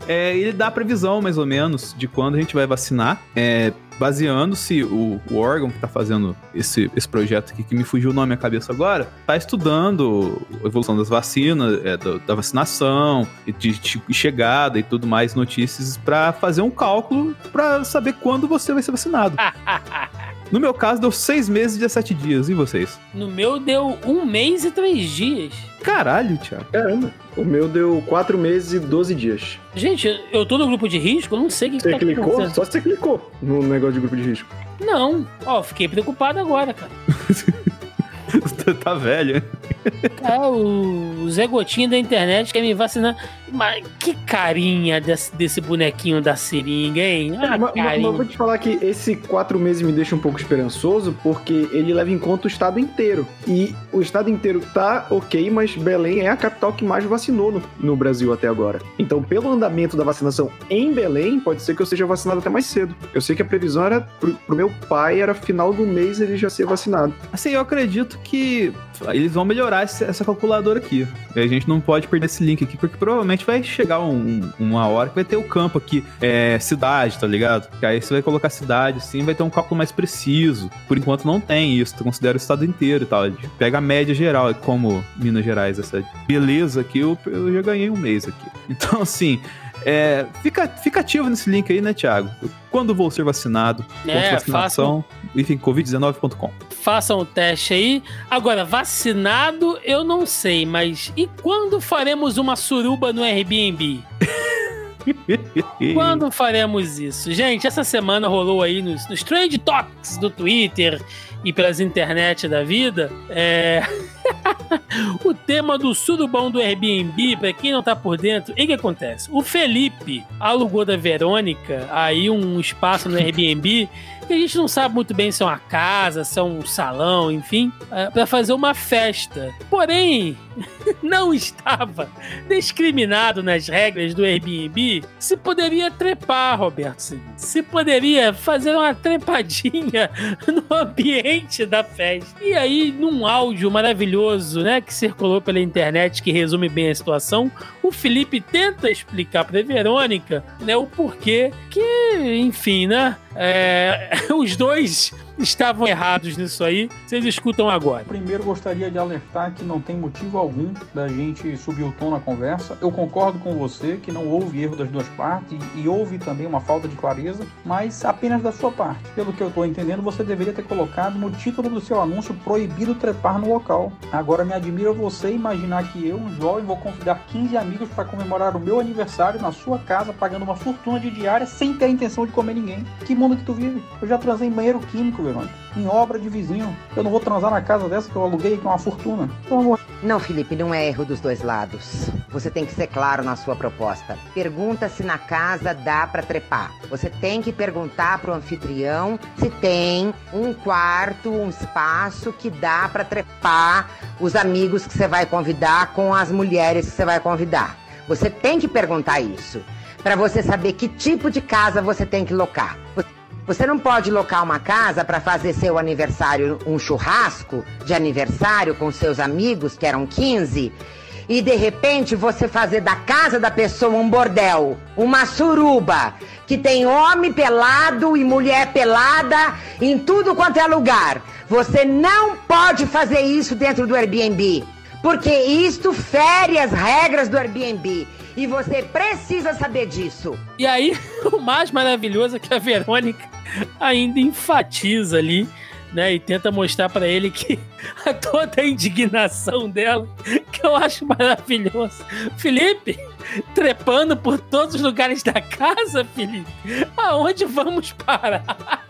É, ele dá a previsão, mais ou menos, de quando a gente vai vacinar. É, baseando-se o, o órgão que está fazendo esse, esse projeto aqui, que me fugiu o nome à cabeça agora, está estudando a evolução das vacinas, é, da, da vacinação, de, de chegada e tudo mais, notícias, para fazer um cálculo para saber quando você vai ser vacinado. No meu caso, deu seis meses e 17 dias. E vocês? No meu deu um mês e três dias. Caralho, Thiago. Caramba. O meu deu 4 meses e 12 dias. Gente, eu tô no grupo de risco, eu não sei o que, que Você tá clicou? acontecendo. Só se você clicou no negócio de grupo de risco. Não. Ó, fiquei preocupado agora, cara. tá velho? Cara, o Zé Gotinha da internet quer me vacinar. Mas que carinha desse, desse bonequinho da seringa, hein? Ah, mas, mas- mas vou te falar que esse quatro meses me deixa um pouco esperançoso, porque ele leva em conta o estado inteiro. E o estado inteiro tá ok, mas Belém é a capital que mais vacinou no, no Brasil até agora. Então, pelo andamento da vacinação em Belém, pode ser que eu seja vacinado até mais cedo. Eu sei que a previsão era pro, pro meu pai, era final do mês ele já ser vacinado. Assim, eu acredito que eles vão melhorar essa calculadora aqui. E a gente não pode perder esse link aqui, porque provavelmente vai chegar um- uma hora que vai ter o campo aqui, é, cidade, tá ligado? Que aí você vai colocar cidade, sim, vai ter um cálculo mais preciso. Por enquanto não tem isso, tu considera o estado inteiro e tal. Pega a média geral, como Minas Gerais, essa beleza aqui, eu, eu já ganhei um mês aqui. Então, assim, é, fica, fica ativo nesse link aí, né, Thiago? Quando vou ser vacinado, É, vacinação, enfim, covid19.com. Façam o teste aí. Agora, vacinado, eu não sei, mas e quando faremos uma suruba no Airbnb? Quando faremos isso? Gente, essa semana rolou aí nos, nos Trend Topics do Twitter e pelas internet da vida é... o tema do surubão do Airbnb, pra quem não tá por dentro, o que acontece? O Felipe alugou da Verônica aí um espaço no Airbnb que a gente não sabe muito bem se é uma casa, se é um salão, enfim, é, para fazer uma festa. Porém, não estava discriminado nas regras do Airbnb se poderia trepar, Roberto. Se poderia fazer uma trepadinha no ambiente da festa. E aí, num áudio maravilhoso, né, que circulou pela internet, que resume bem a situação, o Felipe tenta explicar pra Verônica, né, o porquê que, enfim, né, é, os dois estavam errados nisso aí. Vocês escutam agora. Primeiro, gostaria de alertar que não tem motivo algum da gente subir o tom na conversa. Eu concordo com você que não houve erro das duas partes e, houve também uma falta de clareza, mas apenas da sua parte. Pelo que eu estou entendendo, você deveria ter colocado no título do seu anúncio proibido trepar no local. Agora me admira você imaginar que eu, um jovem, vou convidar 15 amigos para comemorar o meu aniversário na sua casa, pagando uma fortuna de diária sem ter a intenção de comer ninguém. Que mundo que tu vive? Eu já transei em banheiro químico, Em obra de vizinho. Eu não vou transar na casa dessa que eu aluguei, que é uma fortuna. Amor Não, Felipe, não é erro dos dois lados. Você tem que ser claro na sua proposta. Pergunta se na casa dá pra trepar. Você tem que perguntar pro anfitrião se tem um quarto, um espaço que dá pra trepar os amigos que você vai convidar com as mulheres que você vai convidar. Você tem que perguntar isso Pra você saber que tipo de casa você tem que locar. Você não pode locar uma casa para fazer seu aniversário, um churrasco de aniversário com seus amigos, que eram 15, e de repente você fazer da casa da pessoa um bordel, uma suruba, que tem homem pelado e mulher pelada em tudo quanto é lugar. Você não pode fazer isso dentro do Airbnb, porque isto fere as regras do Airbnb. E você precisa saber disso. E aí, o mais maravilhoso é que a Verônica ainda enfatiza ali, né? E tenta mostrar pra ele que a toda a indignação dela, que eu acho maravilhoso. Felipe, trepando por todos os lugares da casa, Felipe. Aonde vamos parar?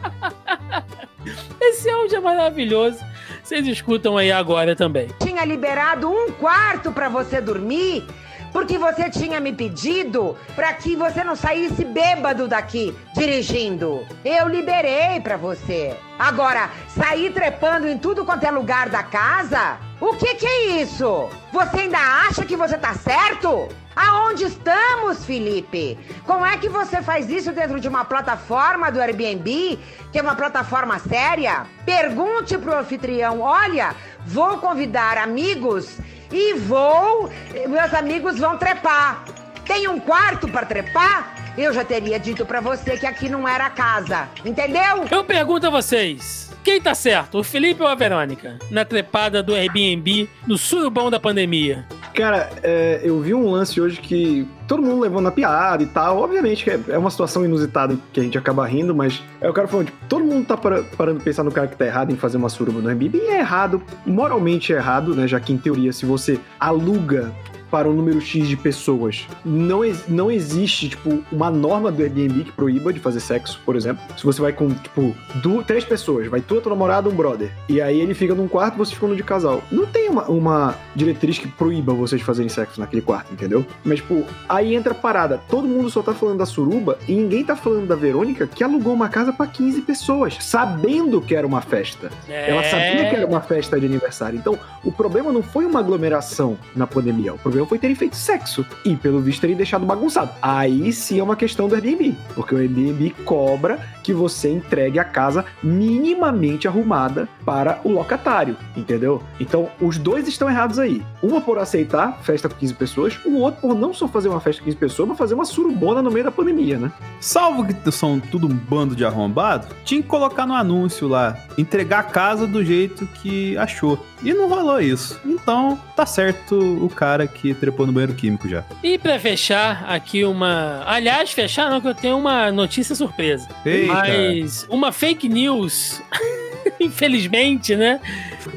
Esse áudio é maravilhoso. Vocês escutam aí agora também. Tinha liberado um quarto para você dormir. Porque você tinha me pedido para que você não saísse bêbado daqui dirigindo. Eu liberei para você. Agora, sair trepando em tudo quanto é lugar da casa? O que que é isso? Você ainda acha que você tá certo? Aonde estamos, Felipe? Como é que você faz isso dentro de uma plataforma do Airbnb, que é uma plataforma séria? Pergunte pro anfitrião: olha, vou convidar amigos e vou. Meus amigos vão trepar. Tem um quarto para trepar? Eu já teria dito pra você que aqui não era casa. Entendeu? Eu pergunto a vocês. Quem tá certo, o Felipe ou a Verônica? Na trepada do Airbnb, no surubão da pandemia. Cara, é, eu vi um lance hoje que todo mundo levou na piada e tal. Obviamente que é, é uma situação inusitada que a gente acaba rindo, mas é o cara falando, tipo, todo mundo tá para- parando de pensar no cara que tá errado em fazer uma suruba no Airbnb. E é errado, moralmente é errado, né? Já que em teoria, se você aluga para um número X de pessoas. Não, não existe, tipo, uma norma do Airbnb que proíba de fazer sexo, por exemplo. Se você vai com, tipo, du- três pessoas, vai tu, tua namorada, um brother. E aí ele fica num quarto, você fica no de casal. Não tem uma, uma diretriz que proíba vocês de fazerem sexo naquele quarto, entendeu? Mas, tipo, aí entra a parada. Todo mundo só tá falando da suruba e ninguém tá falando da Verônica que alugou uma casa pra 15 pessoas, sabendo que era uma festa. Ela sabia que era uma festa de aniversário. Então, o problema não foi uma aglomeração na pandemia. O problema foi terem feito sexo. E, pelo visto, terem deixado bagunçado. Aí sim é uma questão do Airbnb. Porque o Airbnb cobra que você entregue a casa minimamente arrumada para o locatário. Entendeu? Então, os dois estão errados aí. Uma por aceitar festa com 15 pessoas, o outro por não só fazer uma festa com 15 pessoas, mas fazer uma surubona no meio da pandemia, né? Salvo que são tudo um bando de arrombado, tinha que colocar no anúncio lá, entregar a casa do jeito que achou. E não rolou isso. Então, tá certo o cara que trepou no banheiro químico já. E pra fechar, aqui uma. Aliás, fechar não, que eu tenho uma notícia surpresa. Eita. Mas uma fake news, infelizmente, né?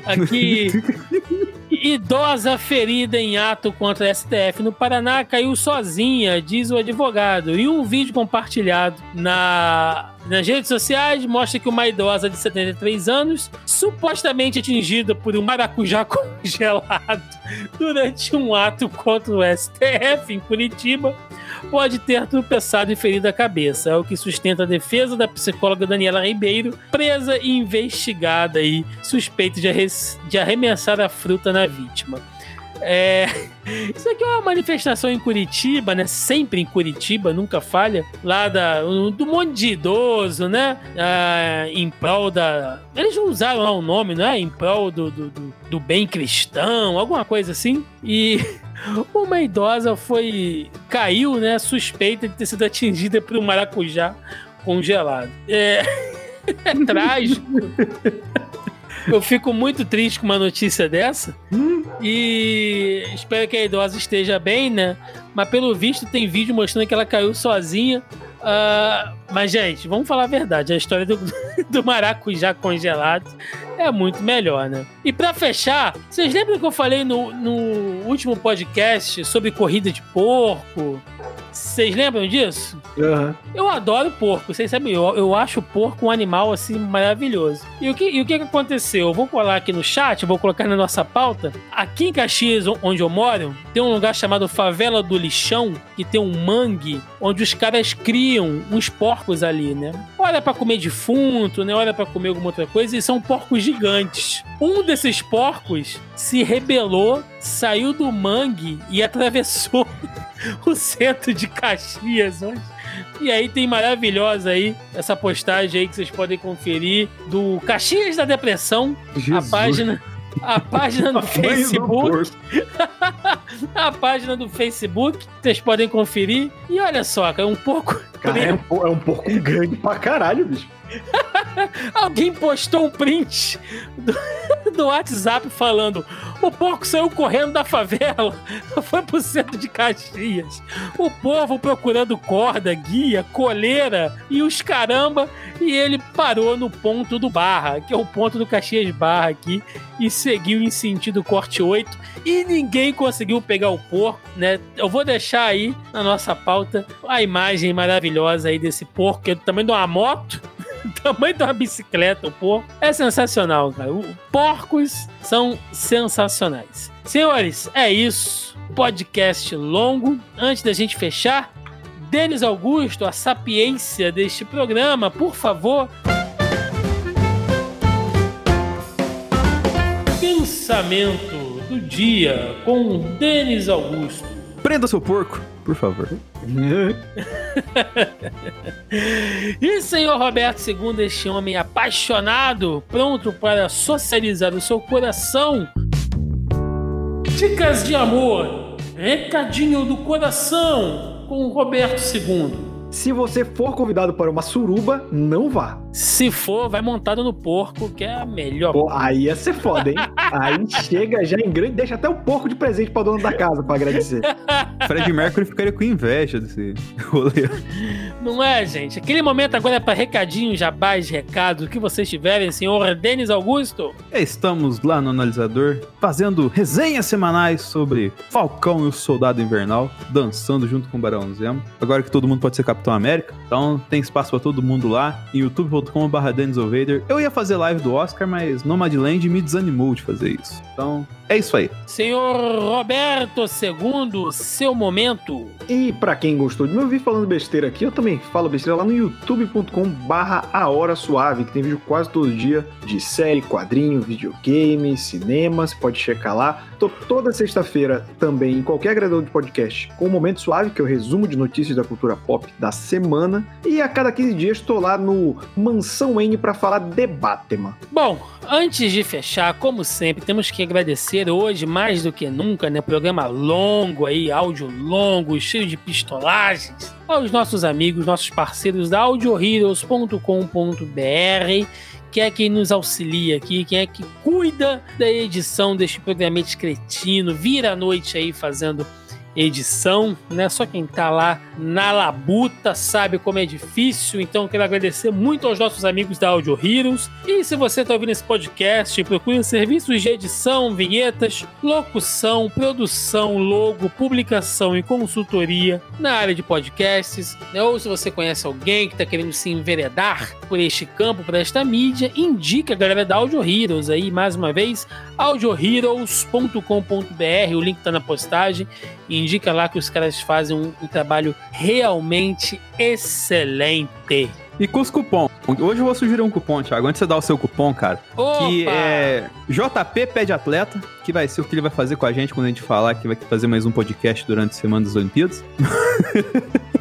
Aqui. Idosa ferida em ato contra STF no Paraná caiu sozinha, diz o advogado. E um vídeo compartilhado na, nas redes sociais mostra que uma idosa de 73 anos, supostamente atingida por um maracujá congelado durante um ato contra o STF em Curitiba, pode ter tropeçado e ferido a cabeça. É o que sustenta a defesa da psicóloga Daniela Ribeiro, presa e investigada aí, suspeita de arremessar a fruta na vítima. É, Isso aqui é uma manifestação em Curitiba, né? Sempre em Curitiba, nunca falha. Lá da, do monte de idoso, né? Ah, em prol da. Eles não usaram lá o nome, não é? Em prol do, do, do- do bem cristão, alguma coisa assim. E uma idosa foi. caiu, né? Suspeita de ter sido atingida por um maracujá congelado. É, é trágico. Eu fico muito triste com uma notícia dessa. E espero que a idosa esteja bem, né? Mas pelo visto tem vídeo mostrando que ela caiu sozinha. Ah, mas, gente, vamos falar a verdade. A história do, do maracujá congelado é muito melhor, né? E pra fechar, vocês lembram que eu falei no, no último podcast sobre corrida de porco? Vocês lembram disso? Aham. Eu adoro porco, vocês sabem, eu, eu acho o porco um animal assim maravilhoso. E o que, e o que aconteceu? Eu vou colar aqui no chat, vou colocar na nossa pauta. Aqui em Caxias, onde eu moro, tem um lugar chamado Favela do Lixão, que tem um mangue onde os caras criam uns porcos ali, né? Olha pra comer defunto, né? Olha pra comer alguma outra coisa, e são porcos gigantes. Um desses porcos se rebelou, saiu do mangue e atravessou o centro de Caxias hoje. E aí tem maravilhosa aí essa postagem aí que vocês podem conferir do Caxias da Depressão, a Jesus. página a página no Tamanho do Facebook, a página do Facebook, vocês podem conferir. E olha só, é um pouco Cara, é um, é um porco grande pra caralho, bicho. Alguém postou um print do, do WhatsApp falando: o porco saiu correndo da favela, foi pro centro de Caxias. O povo procurando corda, guia, coleira e os caramba. E ele parou no ponto do Barra, que é o ponto do Caxias Barra aqui, e seguiu em sentido corte 8. E ninguém conseguiu pegar o porco, né? Eu vou deixar aí na nossa pauta a imagem maravilhosa aí desse porco, que é tamanho de uma moto. tamanho de uma bicicleta, o porco. É sensacional, cara. Porcos são sensacionais. Senhores, é isso. Podcast longo. Antes da gente fechar, Denis Augusto, a sapiência deste programa, por favor. Pensamento do dia com Denis Augusto. Prenda seu porco, por favor. E senhor Roberto II, este homem apaixonado, pronto para socializar o seu coração. Dicas de amor, recadinho do coração com o Roberto II. Se você for convidado para uma suruba, não vá. Se for, vai montado no porco, que é a melhor. Pô, aí ia ser foda, hein? Aí chega já em grande, deixa até o porco de presente pra dona da casa pra agradecer. Fred Mercury ficaria com inveja desse rolê. Não é, gente? Aquele momento agora é para recadinho, jabás, recados, o que vocês tiverem, senhor Denis Augusto. É, Estamos lá no Analisador fazendo resenhas semanais sobre Falcão e o Soldado Invernal, dançando junto com o Barão Zemo. Agora que todo mundo pode ser Capitão América, então tem espaço pra todo mundo lá em youtube.com.br DenisOvader. Eu ia fazer live do Oscar, mas Nomadland me desanimou de fazer isso. Então é isso aí. Senhor Roberto II, seu momento. E pra quem gostou de me ouvir falando besteira aqui, eu também falo besteira lá no youtube.com barra A Hora Suave, que tem vídeo quase todo dia de série, quadrinho, videogame, cinema, você pode checar lá. Tô toda sexta-feira também em qualquer agregador de podcast com o Momento Suave, que é o resumo de notícias da cultura pop da semana. E a cada 15 dias tô lá no Mansão N pra falar de Batman. Bom, antes de fechar, como sempre, temos que agradecer hoje, mais do que nunca, né? Programa longo aí, áudio longo, cheio de pistolagens, aos nossos amigos, nossos parceiros da audioheroes.com.br, que é quem nos auxilia aqui, quem é que cuida da edição deste programete cretino, vira a noite aí fazendo edição, né? Só quem tá lá na labuta sabe como é difícil, então quero agradecer muito aos nossos amigos da Audio Heroes. E se você tá ouvindo esse podcast, procure serviços de edição, vinhetas, locução, produção, logo, publicação e consultoria na área de podcasts, né? Ou se você conhece alguém que tá querendo se enveredar por este campo, por esta mídia, indica a galera da Audio Heroes aí, mais uma vez, audioheroes.com.br, o link tá na postagem indica lá que os caras fazem um, um trabalho realmente excelente. E com os cupom. Hoje eu vou sugerir um cupom, Thiago. Antes de você dar o seu cupom, cara, que Opa! é JP Pede Atleta, que vai ser o que ele vai fazer com a gente quando a gente falar que vai fazer mais um podcast durante a Semana das Olimpíadas.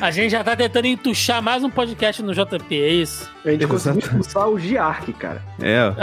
A gente já tá tentando entuchar mais um podcast no JP, é isso? A gente conseguiu Exato. expulsar o Giark, cara. É, ó.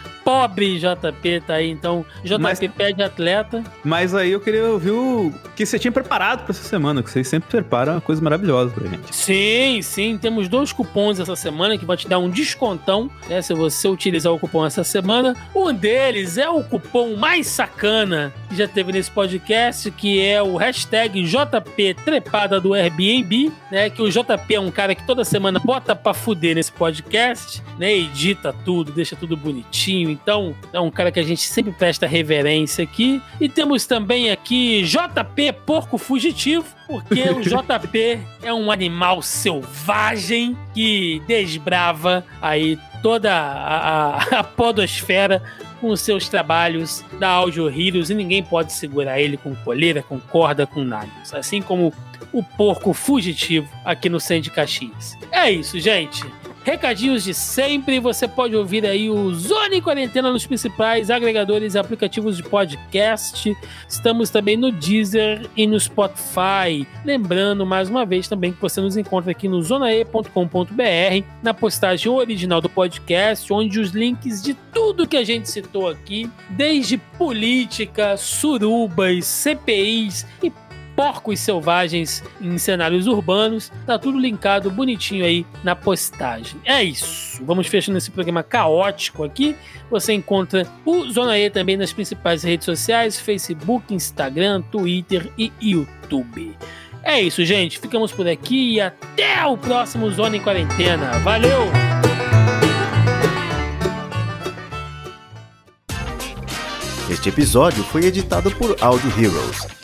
Pobre JP tá aí, então JP Mas- pede atleta. Mas aí eu queria ouvir o que você tinha preparado pra essa semana, que vocês sempre preparam uma coisa maravilhosa pra gente. Sim, sim, temos dois cupons essa semana que vai te dar um descontão, né, se você utilizar o cupom essa semana. Um deles é o cupom mais sacana que já teve nesse podcast, que é o hashtag JP Trepada do Airbnb, né, que o JP é um cara que toda semana bota pra fuder nesse podcast, né, edita tudo, deixa tudo bonitinho, então é um cara que a gente sempre presta reverência aqui. E temos também aqui JP Porco Fugitivo, porque o JP é um animal selvagem que desbrava aí toda a, a, a podosfera com seus trabalhos da Audio Heroes e ninguém pode segurar ele com coleira, com corda, com nada. Assim como o porco fugitivo aqui no Centro de Caxias. É isso, gente. Recadinhos de sempre, você pode ouvir aí o Zona em Quarentena nos principais agregadores e aplicativos de podcast. Estamos também no Deezer e no Spotify. Lembrando, mais uma vez, também que você nos encontra aqui no zonae.com.br, na postagem original do podcast, onde os links de tudo que a gente citou aqui, desde política, surubas, CPIs e porcos selvagens em cenários urbanos. Tá tudo linkado bonitinho aí na postagem. É isso. Vamos fechando esse programa caótico aqui. Você encontra o Zona E também nas principais redes sociais: Facebook, Instagram, Twitter e YouTube. É isso, gente. Ficamos por aqui e até o próximo Zona em Quarentena. Valeu! Este episódio foi editado por Audio Heroes.